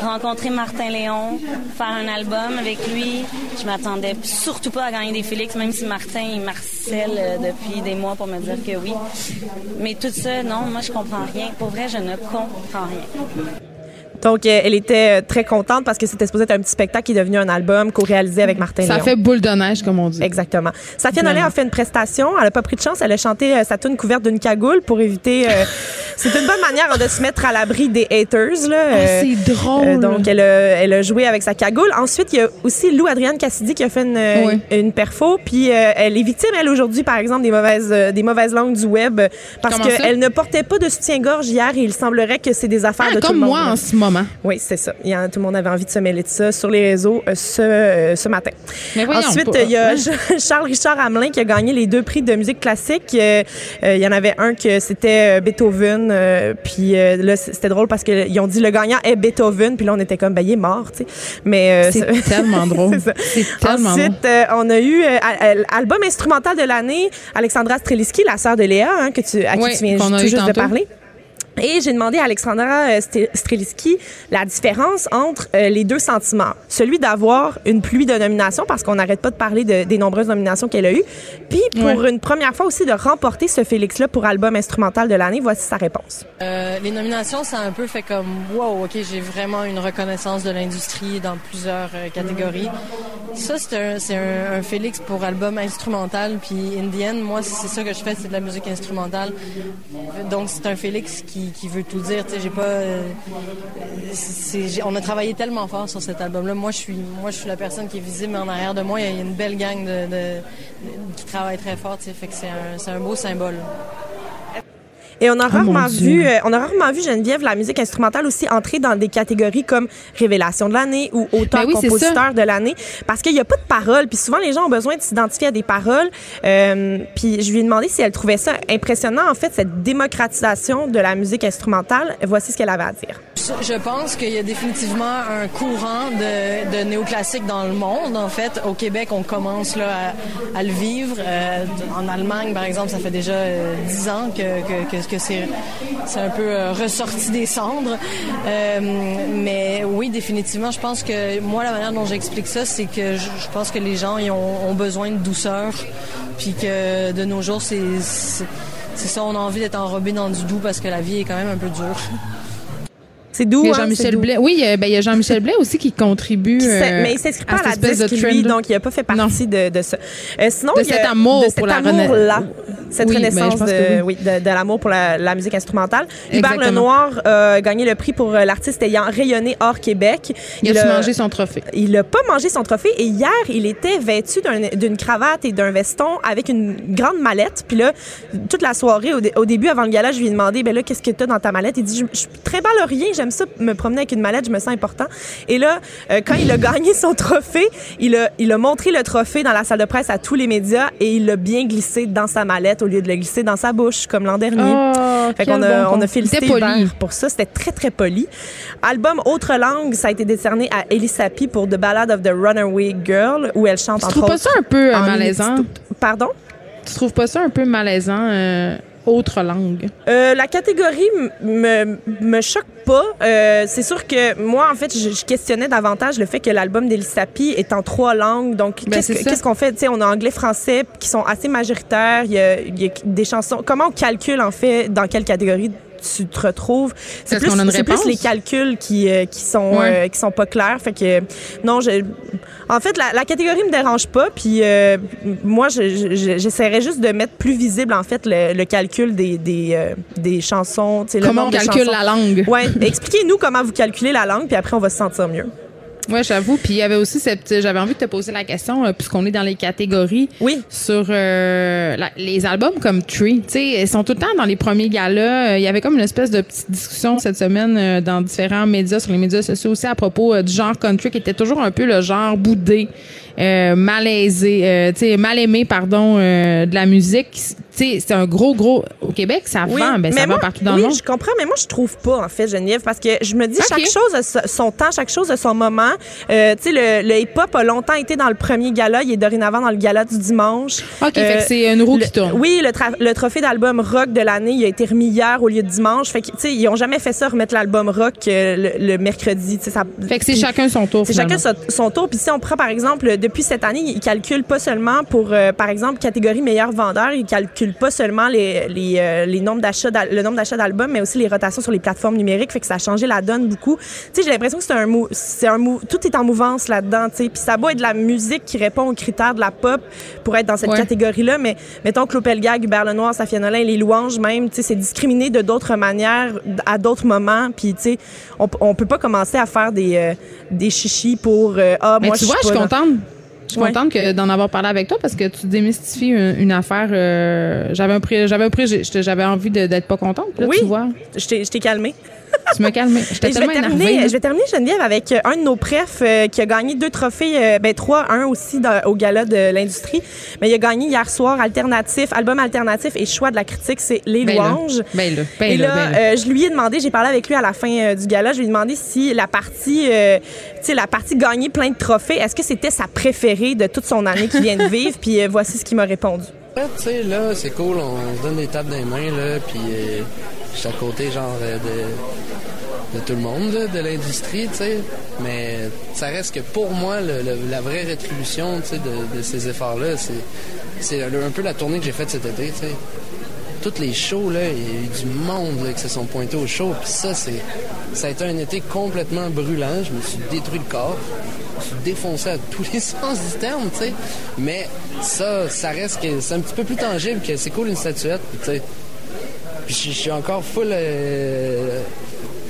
à rencontrer Martin Léon, faire un album avec lui. Je m'attendais pas à gagner des Félix, même si Martin il marcelle euh, depuis des mois pour me dire que oui. Mais tout ça, non, moi je comprends rien. Pour vrai, je ne comprends rien. Donc, euh, elle était euh, très contente parce que c'était supposé être un petit spectacle qui est devenu un album co-réalisé avec Martin Ça Léon. fait boule de neige, comme on dit. Exactement. Safia Nolin a fait une prestation. Elle a pas pris de chance. Elle a chanté euh, sa tune couverte d'une cagoule pour éviter. euh, c'est une bonne manière hein, de se mettre à l'abri des haters. Là. Ah, c'est drôle. euh, donc, elle a, elle a joué avec sa cagoule. Ensuite, il y a aussi Lou Adrienne Cassidy qui a fait une, Oui. une perfo. Puis, euh, elle est victime, elle, aujourd'hui, par exemple, des mauvaises, des mauvaises langues du web parce qu'elle ne portait pas de soutien-gorge hier et il semblerait que c'est des affaires Ah, de tout comme le monde. moi en ce moment. Oui, c'est ça. Il y a, tout le monde avait envie de se mêler de ça sur les réseaux euh, ce, euh, ce matin. Mais Ensuite, il y a Ouais. Charles Richard Hamelin qui a gagné les deux prix de musique classique. Euh, Il y en avait un que c'était Beethoven. puis là, c'était drôle parce qu'ils ont dit le gagnant est Beethoven. Puis là, on était comme, ben, il est mort, tu sais. Mais C'est tellement drôle. c'est tellement Ensuite, on a eu al- album instrumental de l'année, Alexandra Streliski, la sœur de Léa, hein, que tu, à qui tu viens tout juste de parler. Et j'ai demandé à Alexandra euh, St- Streliski la différence entre euh, les deux sentiments. Celui d'avoir une pluie de nominations, parce qu'on n'arrête pas de parler de- des nombreuses nominations qu'elle a eues. Puis pour Ouais. une première fois aussi de remporter ce Félix-là pour album instrumental de l'année. Voici sa réponse. Euh, les nominations, ça a un peu fait comme wow, ok, j'ai vraiment une reconnaissance de l'industrie dans plusieurs euh, catégories. Ça, c'est un, c'est un, un Félix pour album instrumental, puis Indian, moi, c'est ça que je fais, c'est de la musique instrumentale. Donc, c'est un Félix qui, qui veut tout dire. J'ai pas. euh, on a travaillé tellement fort sur cet album-là. Moi, je suis, moi, je suis la personne qui est visible, mais en arrière de moi, il y a une belle gang qui travaille très fort. C'est un beau symbole. Et on a Oh, rarement vu, euh, on a rarement vu Geneviève la musique instrumentale aussi entrer dans des catégories comme révélation de l'année ou Ben oui, auteur-compositeur de l'année, parce qu'il n'y a pas de paroles. Puis souvent les gens ont besoin de s'identifier à des paroles. Euh, puis je lui ai demandé si elle trouvait ça impressionnant en fait cette démocratisation de la musique instrumentale. Voici ce qu'elle avait à dire. Je pense qu'il y a définitivement un courant de, néoclassique dans le monde. En fait, au Québec, on commence là à, le vivre. Euh, en Allemagne, par exemple, ça fait déjà euh, dix ans que, que, c'est, c'est un peu euh, ressorti des cendres. Euh, mais oui, définitivement, je pense que moi, la manière dont j'explique ça, c'est que je, pense que les gens ils ont, besoin de douceur, puis que de nos jours, c'est ça, on a envie d'être enrobé dans du doux parce que la vie est quand même un peu dure. C'est doux, a hein, Jean-Michel. Blais. Oui, il y a- ben, il y a Jean-Michel Blais aussi qui contribue. Qui euh, mais il s'inscrit pas à, la disque, lui, donc il n'a pas fait partie de, de ça. Euh, sinon, De il y a- cet amour de cet pour la amour-là, cette Oui, ben, renaissance de, que oui, de, de l'amour pour la, la musique instrumentale. Hubert. Lenoir euh, a gagné le prix pour euh, l'artiste ayant rayonné hors Québec. Il a mangé son trophée. Il n'a pas mangé son trophée et hier, il était vêtu d'un- d'une cravate et d'un veston avec une grande mallette. Puis là, toute la soirée, au, dé- au début, avant le gala, je lui ai demandé, ben là, qu'est-ce que tu as dans ta mallette? Il dit, je, je suis très valorien, j'aime ça me promener avec une mallette, je me sens important. Et là, euh, quand il a gagné son trophée, il a, il a montré le trophée dans la salle de presse à tous les médias et il l'a bien glissé dans sa mallette au lieu de le glisser dans sa bouche, comme l'an dernier. Oh, fait qu'on a, bon on a félicité poli. Pour ça. C'était très, très poli. Album Autre langue, ça a été décerné à Ellie Sapi pour The Ballad of the Runaway Girl, où elle chante Tu entre trouves pas autres ça un peu euh, malaisant? Pardon? Tu trouves pas ça un peu malaisant, euh, autre langue? Euh, la catégorie me, me choque pas. Euh, c'est sûr que moi, en fait, je, je questionnais davantage le fait que l'album d'Elie Sapi est en trois langues. Donc, Ben, qu'est-ce qu'on fait? On a anglais, français qui sont assez majoritaires. Il y, a, il y a des chansons. Comment on calcule, en fait, dans quelle catégorie tu te retrouves? C'est plus, c'est les calculs qui, euh, qui, sont, Ouais. euh, qui sont pas clairs. Fait que, non, je, en fait, la, la catégorie me dérange pas. Puis, euh, moi, je- je- j'essaierais juste de mettre plus visible, en fait, le, le calcul des, des, euh, des chansons. le Comment on calcule chansons. la langue? Ouais, expliquez-nous comment vous calculez la langue, puis après, on va se sentir mieux. Oui, j'avoue. Puis il y avait aussi cette. J'avais envie de te poser la question, euh, puisqu'on est dans les catégories. Oui. Sur euh, la- les albums comme Tree. Tu sais, ils sont tout le temps dans les premiers galas. Euh, Il y avait comme une espèce de petite discussion cette semaine euh, dans différents médias, sur les médias sociaux aussi, à propos du genre country, qui était toujours un peu le genre boudé euh, malaisé, euh, tu sais, mal aimé, pardon, euh, de la musique. C'est un gros, gros. Au Québec, ça Oui, vend, ben, ça mais vend moi- partout dans oui, le monde. je comprends, mais moi, je trouve pas, en fait, Geneviève, parce que je me dis, chaque chose a so- son temps, chaque chose a son moment. Euh, tu sais, le, le hip-hop a longtemps été dans le premier gala, il est dorénavant dans le gala du dimanche. OK, fait que c'est une roue le- qui tourne. Oui, le, le trophée d'album rock de l'année, il a été remis hier au lieu de dimanche. Fait que, tu sais, ils ont jamais fait ça, remettre l'album rock euh, le, mercredi. Ça, Fait que c'est chacun son tour. c'est chacun son, son tour. Puis si on prend, par exemple, depuis cette année, ils calculent pas seulement pour, euh, par exemple, catégorie meilleur vendeur, ils calculent pas seulement les, les, euh, les nombres d'achats, le nombre d'achats d'albums, mais aussi les rotations sur les plateformes numériques. Fait que ça a changé la donne beaucoup. Tu sais, j'ai l'impression que c'est un mou, c'est un mou, tout est en mouvance là-dedans, tu sais. Puis ça doit être de la musique qui répond aux critères de la pop pour être dans cette Ouais. catégorie-là. Mais mettons que Gag, Hubert Lenoir, Safia Nolin, les louanges même, tu sais, c'est discriminé de d'autres manières à d'autres moments. Puis, tu sais, on, on peut pas commencer à faire des, euh, des chichis pour euh, ah Mais moi tu vois, je suis dans- contente. Je suis Ouais. contente que- d'en avoir parlé avec toi parce que tu démystifies une, une affaire. euh, j'avais un prix, j'avais un j'étais- j'avais envie de- d'être pas contente. Là, Oui. tu vois. Je t'ai je t'ai calmé. Tu. J'étais Et je, vais terminer, je vais terminer, Geneviève, avec euh, un de nos prefs euh, qui a gagné deux trophées, euh, ben trois, un aussi dans- au gala de l'industrie. Mais il a gagné hier soir alternatif, album alternatif et choix de la critique, c'est Les Ben là. Louanges. Ben là, ben et là, ben là. euh, je lui ai demandé, j'ai parlé avec lui à la fin euh, du gala, je lui ai demandé si la partie, euh, tu sais, la partie gagner plein de trophées, est-ce que c'était sa préférée de toute son année qu'il vient de vivre? Puis euh, voici ce qu'il m'a répondu. Tu sais, là, c'est cool, on se donne des tapes dans les mains, là, puis euh, je suis à côté, genre, euh, de, tout le monde, de l'industrie, tu sais. Mais ça reste que pour moi, la vraie rétribution, tu sais, de, ces efforts-là, c'est, un peu la tournée que j'ai faite cet été, tu sais. Toutes les shows, là, il y a eu du monde là, qui se sont pointés au show, puis ça, c'est, ça a été un été complètement brûlant. Je me suis détruit le corps. Je me suis défoncé à tous les sens du terme, tu sais. Mais ça, ça reste que c'est un petit peu plus tangible que c'est cool une statuette, tu sais. Puis je je suis encore full. euh,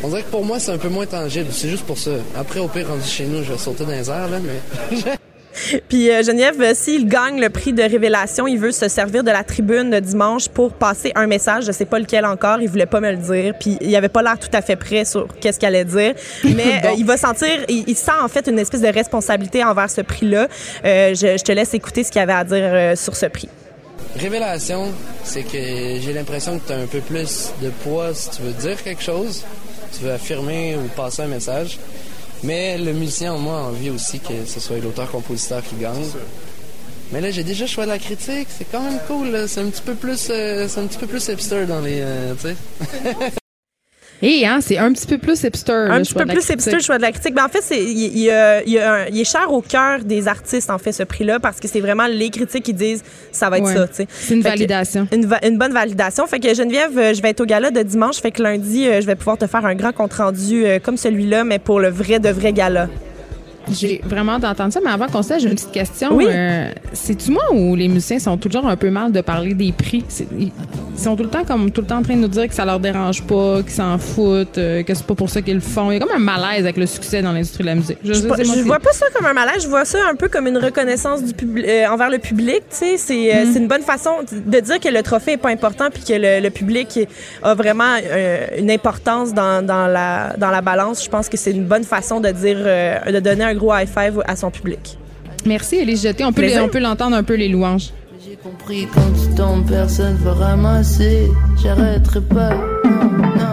On dirait que pour moi, c'est un peu moins tangible. C'est juste pour ça. Après, au pire, rendu chez nous, je vais sauter dans les airs, là, mais. Puis euh, Geneviève, euh, s'il gagne le prix de révélation, il veut se servir de la tribune de dimanche pour passer un message. Je sais pas lequel encore. Il voulait pas me le dire. Puis il avait pas l'air tout à fait prêt sur qu'est-ce qu'il allait dire. Mais euh, il va sentir, il, il sent en fait une espèce de responsabilité envers ce prix-là. Euh, je, je te laisse écouter ce qu'il avait à dire euh, sur ce prix. Révélation, c'est que j'ai l'impression que tu as un peu plus de poids si tu veux dire quelque chose, tu veux affirmer ou passer un message. Mais le musicien en moi a envie aussi que ce soit l'auteur-compositeur qui gagne. Mais là, j'ai déjà choisi la critique, c'est quand même cool. C'est un petit peu plus, euh, c'est un petit peu plus hipster dans les, euh, tu sais. Et hein, c'est un petit peu plus hipster. Un petit peu plus critique. hipster le choix de la critique. Ben, en fait, c'est, il, il, euh, il, euh, il est cher au cœur des artistes, en fait, ce prix-là, parce que c'est vraiment les critiques qui disent ça va être Ouais. ça. C'est une Fait que- validation. Une, va- une bonne validation. Fait que Geneviève, euh, je vais être au gala de dimanche. Fait que lundi, je vais pouvoir te faire un grand compte-rendu euh, comme celui-là, mais pour le vrai de vrai gala. J'ai vraiment d'entendre ça, mais avant qu'on se j'ai une petite question. Oui. Euh, C'est-tu moi ou les musiciens sont toujours un peu mal de parler des prix? Ils sont tout le temps comme tout le temps en train de nous dire que ça leur dérange pas, qu'ils s'en foutent, euh, que c'est pas pour ça qu'ils le font. Il y a comme un malaise avec le succès dans l'industrie de la musique. Je, sais, moi, je vois pas ça comme un malaise, je vois ça un peu comme une reconnaissance du publi- euh, envers le public. C'est Mm. une bonne façon de dire que le trophée est pas important puis que le, le public a vraiment une importance dans, dans la dans la balance. Je pense que c'est une bonne façon de dire de donner un gros high five à son public. Merci, Élise Jeté. On peut, les- on peut l'entendre un peu, les louanges. J'ai compris quand tu tombes, personne va ramasser. J'arrêterai pas. Non, non.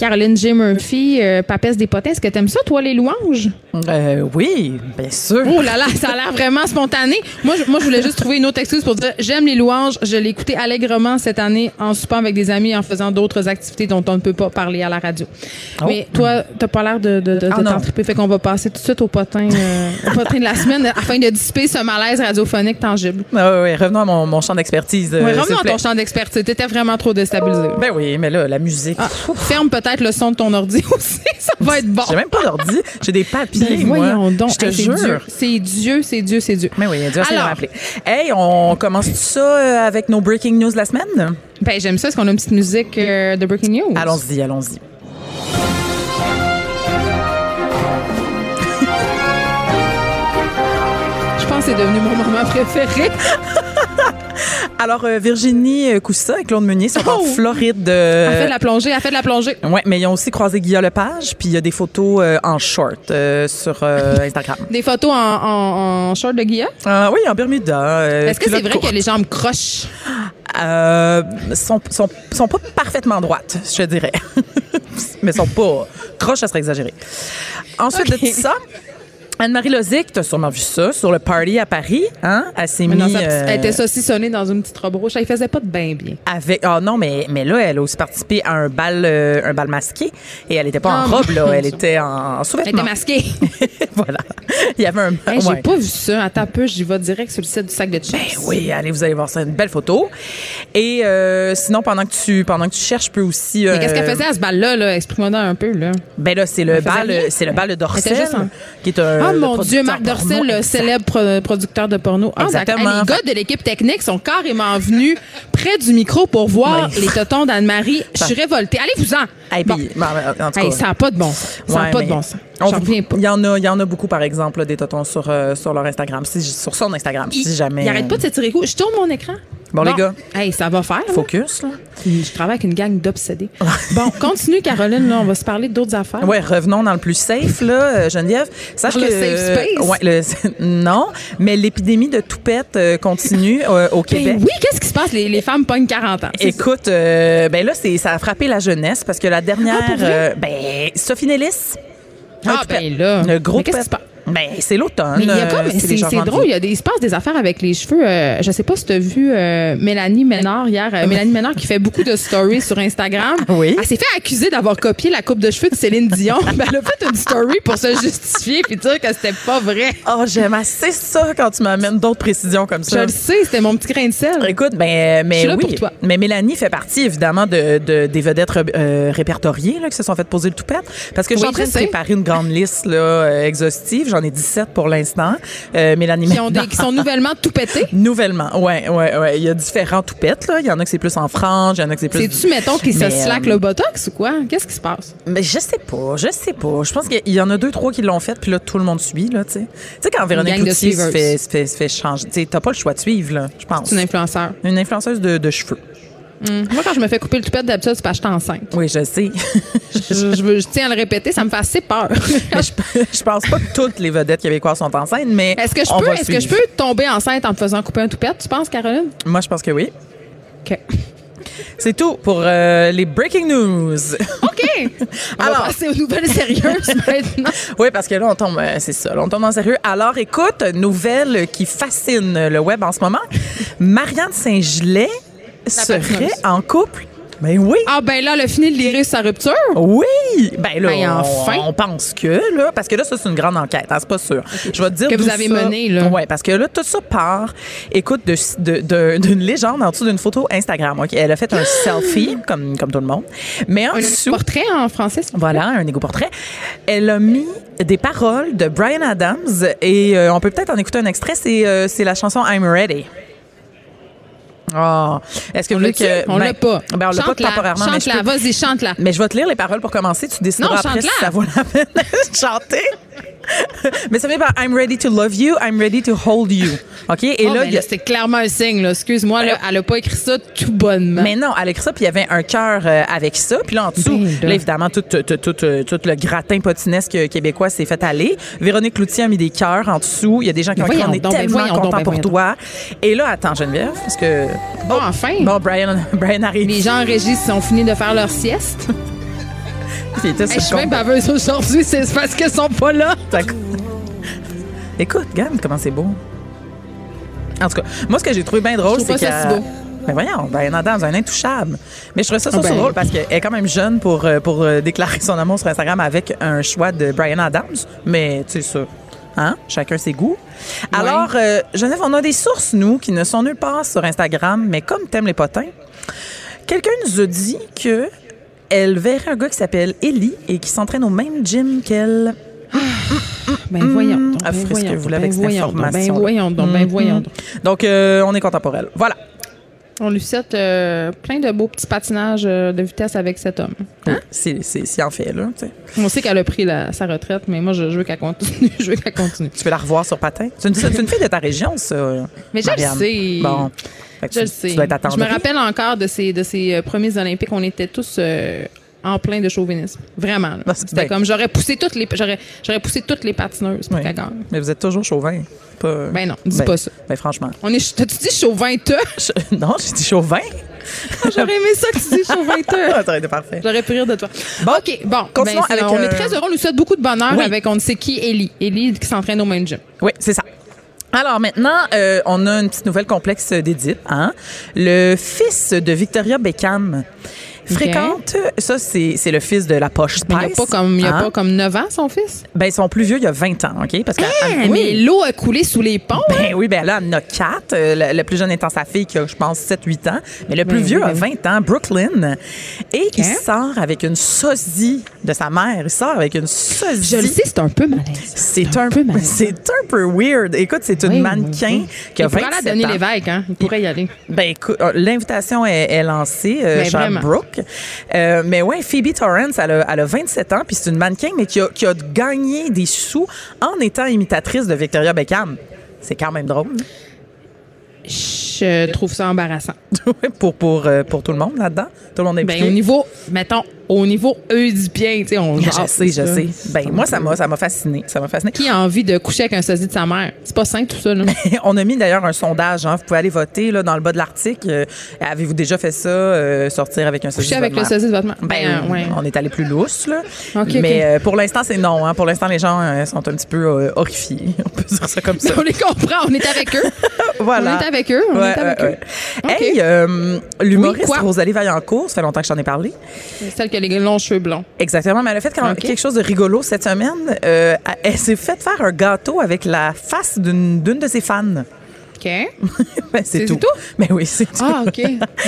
Caroline J. Murphy, euh, papesse des potins. Est-ce que t'aimes ça, toi, les louanges? Euh, oui, bien sûr. Oh là là, ça a l'air vraiment spontané. Moi, je, moi, je voulais juste trouver une autre excuse pour dire j'aime les louanges. Je l'ai écouté allègrement cette année en soupant avec des amis, en faisant d'autres activités dont on ne peut pas parler à la radio. Oh. Mais toi, t'as pas l'air de, de, de, Ah de triper. Fait qu'on va passer tout de suite au potin, euh, au potin de la semaine afin de dissiper ce malaise radiophonique tangible. Ah oui, oui, revenons à mon, mon champ d'expertise. euh, Ouais, s'il revenons à ton champ d'expertise. T'étais vraiment trop déstabilisé. Ben oui, mais là, la musique. Ah, ferme peut-être peut-être le son de ton ordi aussi. Ça va être bon. J'ai même pas d'ordi, j'ai des papiers, Ben, moi. voyons donc. Je te Hey, c'est jure. C'est Dieu, c'est Dieu, c'est Dieu. Mais oui, Dieu Alors, rappeler. Hey, on commence tout ça euh, avec nos breaking news de la semaine? Ben, j'aime ça. Est-ce qu'on a une petite musique euh, de Breaking News? Allons-y, allons-y. Je pense que c'est devenu mon moment préféré. Alors, euh, Virginie euh, Coussa et Claude Meunier sont en Oh! Floride. Elle euh, fait de la plongée, elle fait de la plongée. Ouais, mais ils ont aussi croisé Guillaume Lepage, puis il y a des photos euh, en short euh, sur euh, Instagram. Des photos en, en, en short de Guilla? Ah oui, en Bermuda. Est-ce que c'est vrai courte. que les jambes crochent? Euh, sont, sont, sont pas parfaitement droites, je te dirais. mais sont pas croches, ça serait exagéré. Ensuite Ok. de ça, Anne-Marie Lozic, t'as sûrement vu ça, sur le party à Paris, hein? Elle s'est Mais non, mis... ça- euh, Elle était saucissonnée dans une petite robe rouge. Elle faisait pas de bain bien. avec ah non mais mais là elle a aussi participé à un bal euh, un bal masqué et elle était pas en robe là elle était en, en Elle sous-vêtements était masquée. voilà il y avait un Hey, J'ai ouais. pas vu ça. Attends un peu, j'y vais direct sur le site du sac de chips. Ben oui, allez, vous allez voir ça, une belle photo. Et euh, sinon, pendant que tu pendant que tu cherches, je peux aussi. Mais qu'est-ce euh, qu'elle faisait à ce bal-là? Là? Exprime-moi donc un peu. Là. Ben là, c'est le Elle bal, le bal de Elle qui est un. Ah le mon Dieu, Marc Dorcel, le célèbre pro- producteur de porno. Ah, d'accord. Exactement. Les gars de l'équipe technique sont carrément venus près du micro pour voir les totons d'Anne-Marie. Je suis révoltée. Allez-vous-en! Hey, Bon. ben, Hey, cas, ça n'a pas de bon sens. Ça n'a Ouais, pas de bon sens. Il y en a, il y en a beaucoup, par exemple, là, des totons sur, euh, sur leur Instagram, si- sur son Instagram, si jamais. Il arrête pas de s'étirer coup. Je tourne mon écran. Bon, les gars. Hey, ça va faire. Focus, là. Je travaille avec une gang d'obsédés. bon, continue, Caroline. Là, on va se parler d'autres affaires. Ouais, revenons dans le plus safe, là, euh, Geneviève. Sache Dans que. le safe space? ouais, le- non, mais l'épidémie de toupette euh, continue euh, au Ben Québec. oui, qu'est-ce qui se passe? Les, les femmes pognent 40 ans. Écoute, euh, ben là, c'est, ça a frappé la jeunesse parce que la dernière, Ah, pour vrai? euh, ben, Sophie Nellis. Ah, ben là. Le gros Mais qu'est-ce qui toupette. Passe? Ben, c'est l'automne. Mais il y a euh, comme, c'est, drôle, il, y a des, il se passe des affaires avec les cheveux. Euh, je sais pas si tu as vu euh, Mélanie Ménard hier. Euh, Mélanie Ménard qui fait beaucoup de stories sur Instagram. Oui. Elle s'est fait accuser d'avoir copié la coupe de cheveux de Céline Dion. Ben, elle a fait une story pour se justifier puis dire que c'était pas vrai. Oh, j'aime assez ça quand tu m'amènes d'autres précisions comme Je ça. le sais, c'était mon petit grain de sel. Écoute, ben, mais Je suis là oui. pour toi. Mais Mélanie fait partie évidemment de, de- des vedettes répertoriées là, qui se sont fait poser le toupette. Parce que je suis Oui, en train je de préparer une grande liste là, exhaustive. J'en ai 17 pour l'instant. Euh, Mélanie Qui, ont des, qui sont nouvellement tout pétés? Nouvellement, ouais, ouais, ouais. Il y a différents toupettes, là. Il y en a que c'est plus en frange, il y en a que c'est plus. C'est-tu, mettons, qu'ils se Mais, slack euh, le botox ou quoi? Qu'est-ce qui se passe? Mais je sais pas, je sais pas. Je pense qu'il y en a deux, trois qui l'ont fait, puis là, tout le monde suit, là, tu sais. Tu sais, quand Véronique Cloutier se fait, se fait, se fait changer, tu sais, t'as pas le choix de suivre, là, je pense. C'est une influenceur. Une influenceuse de, de cheveux. Hum. Moi, quand je me fais couper le toupette, d'habitude, c'est parce que je suis enceinte. Oui, je sais. Je, je tiens à le répéter, ça me fait assez peur. je, pense pas que toutes les vedettes québécoises sont enceintes, mais. Est-ce que je on peux, est-ce que je peux tomber enceinte en me faisant couper un toupette, tu penses, Caroline? Moi, je pense que oui. OK. C'est tout pour euh, les breaking news. OK. On Alors- passer aux nouvelles sérieuses maintenant. Oui, parce que là, on tombe, euh, c'est ça, là, on tombe en sérieux. Alors, écoute, nouvelle qui fascine le web en ce moment. Marianne Saint-Gelais serait en couple? Ben oui. Ah, ben là, a fini de lire sa rupture? Oui! Ben là, Ben, on- enfin. on, pense que, là, parce que là, ça, c'est une grande enquête, hein, c'est pas sûr. Je vais te dire Que vous avez ça- menée, là. Ouais, parce que là, tout ça part, écoute, de- de- de- d'une légende en dessous d'une photo Instagram. ok? Elle a fait un selfie, comme, comme tout le monde. Mais en Un dessous. portrait en français, Voilà, un égo portrait. Elle a mis des paroles de Brian Adams et euh, on peut peut-être en écouter un extrait. C'est euh, c'est la chanson I'm Ready. Oh. Est-ce que On vous voulez que. On l'a pas. Ben, on l'a pas temporairement. Chante-la. Vas-y, chante-la. mais je vais te lire les paroles pour commencer. Tu décideras Non, après si ça vaut la peine de chanter. Mais ça met par I'm ready to love you, I'm ready to hold you. OK? Et Oh, là, ben là, c'est clairement un signe, là. Excuse-moi, elle a pas écrit ça tout bonnement. Mais non, elle a écrit ça, puis il y avait un cœur euh, avec ça. Puis là, en dessous, Ben là. évidemment, tout, tout, tout, tout, euh, tout le gratin potinesque québécois s'est fait aller. Véronique Cloutier a mis des cœurs en dessous. Il y a des gens qui ont écrit On est donc, ben tellement contents pour toi. Et là, attends, Geneviève, parce que. Bon, enfin. Bon, Brian, Brian arrive. Les gens en régie sont finis de faire leur sieste. Hey, je suis même baveuse aujourd'hui, c'est parce qu'ils sont pas là. Écoute, regarde comment c'est beau. En tout cas, moi, ce que j'ai trouvé bien drôle, c'est que. si beau. Ben voyons, ben Adams, un intouchable. Mais je trouvais ça surtout Ah ben. drôle parce qu'elle est quand même jeune pour, euh, pour euh, déclarer son amour sur Instagram avec un choix de Brian Adams. Mais tu sais ça. Hein? Chacun ses goûts. Alors, euh, Genève, on a des sources, nous, qui ne sont nulle part sur Instagram, mais comme t'aimes les potins, quelqu'un nous a dit que elle verrait un gars qui s'appelle Ellie et qui s'entraîne au même gym qu'elle. Ben voyons donc, Ah, ben que voyons vous voulez donc, avec ben cette voyons donc, ben information. voyons donc, ben voyons donc. Donc, euh, on est contemporain. Voilà. On lui souhaite euh, plein de beaux petits patinages euh, de vitesse avec cet homme. Hein? C'est, en fait, là. On sait qu'elle a pris la- sa retraite, mais moi, je, je veux qu'elle continue. je veux qu'elle continue. Tu veux la revoir sur patin? C'est une, fille de ta région, ça. Mais je le sais. Bon. Je le sais. Tu dois être je me rappelle encore de ces, de ces euh, premiers Olympiques. On était tous euh, en plein de chauvinisme. Vraiment. là. C'était ben- comme j'aurais poussé toutes les j'aurais j'aurais poussé toutes les patineuses pour Oui. Mais vous êtes toujours chauvin. Pas... Ben non, dis pas ça. Ben franchement. On est t'as-tu dit chauvin Non, j'ai dit chauvin. J'aurais aimé ça que tu dis chauvin Ah, ça aurait été parfait. J'aurais pu rire de toi. OK, bon. continuons ben, c'est- avec, on euh, est très heureux. On nous souhaite beaucoup de bonheur Oui. avec on ne sait qui, Ellie. Ellie qui s'entraîne au même gym. Oui, c'est ça. Alors maintenant, euh, on a une petite nouvelle complexe d'Édith. Hein? Le fils de Victoria Beckham fréquente, ça c'est c'est le fils de la poche Spice. Mais il n'y a, pas comme, il y a hein? pas comme 9 ans, son fils? Ben, sont plus vieux, il y a 20 ans, OK? Parce que, Hein, ah, Mais l'eau a coulé sous les ponts. hein? Ben oui, ben là, elle en a quatre. Euh, Le, le plus jeune étant sa fille qui a, je pense, 7-8 ans. Mais le plus Ben oui, vieux a ben oui. 20 ans, Brooklyn. Et il sort avec une sosie de sa mère. Il sort avec une sosie. Je le sais, c'est un peu malaise. C'est un, peu C'est un peu weird. Écoute, c'est une Oui, mannequin oui. qui a Il pourrait 27 aller à Denis ans. Lévesque, hein? Il pourrait y aller. Ben écoute, euh, l'invitation est, est lancée, euh, Ben, Euh, mais ouais, Phoebe Torrance, elle a, elle a 27 ans, puis c'est une mannequin, mais qui a, qui a gagné des sous en étant imitatrice de Victoria Beckham. C'est quand même drôle. Je trouve ça embarrassant. pour, pour, euh, pour tout le monde là-dedans. Tout le monde est Ben, impliqué. au niveau, mettons, au niveau oedipien, tu sais, on Je jase, sais, je sais. Ben, moi, ça m'a, ça m'a fasciné. Ça m'a fasciné. Qui a envie de coucher avec un sosie de sa mère? C'est pas sain, tout ça, là. On a mis d'ailleurs un sondage. Hein. Vous pouvez aller voter là, dans le bas de l'article. Euh, avez-vous déjà fait ça, euh, sortir avec un sosie Coucher de avec votre le mère? sosie de votre mère. Ben, Ben, ouais. on est allé plus lousse, là. Mais euh, pour l'instant, c'est non. Hein. Pour l'instant, les gens sont un petit peu horrifiés. On peut dire ça comme ça. On les comprend, on est avec eux. Voilà. On est avec eux, on Ouais, est avec ouais, ouais. OK. Hey, euh, l'humoriste Oui? Rosalie Vaillancourt, ça fait longtemps que je t'en ai parlé. Celle qui a les longs cheveux blonds. Exactement, mais elle a fait quand- OK. quelque chose de rigolo cette semaine. Euh, elle s'est fait faire un gâteau avec la face d'une de ses fans. OK. Ben, c'est C'est tout. tout? Mais oui, c'est tout. Ah, OK.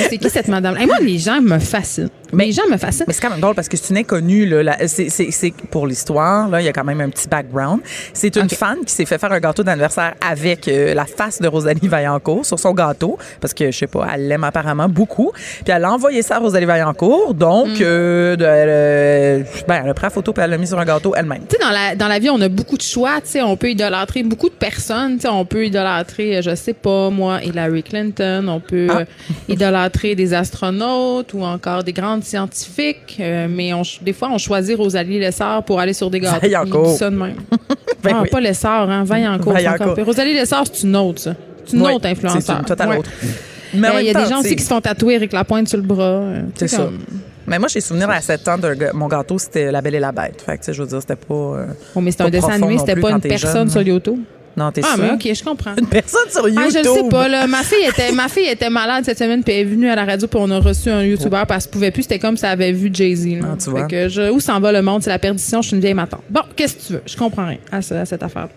C'est qui cette madame? Et moi, les gens me fascinent. Les gens me fascinent. Mais c'est quand même drôle parce que c'est une inconnue. Là, La- c'est, c'est- c'est- pour l'histoire, là, il y a quand même un petit background. C'est une fan qui s'est fait faire un gâteau d'anniversaire avec euh, la face de Rosalie Vaillancourt sur son gâteau parce que, je sais pas, elle l'aime apparemment beaucoup. Puis elle a envoyé ça à Rosalie Vaillancourt. Donc, Mm. euh, de- euh, ben, elle a pris la photo puis elle l'a mis sur un gâteau elle-même. Tu sais, dans la, dans la vie, on a beaucoup de choix. Tu sais, on peut idolâtrer beaucoup de personnes. Tu sais, on peut idolâtrer, euh, je sais pas, moi, Hillary Clinton. On peut Ah. idolâtrer des astronautes ou encore des grandes scientifiques. Euh, mais on, des fois, on choisit Rosalie Lessard pour aller sur des gâteaux. Vaillancourt. Je dis ça de même. Ben ah, oui. pas Lessard, hein. Vaillancourt. Vaillancourt. Rosalie Lessard, c'est une autre, ça. C'est une Oui, autre influenceur. C'est Ouais. autre. Mais en Euh, même Il y a temps, des gens aussi qui se font tatouer avec la pointe sur le bras. euh, C'est ça. comme- Mais moi, j'ai souvenir à 7 ans de mon gâteau, c'était La Belle et la Bête. Fait que, je veux dire, c'était pas. euh, Oh, mais c'était un dessin animé, c'était pas une personne jeune. sur YouTube? Non, t'es Ah, sûr? mais OK, je comprends. Une personne sur YouTube. Ah, je le sais pas, là. Ma fille était, ma fille était malade cette semaine, puis elle est venue à la radio, puis on a reçu un YouTuber, parce qu'elle pouvait plus. C'était comme si elle avait vu Jay-Z. Ah, tu vois. Fait que je- où s'en va le monde? C'est la perdition. Je suis une vieille matante. Bon, qu'est-ce que tu veux? Je comprends rien à, ce- à cette affaire.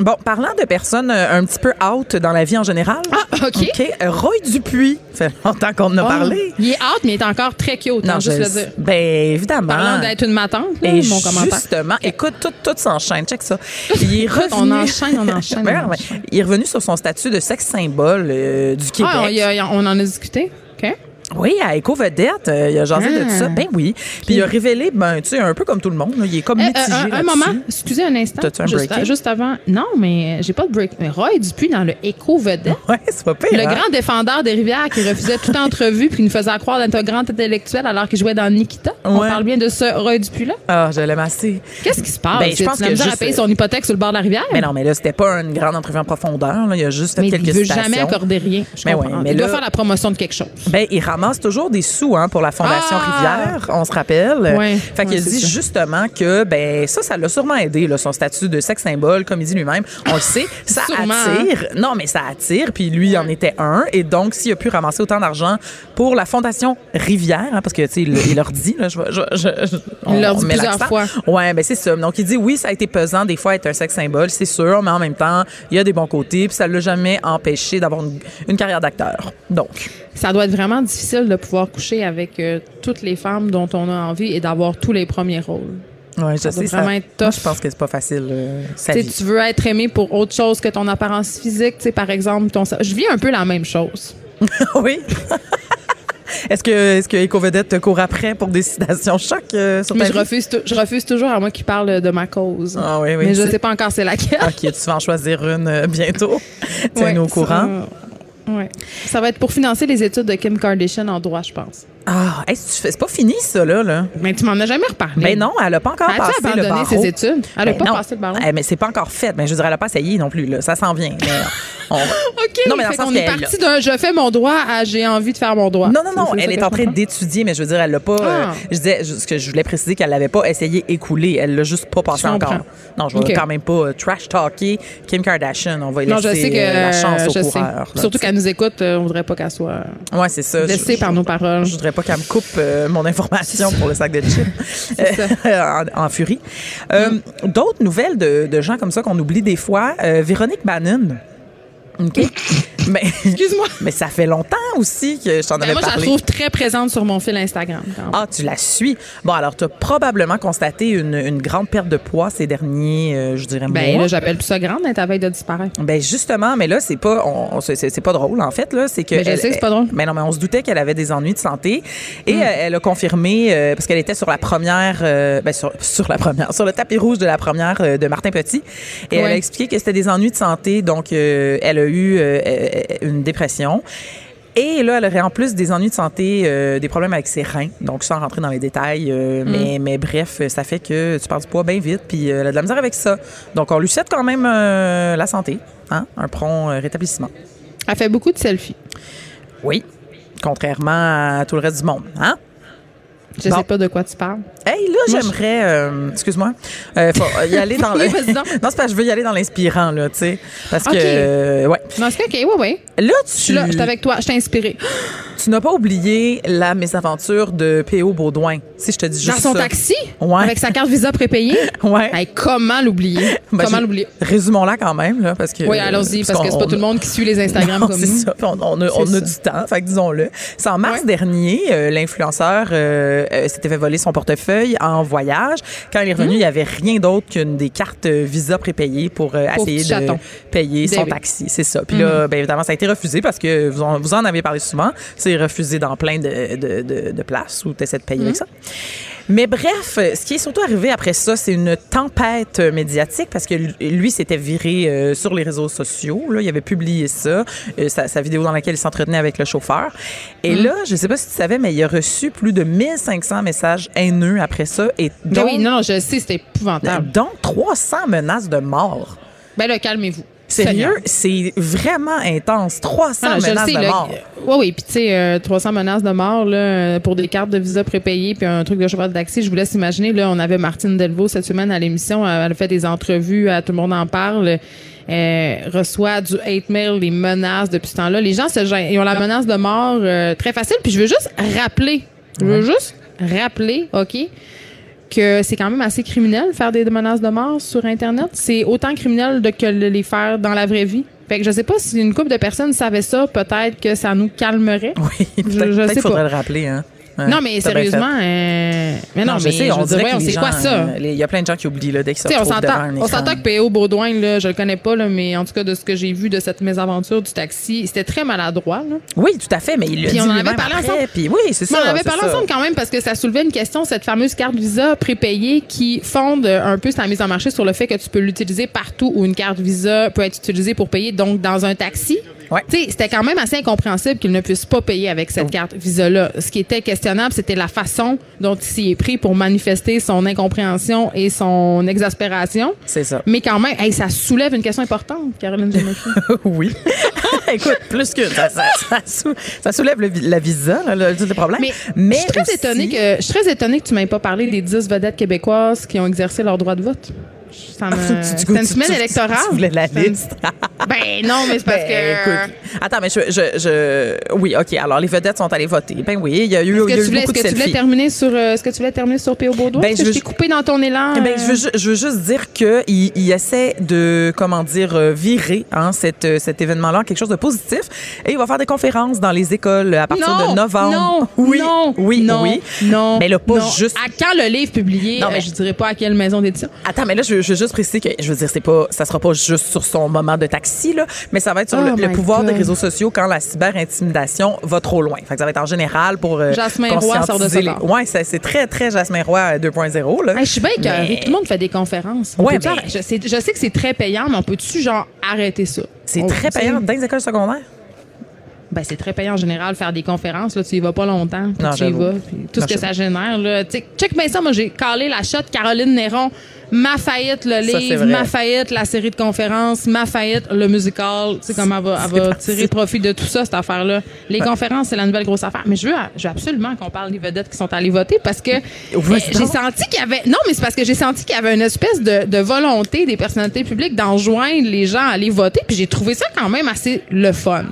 Bon, parlant de personnes euh, un petit peu out dans la vie en général. Ah, OK. euh, Roy Dupuis. Ça fait longtemps qu'on en a Ah, parlé. Il est hâte, mais il est encore très cute. Non, hein, juste je- le dire. Ben, évidemment. Parlant d'être une matante, là, Et mon commentaire. justement, écoute, tout, tout s'enchaîne. Check ça. Il est Écoute, revenu. on enchaîne, on enchaîne, Ben, on ouais. Il est revenu sur son statut de sexe symbole euh, du Québec. Ah, il y a- on en a discuté. OK. Oui, à Éco Vedette, euh, il a jasé de Ah. ça. Ben oui. Puis il a révélé, ben, tu sais, un peu comme tout le monde, là, il est comme Eh, mitigé euh, un, un moment, excusez un instant. T'as-tu un juste, juste avant. Non, mais j'ai pas de break. Mais Roy Dupuis dans le Écho Vedette. Ouais, c'est pas pire. Le hein? grand défendeur des rivières qui refusait toute entrevue puis qui nous faisait croire d'être un grand intellectuel alors qu'il jouait dans Nikita. On parle bien de ce Roy Dupuis-là. Ah, je l'aime assez. Qu'est-ce qui se passe? Ben, je pense que juste- payer son hypothèque sur le bord de la rivière? Mais non, mais là, c'était pas une grande entrevue en profondeur. Là. Il a juste fait Mais quelques il veut citations. jamais accorder rien. Je Mais comprends. ouais, mais il doit faire la promotion de quelque chose. Ben, il ramasse toujours des sous hein, pour la Fondation Ah! Rivière, on se rappelle. Ouais, fait qu'il dit ça. justement que ben ça, ça l'a sûrement aidé, là, son statut de sexe symbole, comme il dit lui-même. On le sait, ça Sûrement, attire. Non, mais ça attire, puis lui, il en était un. Et donc, s'il a pu ramasser autant d'argent pour la Fondation Rivière, hein, parce que, tu sais, il, il leur dit, là, je, je, on- leur dit plusieurs fois. Ouais, ben c'est ça. Donc, il dit, oui, ça a été pesant, des fois, être un sexe symbole, c'est sûr, mais en même temps, il y a des bons côtés, puis ça l'a jamais empêché d'avoir une, une carrière d'acteur. Donc, ça doit être vraiment difficile de pouvoir coucher avec euh, toutes les femmes dont on a envie et d'avoir tous les premiers rôles. Ouais, je Ça sais. vraiment ça- être tough. Moi, je pense que c'est pas facile. euh, sa Tu sais, vie. tu veux être aimé pour autre chose que ton apparence physique, tu sais, par exemple, ton je vis un peu la même chose. oui. Est-ce que, est-ce que Éco-Vedette te court après pour des citations choc euh, sur Mais ta je refuse, je refuse toujours à moi qui parle de ma cause. Ah oui, oui. Mais je c'est- sais pas encore c'est laquelle. OK, tu vas en choisir une euh, bientôt. Tiens-nous Ouais, au courant. Ça, ouais. ça va être pour financer les études de Kim Kardashian en droit, je pense. Ah, hey, c'est c'est pas fini, ça, là. là? Mais tu m'en as jamais reparlé. Ben non, elle a pas encore Elle passé le abandonné barreau. ses études? Elle a Ben pas non. passé le barreau? Eh, mais c'est pas encore fait. Mais je veux dire, elle a pas essayé non plus, là. Ça s'en vient. Mais on- OK, Non, mais dans le fait sens qu'on est parti d'un je fais mon droit à j'ai envie de faire mon droit. Non, non, non, elle est que en train d'étudier, mais je veux dire, elle l'a pas. euh, Ah. je disais, ce que je voulais préciser qu'elle l'avait pas essayé écoulé. Elle l'a juste pas comprends. encore. Non, je vais OK. quand même pas euh, trash talker Kim Kardashian. On va Non, laisser je sais que euh, la chance au coureur. là, Surtout qu'elle nous écoute, euh, on voudrait pas qu'elle soit Ouais, c'est ça. laissée Je- par nos paroles. Je voudrais pas qu'elle me coupe mon information pour le sac de chips en, furie. Euh, D'autres nouvelles de, gens comme ça qu'on oublie des fois. Véronique Bannon. OK. Mais, Excuse-moi. Mais ça fait longtemps aussi que je t'en Ben, avais moi, je la parlé. trouve très présente sur mon fil Instagram. Ah, tu la suis. Bon, alors, tu as probablement constaté une, une grande perte de poids ces derniers, euh, je dirais, ben mois. là, j'appelle plus ça grande, est à veille de disparaître. Ben justement, mais là c'est pas, on, c'est c'est pas drôle en fait là, c'est que. Mais je elle- sais que c'est pas drôle. Mais non, mais on se doutait qu'elle avait des ennuis de santé et Hmm. euh, elle a confirmé euh, parce qu'elle était sur la première, euh, ben sur, sur la première, sur le tapis rouge de la première de Martin Petit et elle a expliqué que c'était des ennuis de santé, donc elle a eu une dépression. Et là, elle aurait en plus des ennuis de santé, euh, des problèmes avec ses reins. Donc, sans rentrer dans les détails. euh, Hmm. mais, mais bref, ça fait que tu perds du poids bien vite. Puis euh, elle a de la misère avec ça. Donc, on lui souhaite quand même euh, la santé. Hein? Un prompt euh, rétablissement. Elle fait beaucoup de selfies. Oui. Contrairement à tout le reste du monde. Hein? Je Bon. sais pas de quoi tu parles. Hey, là, j'aimerais. euh, Excuse-moi. Euh, faut y aller dans le. Oui, non, c'est parce que je veux y aller dans l'inspirant, là, tu sais. Parce que. euh, ouais. Non, c'est OK, ouais, ouais. Là, Je suis tu. là, je suis avec toi, je t'ai inspiré. Tu n'as pas oublié la mésaventure de P.O. Baudouin. Si je te dis Dans juste son ça. taxi? Ouais. Avec sa carte Visa prépayée? Ouais. Hey, comment l'oublier? Ben, comment l'oublier? Résumons-la quand même, là, parce que. Oui, allons-y, parce que c'est pas tout le monde qui suit les Instagram Non, comme c'est nous. ça. On, on a, on a du temps, fait disons-le. C'est en mars Ouais. dernier, euh, l'influenceur euh, euh, s'était fait voler son portefeuille en voyage. Quand il est revenu, il n'y avait rien d'autre qu'une des cartes euh, Visa prépayées pour, euh, Hmm. Essayer de payer son David. taxi. C'est ça. Puis là, bien évidemment, ça a été refusé parce que vous en, vous en avez parlé souvent. C'est refusé dans plein de, de, de, de places où tu essaies de payer avec ça. Mais bref, ce qui est surtout arrivé après ça, c'est une tempête euh, médiatique parce que lui- s'était viré euh, sur les réseaux sociaux. Là, il avait publié ça, euh, sa, sa vidéo dans laquelle il s'entretenait avec le chauffeur. Et là, je sais pas si tu savais, mais il a reçu plus de 1500 messages haineux après ça et donc, oui, non, non, je sais, c'était épouvantable. donc 300 menaces de mort. Ben là, calmez-vous. Sérieux, c'est vraiment intense. 300 Ah, menaces sais, de là. mort. Oui, oui. Puis, tu sais, euh, 300 menaces de mort là, euh, pour des cartes de visa prépayées puis un truc de chauffeur de taxi. Je vous laisse imaginer, là, on avait Martine Delvaux cette semaine à l'émission. Elle a fait des entrevues, à Tout le monde en parle. Elle reçoit du hate mail, des menaces depuis ce temps-là. Les gens se gênent. Ils ont la menace de mort euh, très facile. Puis, je veux juste rappeler, je veux juste rappeler, OK, que c'est quand même assez criminel faire des menaces de mort sur Internet. C'est autant criminel de que le- les faire dans la vraie vie. Fait que je sais pas si une couple de personnes savait ça, peut-être que ça nous calmerait. Oui, peut-être qu'il faudrait pas. le rappeler. Hein. Ouais, non, mais sérieusement, euh, mais non, mais sais, je on dirait c'est quoi ça? euh, Il y a plein de gens qui oublient là, dès qu'ils se retrouvent devant un on s'entend que P.O. Baudouin, là, je le connais pas, là, mais en tout cas, de ce que j'ai vu de cette mésaventure du taxi, c'était très maladroit. Là. Oui, tout à fait, mais il Puis dit on en avait parlé après, ensemble. Puis oui, c'est ça. on avait c'est parlé ça. ensemble quand même parce que ça soulevait une question, cette fameuse carte Visa prépayée qui fonde un peu sa mise en marché sur le fait que tu peux l'utiliser partout où une carte Visa peut être utilisée pour payer, donc dans un taxi. Ouais. C'était quand même assez incompréhensible qu'il ne puisse pas payer avec cette carte Visa-là. Ce qui était questionnable, c'était la façon dont il s'y est pris pour manifester son incompréhension et son exaspération. C'est ça. Mais quand même, hey, ça soulève une question importante, Caroline Genefi. oui. Écoute, plus que ça, ça, ça sou- ça soulève le la visa, le, le problème. Mais, je suis très aussi- étonnée que je suis très étonnée que tu m'aies pas parlé des 10 vedettes québécoises qui ont exercé leur droit de vote. Ça me... C'était une semaine électorale. Tu voulais la liste. Ben non, mais c'est parce Ben, que... écoute, attends, mais je, je, je- Oui, OK. Alors, les vedettes sont allées voter. Ben oui, il y a eu, Est-ce beaucoup est-ce de que tu voulais terminer sur euh, est-ce que tu voulais terminer sur P.O. Baudouin? Ben, Est-ce je que veux je t'ai coupé dans ton élan? Eh ben, euh, je, veux, ju- je veux juste dire qu'il il, essaie de, comment dire, euh, virer hein, cet, euh, cet événement-là en quelque chose de positif. Et il va faire des conférences dans les écoles à partir de novembre. Non, oui, non, oui, non, oui. non. Mais là, pas juste. À quand le livre publié? Non, Euh, mais- je dirais pas à quelle maison d'édition. Attends, mais là, je veux, je veux juste préciser que, je veux dire, c'est pas, ça sera pas juste sur son moment de taxi, là, mais ça va être sur Oh le, le my pouvoir des réseaux sociaux quand la cyber-intimidation va trop loin. Fait que ça va être en général pour euh, Jasmin Roy sort de ce les-. Ouais, c'est c'est très, très Jasmin Roy euh, 2.0, là. Hey, je suis bien écœurée. Mais- Tout le monde fait des conférences. On Ouais, mais- je, sais, je sais que c'est très payant, mais on peut-tu, genre, arrêter ça? C'est très payant dans les écoles secondaires? Ben, c'est très payant en général faire des conférences. Là, tu y vas pas longtemps. puis Non, tu y vas. puis tout Non, ce que ça génère. Là. Tu sais, Check bien ça. Moi, j'ai calé la shot Caroline Néron. Ma faillite, le Ça, livre. Ma faillite, la série de conférences. Ma faillite, le musical. Tu sais comment elle va, elle va tirer profit de tout ça, cette affaire-là. Les conférences, c'est la nouvelle grosse affaire. Mais je veux, je veux absolument qu'on parle des vedettes qui sont allées voter parce que euh, Vas-y j'ai senti qu'il y avait. Non, mais c'est parce que j'ai senti qu'il y avait une espèce de, de volonté des personnalités publiques d'enjoindre les gens à aller voter. Puis j'ai trouvé ça quand même assez le fun.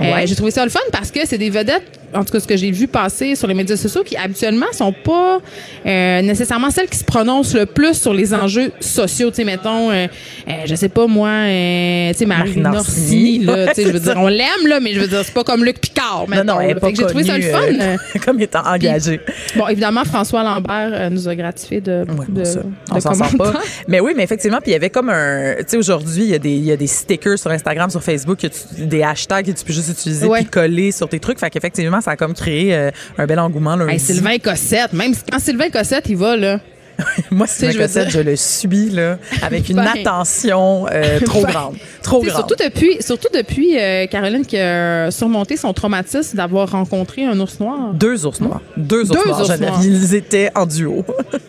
Euh, Ouais. j'ai trouvé ça le fun parce que c'est des vedettes, en tout cas ce que j'ai vu passer sur les médias sociaux, qui habituellement sont pas euh, nécessairement celles qui se prononcent le plus sur les enjeux sociaux. Tu sais, mettons, euh, euh, je sais pas moi, euh, tu sais, Marie Norsini. là, tu sais, je veux dire, on l'aime là, mais je veux dire, c'est pas comme Luc Picard. Non, mettons, non, elle est pas j'ai trouvé ça le fun. euh, comme étant engagée. Bon, évidemment, François Lambert nous a gratifié de beaucoup de, Ça, de on s'en sort pas. Mais oui, mais effectivement, puis il y avait comme un. Tu sais, aujourd'hui, il y, a des- il y a des stickers sur Instagram, sur Facebook, tu- des hashtags que tu peux juste utiliser Ouais. puis coller sur tes trucs. Fait qu'effectivement, ça a comme créé euh, un bel engouement. Hey, Sylvain Cossette, même quand Sylvain Cossette, il va, là. Moi, Sylvain Cossette, dire- je le subis, là, avec une attention euh, trop grande. Trop grande. Surtout depuis, surtout depuis euh, Caroline qui a surmonté son traumatisme d'avoir rencontré un ours noir. Deux ours noirs. Deux ours noirs, ours Geneviève. noirs. Ils étaient en duo.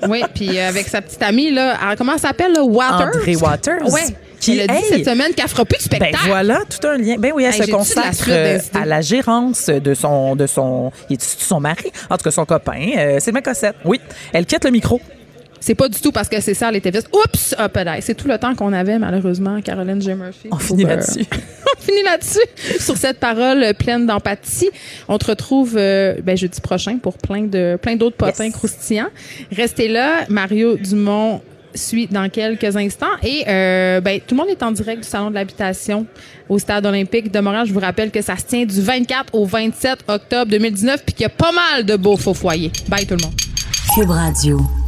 Oui, puis avec sa petite amie, là, comment elle s'appelle? Waters? André Waters. Ouais. Qui, elle a dit hey, cette semaine qu'elle fera plus de Ben spectacle. voilà, tout un lien. Ben oui, elle Hey, se consacre euh, à la gérance de son, de son, il est son mari, en tout cas son copain, euh, Sylvain Cossette. Oui, elle quitte le micro. C'est pas du tout parce que c'est ça, elle était vite. Oups! Hop, là. C'est tout le temps qu'on avait, malheureusement, Caroline J. Murphy. On finit euh, là-dessus. on finit là-dessus. Sur cette parole pleine d'empathie. On te retrouve euh, ben, jeudi prochain pour plein de plein d'autres potins Yes. croustillants. Restez là. Mario Dumont suit dans quelques instants. Et euh, ben, tout le monde est en direct du Salon de l'habitation au Stade olympique de Montréal. Je vous rappelle que ça se tient du 24 au 27 octobre 2019 puis qu'il y a pas mal de beaux faux foyers. Bye tout le monde. Cube Radio.